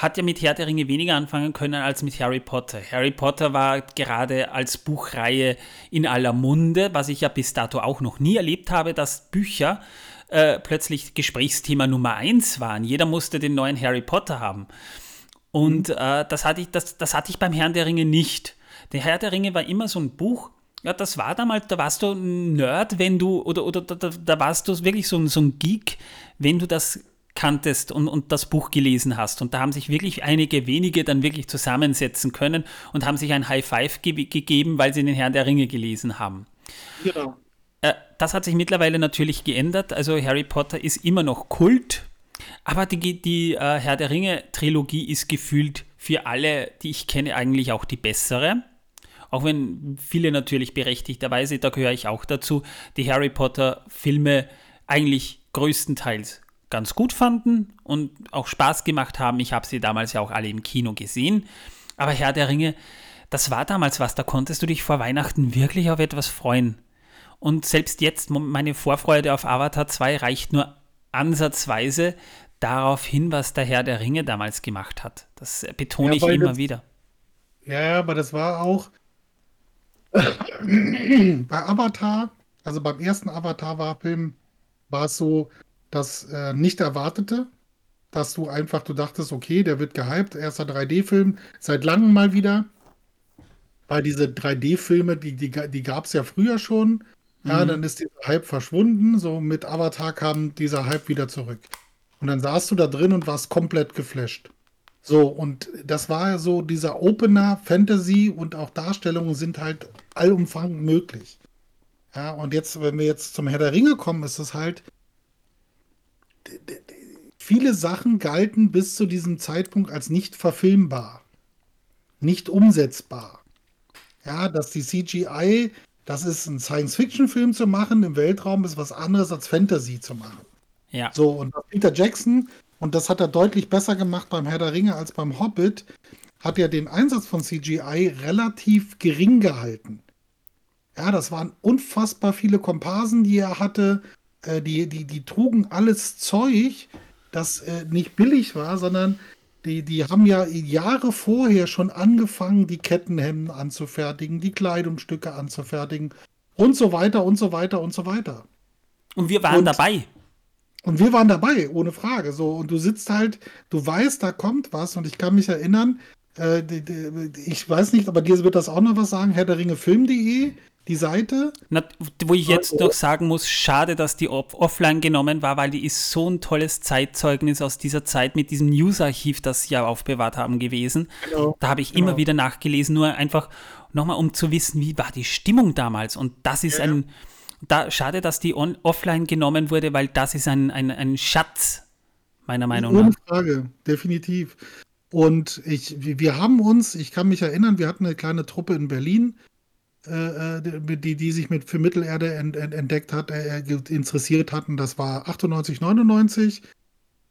hat ja mit Herr der Ringe weniger anfangen können als mit Harry Potter. Harry Potter war gerade als Buchreihe in aller Munde, was ich ja bis dato auch noch nie erlebt habe, dass Bücher äh, plötzlich Gesprächsthema Nummer eins waren. Jeder musste den neuen Harry Potter haben. Und äh, das, hatte ich, das, das hatte ich beim Herrn der Ringe nicht. Der Herr der Ringe war immer so ein Buch, ja, das war damals, da warst du ein Nerd, wenn du, oder, oder da, da, da warst du wirklich so ein, so ein Geek, wenn du das kanntest und, und das Buch gelesen hast. Und da haben sich wirklich einige wenige dann wirklich zusammensetzen können und haben sich ein High Five ge gegeben, weil sie den Herrn der Ringe gelesen haben. Genau. Äh, das hat sich mittlerweile natürlich geändert. Also Harry Potter ist immer noch Kult, aber die, die äh, Herr der Ringe-Trilogie ist gefühlt für alle, die ich kenne, eigentlich auch die bessere. auch wenn viele natürlich berechtigterweise, da gehöre ich auch dazu, die Harry Potter-Filme eigentlich größtenteils ganz gut fanden und auch Spaß gemacht haben. Ich habe sie damals ja auch alle im Kino gesehen. Aber Herr der Ringe, das war damals was, da konntest du dich vor Weihnachten wirklich auf etwas freuen. Und selbst jetzt, meine Vorfreude auf Avatar 2 reicht nur ansatzweise darauf hin, was der Herr der Ringe damals gemacht hat. Das betone ja, ich immer das, wieder. Ja, aber das war auch bei Avatar, also beim ersten Avatar-Film, war es so, das äh, nicht erwartete, dass du einfach, du dachtest, okay, der wird gehypt, erster 3D-Film, seit langem mal wieder. Weil diese 3D-Filme, die, die, die gab es ja früher schon. Ja, mhm. dann ist dieser Hype verschwunden. So mit Avatar kam dieser Hype wieder zurück. Und dann saßt du da drin und warst komplett geflasht. So, und das war so dieser Opener, Fantasy und auch Darstellungen sind halt allumfangend möglich. Ja, und jetzt, wenn wir jetzt zum Herr der Ringe kommen, ist es halt, viele Sachen galten bis zu diesem Zeitpunkt als nicht verfilmbar, nicht umsetzbar. Ja, dass die CGI, das ist ein Science-Fiction-Film zu machen im Weltraum, ist was anderes als Fantasy zu machen. Ja. So, und Peter Jackson, und das hat er deutlich besser gemacht beim Herr der Ringe als beim Hobbit, hat ja den Einsatz von CGI relativ gering gehalten. Ja, das waren unfassbar viele Komparsen, die er hatte äh, die, die, die trugen alles Zeug, das äh, nicht billig war, sondern die, die haben ja Jahre vorher schon angefangen, die Kettenhemden anzufertigen, die Kleidungsstücke anzufertigen und so weiter und so weiter und so weiter. Und wir waren und, dabei. Und wir waren dabei, ohne Frage. So, und du sitzt halt, du weißt, da kommt was, und ich kann mich erinnern, äh, ich weiß nicht, aber dir wird das auch noch was sagen, Herr der Ringe Film.de, die Seite. Na, wo ich jetzt noch sagen muss, schade, dass die off offline genommen war, weil die ist so ein tolles Zeitzeugnis aus dieser Zeit mit diesem News-Archiv, das sie ja aufbewahrt haben gewesen. Genau. Da habe ich genau. immer wieder nachgelesen, nur einfach nochmal, um zu wissen, wie war die Stimmung damals. Und das ist ja. ein, da, schade, dass die on, offline genommen wurde, weil das ist ein, ein, ein Schatz, meiner Meinung nach. Ohne Frage, definitiv. Und ich, wir haben uns, ich kann mich erinnern, wir hatten eine kleine Truppe in Berlin, die, die sich mit für Mittelerde ent, ent, entdeckt hat, äh, interessiert hatten. Das war 98, 99.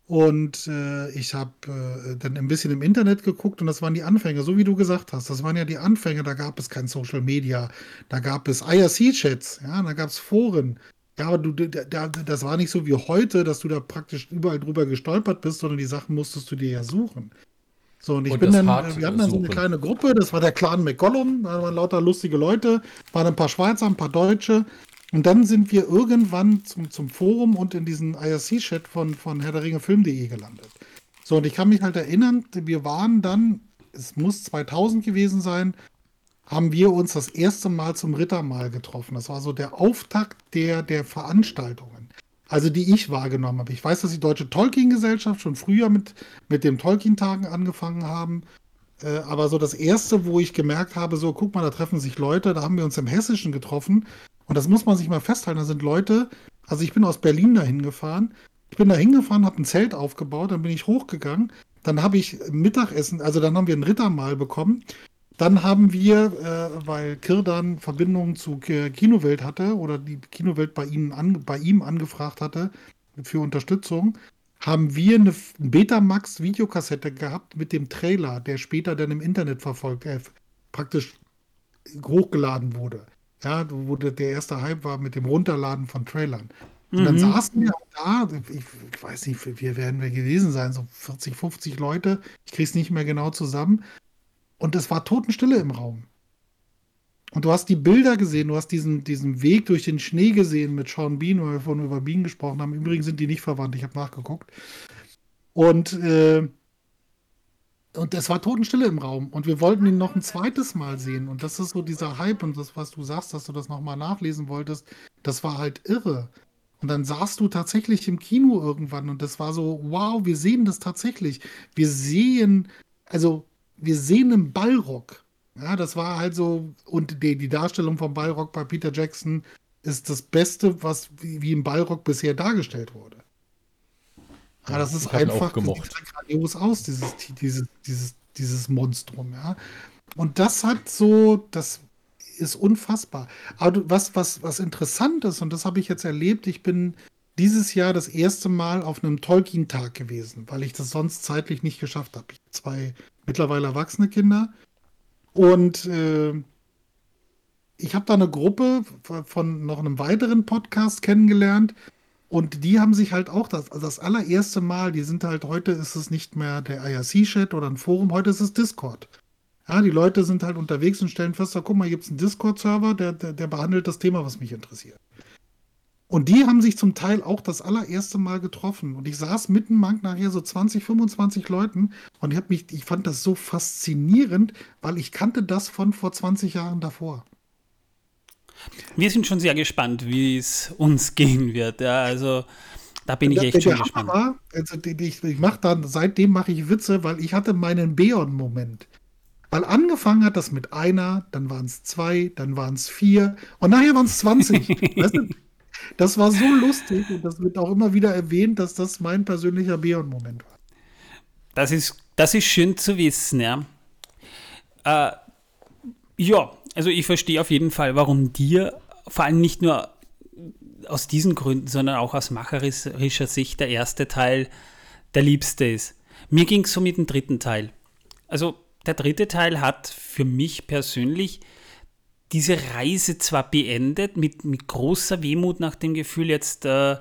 Und äh, ich habe äh, dann ein bisschen im Internet geguckt und das waren die Anfänge, so wie du gesagt hast. Das waren ja die Anfänge, da gab es kein Social Media, da gab es IRC-Chats, ja, da gab es Foren. Ja, aber du, da, das war nicht so wie heute, dass du da praktisch überall drüber gestolpert bist, sondern die Sachen musstest du dir ja suchen. So, und ich und bin dann, wir hatten dann so eine kleine Gruppe, das war der Clan McCollum, da waren lauter lustige Leute, waren ein paar Schweizer, ein paar Deutsche. Und dann sind wir irgendwann zum, zum Forum und in diesen IRC-Chat von, von Herr der Ringe Film.de gelandet. So, und ich kann mich halt erinnern, wir waren dann, es muss 2000 gewesen sein, haben wir uns das erste Mal zum Rittermahl getroffen. Das war so der Auftakt der, der Veranstaltungen also die ich wahrgenommen habe. Ich weiß, dass die Deutsche Tolkien-Gesellschaft schon früher mit, mit dem Tolkien-Tagen angefangen haben. Äh, aber so das erste, wo ich gemerkt habe, so guck mal, da treffen sich Leute, da haben wir uns im Hessischen getroffen. Und das muss man sich mal festhalten. Da sind Leute, also ich bin aus Berlin dahin gefahren. Ich bin da hingefahren, habe ein Zelt aufgebaut, dann bin ich hochgegangen. Dann habe ich Mittagessen, also dann haben wir ein Rittermahl bekommen. Dann haben wir, äh, weil Kirdan Verbindungen zu Kinowelt hatte oder die Kinowelt bei, ihnen an, bei ihm angefragt hatte für Unterstützung, haben wir eine Betamax-Videokassette gehabt mit dem Trailer, der später dann im Internet verfolgt, äh, praktisch hochgeladen wurde. Ja, wo der erste Hype war mit dem Runterladen von Trailern. Und dann mhm. saßen wir da, ich, ich, weiß nicht, wie werden wir gewesen sein, so 40, 50 Leute, ich kriege es nicht mehr genau zusammen, und es war Totenstille im Raum. Und du hast die Bilder gesehen, du hast diesen, diesen Weg durch den Schnee gesehen mit Sean Bean, weil wir vorhin über Bean gesprochen haben. Übrigens sind die nicht verwandt, ich habe nachgeguckt. Und, äh, und es war Totenstille im Raum. Und wir wollten ihn noch ein zweites Mal sehen. Und das ist so dieser Hype und das, was du sagst, dass du das nochmal nachlesen wolltest, das war halt irre. Und dann saßt du tatsächlich im Kino irgendwann und das war so, wow, wir sehen das tatsächlich. Wir sehen, also wir sehen einen Ballrock. Ja, das war halt so, und die, die Darstellung vom Ballrock bei Peter Jackson ist das Beste, was wie, wie im Ballrock bisher dargestellt wurde. Ja, das ist einfach grandios aus, dieses, dieses, dieses, dieses Monstrum, ja. Und das hat so, das ist unfassbar. Aber was, was, was interessant ist, und das habe ich jetzt erlebt, ich bin dieses Jahr das erste Mal auf einem Tolkien-Tag gewesen, weil ich das sonst zeitlich nicht geschafft habe. Ich habe zwei mittlerweile erwachsene Kinder und äh, ich habe da eine Gruppe von noch einem weiteren Podcast kennengelernt und die haben sich halt auch das, also das allererste Mal, die sind halt, heute ist es nicht mehr der IRC-Chat oder ein Forum, heute ist es Discord. Ja, die Leute sind halt unterwegs und stellen fest, da guck mal, hier gibt es einen Discord-Server, der, der, der behandelt das Thema, was mich interessiert. Und die haben sich zum Teil auch das allererste Mal getroffen. Und ich saß mitten im Markt nachher so 20, 25 Leuten und ich, hab mich, ich fand das so faszinierend, weil ich kannte das von vor 20 Jahren davor. Wir sind schon sehr gespannt, wie es uns gehen wird. Ja, also da bin ich echt der, schon der gespannt. War, also ich, ich mache dann, seitdem mache ich Witze, weil ich hatte meinen Beon-Moment. Weil angefangen hat das mit einer, dann waren es zwei, dann waren es vier und nachher waren es 20. weißt du? Das war so lustig und das wird auch immer wieder erwähnt, dass das mein persönlicher Beon-Moment war. Das ist, das ist schön zu wissen, ja. Äh, ja, also ich verstehe auf jeden Fall, warum dir vor allem nicht nur aus diesen Gründen, sondern auch aus macherischer Sicht der erste Teil der liebste ist. Mir ging es so mit dem dritten Teil. Also der dritte Teil hat für mich persönlich diese Reise zwar beendet, mit, mit großer Wehmut nach dem Gefühl, jetzt äh,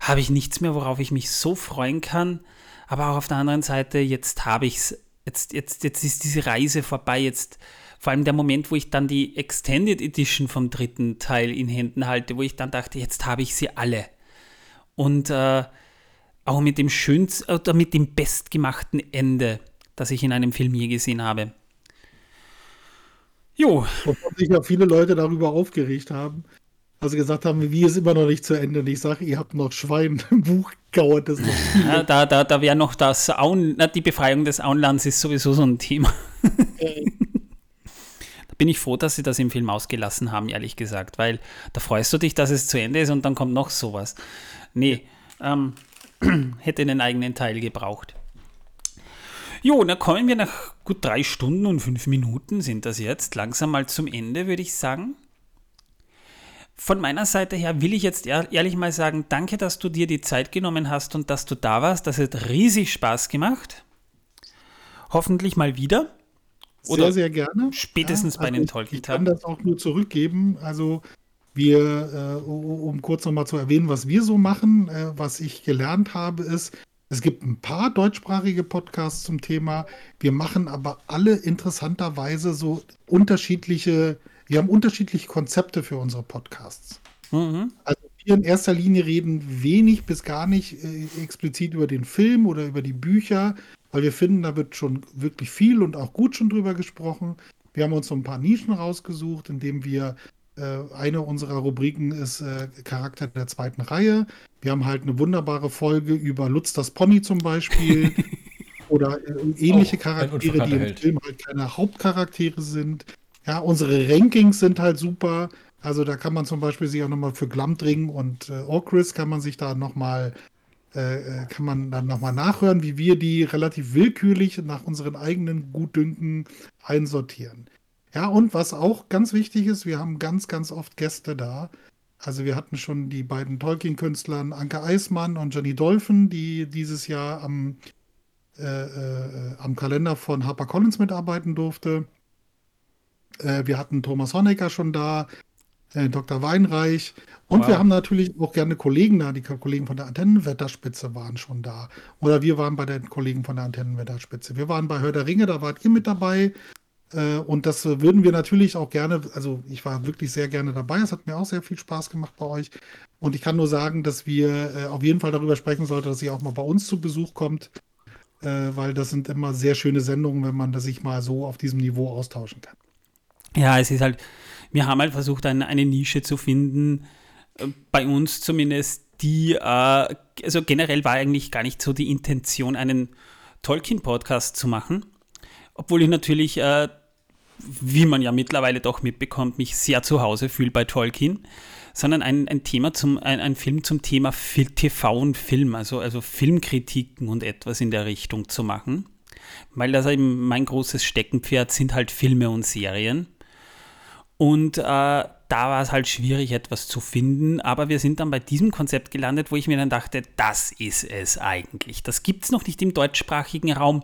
habe ich nichts mehr, worauf ich mich so freuen kann, aber auch auf der anderen Seite, jetzt habe ich es, jetzt, jetzt, jetzt ist diese Reise vorbei, jetzt vor allem der Moment, wo ich dann die Extended Edition vom dritten Teil in Händen halte, wo ich dann dachte, jetzt habe ich sie alle. Und äh, auch mit dem schönsten oder mit dem bestgemachten Ende, das ich in einem Film je gesehen habe. Jo. Wovon sich ja viele Leute darüber aufgeregt haben. Also gesagt haben, wie ist immer noch nicht zu Ende. Und ich sage, ihr habt noch Schwein im Buch dauert das noch. Ja, da da, da wäre noch das Aun, na, die Befreiung des Auenlands ist sowieso so ein Thema. Da bin ich froh, dass sie das im Film ausgelassen haben, ehrlich gesagt, weil da freust du dich, dass es zu Ende ist und dann kommt noch sowas. Nee, ähm, hätte einen eigenen Teil gebraucht. Jo, dann kommen wir nach gut drei Stunden und fünf Minuten sind das jetzt langsam mal zum Ende, würde ich sagen. Von meiner Seite her will ich jetzt ehrlich mal sagen, danke, dass du dir die Zeit genommen hast und dass du da warst. Das hat riesig Spaß gemacht. Hoffentlich mal wieder. Oder sehr, sehr gerne. Spätestens ja, also bei den Tolkien. Ich kann das auch nur zurückgeben. Also wir, äh, um kurz nochmal zu erwähnen, was wir so machen, äh, was ich gelernt habe, ist, es gibt ein paar deutschsprachige Podcasts zum Thema. Wir machen aber alle interessanterweise so unterschiedliche, wir haben unterschiedliche Konzepte für unsere Podcasts. Mhm. Also wir in erster Linie reden wenig bis gar nicht äh, explizit über den Film oder über die Bücher, weil wir finden, da wird schon wirklich viel und auch gut schon drüber gesprochen. Wir haben uns so ein paar Nischen rausgesucht, indem wir eine unserer Rubriken ist äh, Charakter der zweiten Reihe. Wir haben halt eine wunderbare Folge über Lutz das Pony zum Beispiel. oder äh, ähnliche Charaktere, die im Film halt keine Hauptcharaktere sind. Ja, unsere Rankings sind halt super. Also da kann man zum Beispiel sich auch nochmal für Glamdring und äh, Orcris kann man sich da nochmal äh, äh, kann man dann nochmal nachhören, wie wir die relativ willkürlich nach unseren eigenen Gutdünken einsortieren. Ja, und was auch ganz wichtig ist, wir haben ganz, ganz oft Gäste da. Also wir hatten schon die beiden Tolkien-Künstlern Anke Eismann und Jenny Dolphin, die dieses Jahr am, äh, äh, am Kalender von HarperCollins mitarbeiten durfte. Äh, wir hatten Thomas Honecker schon da, äh, Dr. Weinreich. Und wow. wir haben natürlich auch gerne Kollegen da. Die Kollegen von der Antennenwetterspitze waren schon da. Oder wir waren bei den Kollegen von der Antennenwetterspitze. Wir waren bei Hör der Ringe, da wart ihr mit dabei. Äh, und das würden wir natürlich auch gerne, also ich war wirklich sehr gerne dabei. Es hat mir auch sehr viel Spaß gemacht bei euch. Und ich kann nur sagen, dass wir äh, auf jeden Fall darüber sprechen sollten, dass ihr auch mal bei uns zu Besuch kommt, äh, weil das sind immer sehr schöne Sendungen, wenn man sich mal so auf diesem Niveau austauschen kann. Ja, es ist halt, wir haben halt versucht, eine Nische zu finden, bei uns zumindest, die, also generell war eigentlich gar nicht so die Intention, einen Tolkien-Podcast zu machen obwohl ich natürlich, äh, wie man ja mittlerweile doch mitbekommt, mich sehr zu Hause fühle bei Tolkien, sondern ein, ein Thema zum, ein, ein Film zum Thema TV und Film, also, also Filmkritiken und etwas in der Richtung zu machen. Weil das eben mein großes Steckenpferd sind halt Filme und Serien. Und äh, da war es halt schwierig, etwas zu finden. Aber wir sind dann bei diesem Konzept gelandet, wo ich mir dann dachte, das ist es eigentlich. Das gibt es noch nicht im deutschsprachigen Raum.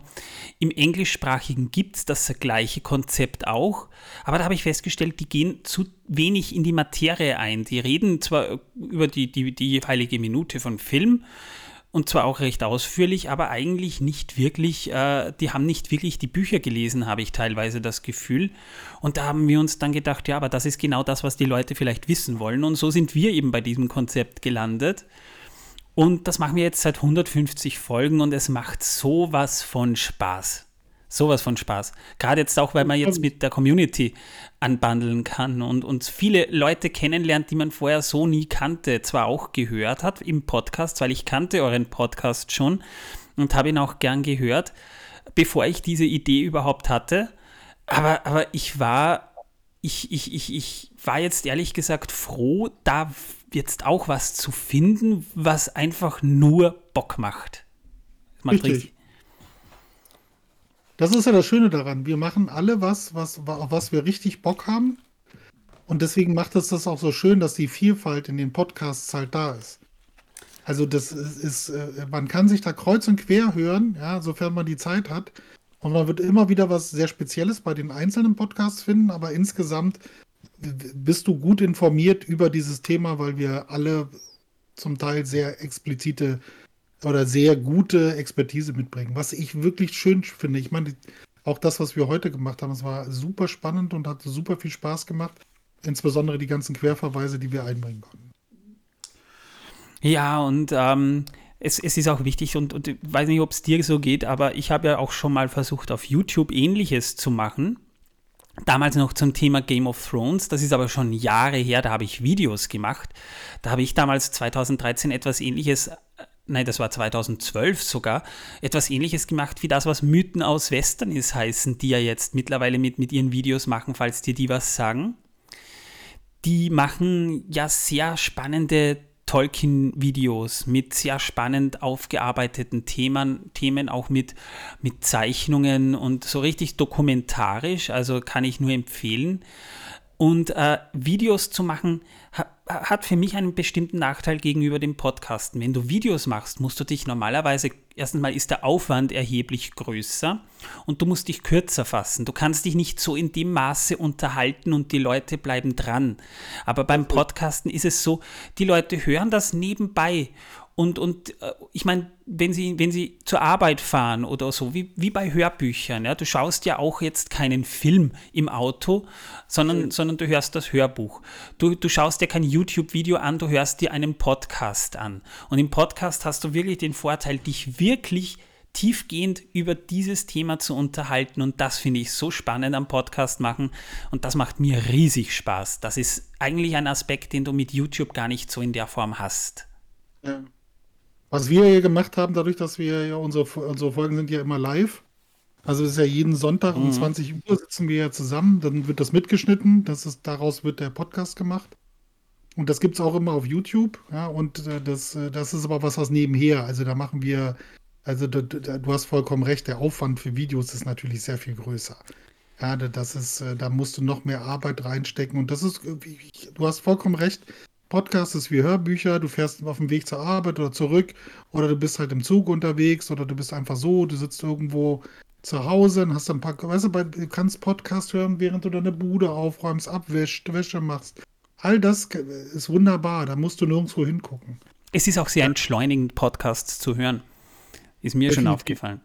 Im englischsprachigen gibt es das gleiche Konzept auch. Aber da habe ich festgestellt, die gehen zu wenig in die Materie ein. Die reden zwar über die, die, die jeweilige Minute von Film, und zwar auch recht ausführlich, aber eigentlich nicht wirklich, äh, die haben nicht wirklich die Bücher gelesen, habe ich teilweise das Gefühl. Und da haben wir uns dann gedacht, ja, aber das ist genau das, was die Leute vielleicht wissen wollen. Und so sind wir eben bei diesem Konzept gelandet. Und das machen wir jetzt seit 150 Folgen und es macht sowas von Spaß. Sowas von Spaß. Gerade jetzt auch, weil man jetzt mit der Community anbandeln kann und, und viele Leute kennenlernt, die man vorher so nie kannte, zwar auch gehört hat im Podcast, weil ich kannte euren Podcast schon und habe ihn auch gern gehört, bevor ich diese Idee überhaupt hatte. Aber, aber ich war, ich, ich, ich, ich war jetzt ehrlich gesagt froh, da jetzt auch was zu finden, was einfach nur Bock macht. Man Richtig. Das ist ja das Schöne daran. Wir machen alle was, was, auf was wir richtig Bock haben. Und deswegen macht es das auch so schön, dass die Vielfalt in den Podcasts halt da ist. Also das ist, äh, man kann sich da kreuz und quer hören, ja, sofern man die Zeit hat. Und man wird immer wieder was sehr Spezielles bei den einzelnen Podcasts finden, aber insgesamt bist du gut informiert über dieses Thema, weil wir alle zum Teil sehr explizite oder sehr gute Expertise mitbringen, was ich wirklich schön finde. Ich meine, auch das, was wir heute gemacht haben, es war super spannend und hat super viel Spaß gemacht. Insbesondere die ganzen Querverweise, die wir einbringen konnten. Ja, und ähm, es, es, ist auch wichtig und, und ich weiß nicht, ob es dir so geht, aber ich habe ja auch schon mal versucht, auf YouTube ähnliches zu machen. Damals noch zum Thema Game of Thrones, das ist aber schon Jahre her, da habe ich Videos gemacht. Da habe ich damals 2013 etwas ähnliches nein, das war 2012 sogar, etwas ähnliches gemacht wie das, was Mythen aus Western ist, heißen, die ja jetzt mittlerweile mit, mit ihren Videos machen, falls dir die was sagen. Die machen ja sehr spannende Tolkien-Videos mit sehr spannend aufgearbeiteten Themen, Themen auch mit, mit Zeichnungen und so richtig dokumentarisch, also kann ich nur empfehlen. Und äh, Videos zu machen, ha, hat für mich einen bestimmten Nachteil gegenüber dem Podcasten. Wenn du Videos machst, musst du dich normalerweise, erstens mal ist der Aufwand erheblich größer und du musst dich kürzer fassen. Du kannst dich nicht so in dem Maße unterhalten und die Leute bleiben dran. Aber beim Podcasten ist es so, die Leute hören das nebenbei und, und äh, ich meine, wenn Sie, wenn Sie zur Arbeit fahren oder so, wie, wie bei Hörbüchern, ja, du schaust ja auch jetzt keinen Film im Auto, sondern, mhm. sondern du hörst das Hörbuch. Du, du schaust dir kein YouTube-Video an, du hörst dir einen Podcast an. Und im Podcast hast du wirklich den Vorteil, dich wirklich tiefgehend über dieses Thema zu unterhalten. Und das finde ich so spannend am Podcast machen. Und das macht mir riesig Spaß. Das ist eigentlich ein Aspekt, den du mit YouTube gar nicht so in der Form hast. Ja. Was wir hier gemacht haben, dadurch, dass wir ja unsere, unsere Folgen sind ja immer live. Also es ist ja jeden Sonntag mhm. um 20 Uhr sitzen wir ja zusammen, dann wird das mitgeschnitten, das ist, daraus wird der Podcast gemacht. Und das gibt es auch immer auf YouTube, ja, und äh, das, äh, das ist aber was, was nebenher. Also da machen wir, also da, du hast vollkommen recht, der Aufwand für Videos ist natürlich sehr viel größer. Ja, das ist, äh, da musst du noch mehr Arbeit reinstecken und das ist, du hast vollkommen recht, Podcast ist wie Hörbücher, du fährst auf dem Weg zur Arbeit oder zurück oder du bist halt im Zug unterwegs oder du bist einfach so, du sitzt irgendwo zu Hause und hast ein paar, weißt du, du kannst Podcast hören, während du deine Bude aufräumst, abwäschst, Wäsche machst. All das ist wunderbar, da musst du nirgendwo hingucken. Es ist auch sehr entschleunigend, Podcasts zu hören. Ist mir Definitiv. schon aufgefallen.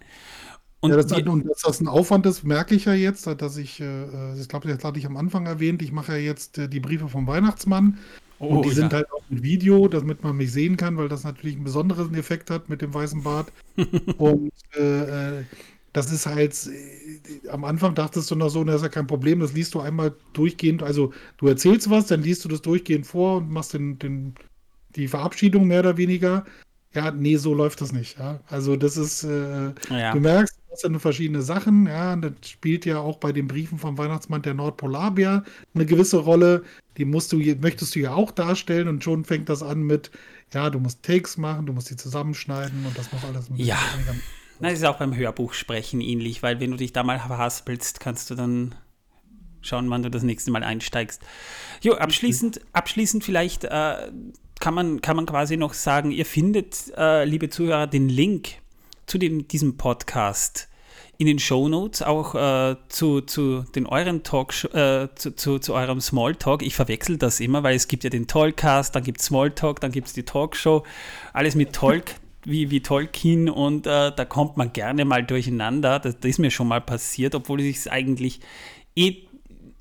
Und, ja, das, und dass das ein Aufwand ist, merke ich ja jetzt, dass ich, äh, ich glaube, das hatte ich am Anfang erwähnt, ich mache ja jetzt äh, die Briefe vom Weihnachtsmann Oh, und die ja. sind halt auch mit Video, damit man mich sehen kann, weil das natürlich einen besonderen Effekt hat mit dem weißen Bart. und äh, äh, das ist halt, äh, am Anfang dachtest du noch so, das ist ja kein Problem, das liest du einmal durchgehend. Also du erzählst was, dann liest du das durchgehend vor und machst den, den, die Verabschiedung mehr oder weniger. Ja, nee, so läuft das nicht. Ja? Also das ist, äh, ja. du merkst, das sind verschiedene Sachen. Ja, das spielt ja auch bei den Briefen vom Weihnachtsmann der Nordpolarbär eine gewisse Rolle. Die musst du, möchtest du ja auch darstellen und schon fängt das an mit, ja, du musst Takes machen, du musst die zusammenschneiden und das muss alles. Mit ja, das ist auch beim Hörbuch sprechen ähnlich, weil wenn du dich da mal verhaspelst, kannst du dann schauen, wann du das nächste Mal einsteigst. Jo, abschließend, abschließend vielleicht äh, kann, man, kann man quasi noch sagen, ihr findet, äh, liebe Zuhörer, den Link zu dem, diesem Podcast in den Show Notes auch äh, zu, zu den euren Talk, äh, zu, zu, zu, eurem Smalltalk. Ich verwechsel das immer, weil es gibt ja den Talkcast, dann gibt es Smalltalk, dann gibt es die Talkshow. Alles mit Talk, wie, wie Tolkien und äh, da kommt man gerne mal durcheinander. Das, das ist mir schon mal passiert, obwohl ich es eigentlich eh,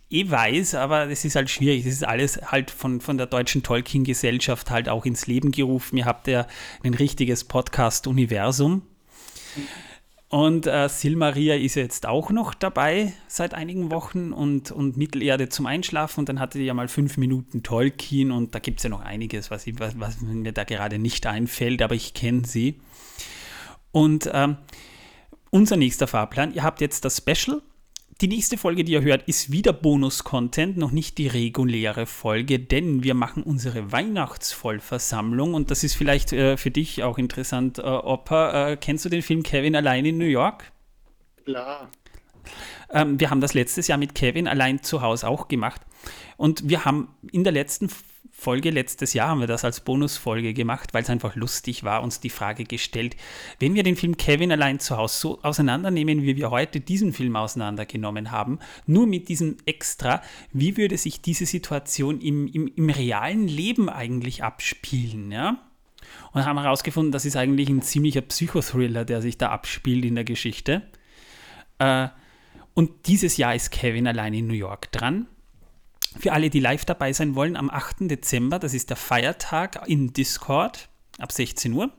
eh weiß, aber es ist halt schwierig. Das ist alles halt von, von der deutschen Tolkien-Gesellschaft halt auch ins Leben gerufen. Ihr habt ja ein richtiges Podcast-Universum. Und äh, Silmaria ist jetzt auch noch dabei seit einigen Wochen und, und Mittelerde zum Einschlafen. Und dann hatte die ja mal fünf Minuten Tolkien und da gibt es ja noch einiges, was, ich, was, was, mir da gerade nicht einfällt, aber ich kenne sie. Und ähm, unser nächster Fahrplan, ihr habt jetzt das Special die nächste Folge, die ihr hört, ist wieder Bonus-Content, noch nicht die reguläre Folge, denn wir machen unsere Weihnachtsvollversammlung und das ist vielleicht äh, für dich auch interessant, äh, Opa. Äh, kennst du den Film Kevin allein in New York? Klar. Ähm, wir haben das letztes Jahr mit Kevin allein zu Hause auch gemacht und wir haben in der letzten Folge letztes Jahr haben wir das als Bonusfolge gemacht, weil es einfach lustig war, uns die Frage gestellt, wenn wir den Film Kevin allein zu Hause so auseinandernehmen, wie wir heute diesen Film auseinandergenommen haben, nur mit diesem Extra, wie würde sich diese Situation im, im, im realen Leben eigentlich abspielen, ja? Und haben herausgefunden, das ist eigentlich ein ziemlicher Psychothriller, der sich da abspielt in der Geschichte. Äh, und dieses Jahr ist Kevin allein in New York dran. Für alle, die live dabei sein wollen, am 8. Dezember, das ist der Feiertag in Discord ab 16 Uhr.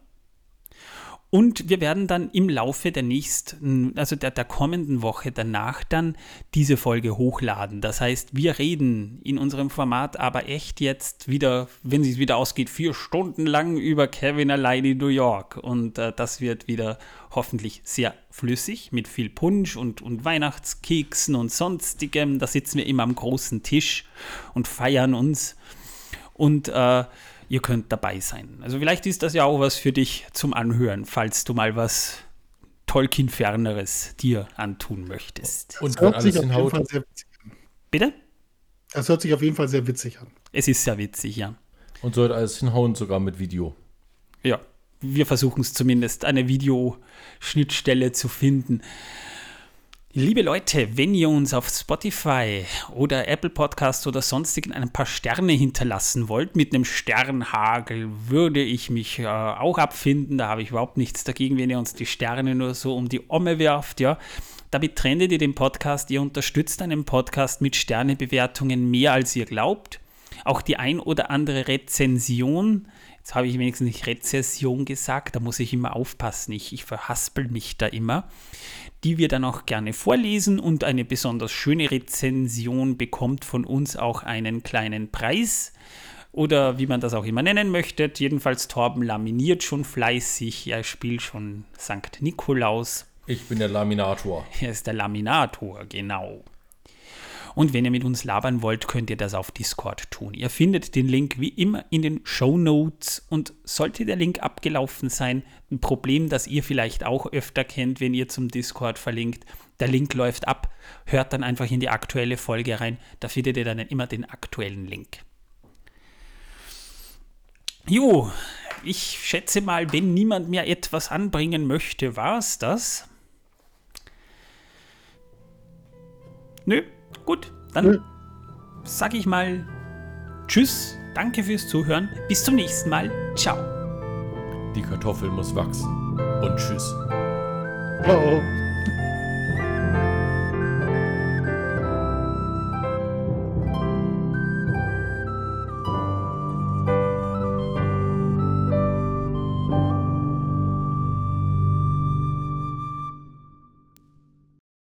Und wir werden dann im Laufe der nächsten, also der, der kommenden Woche danach dann diese Folge hochladen. Das heißt, wir reden in unserem Format aber echt jetzt wieder, wenn es wieder ausgeht, vier Stunden lang über Kevin allein in New York. Und äh, das wird wieder hoffentlich sehr flüssig mit viel Punsch und, und Weihnachtskeksen und sonstigem. Da sitzen wir immer am großen Tisch und feiern uns. Und äh, ihr könnt dabei sein. Also vielleicht ist das ja auch was für dich zum Anhören, falls du mal was Tolkien-ferneres dir antun möchtest. Und wenn alles hinhaut. Bitte? Das hört sich auf jeden Fall sehr witzig an. Es ist sehr witzig, ja. Und sollte alles hinhauen, sogar mit Video. Ja, wir versuchen es zumindest, eine Videoschnittstelle zu finden. Liebe Leute, wenn ihr uns auf Spotify oder Apple Podcast oder sonstigen ein paar Sterne hinterlassen wollt, mit einem Sternhagel, würde ich mich äh, auch abfinden. Da habe ich überhaupt nichts dagegen, wenn ihr uns die Sterne nur so um die Omme werft, ja. Damit trendet ihr den Podcast, ihr unterstützt einen Podcast mit Sternebewertungen mehr als ihr glaubt. Auch die ein oder andere Rezension Jetzt habe ich wenigstens nicht Rezession gesagt, da muss ich immer aufpassen, ich, ich verhaspel mich da immer die wir dann auch gerne vorlesen und eine besonders schöne Rezension bekommt von uns auch einen kleinen Preis oder wie man das auch immer nennen möchte. Jedenfalls Torben laminiert schon fleißig, er spielt schon St. Nikolaus. Ich bin der Laminator. Er ist der Laminator, genau. Und wenn ihr mit uns labern wollt, könnt ihr das auf Discord tun. Ihr findet den Link wie immer in den Show Notes. Und sollte der Link abgelaufen sein, ein Problem, das ihr vielleicht auch öfter kennt, wenn ihr zum Discord verlinkt, der Link läuft ab, hört dann einfach in die aktuelle Folge rein. Da findet ihr dann immer den aktuellen Link. Jo, ich schätze mal, wenn niemand mehr etwas anbringen möchte, war es das. Nö, Gut, dann ja. sag ich mal Tschüss, danke fürs Zuhören, bis zum nächsten Mal, ciao. Die Kartoffel muss wachsen und Tschüss. Ciao.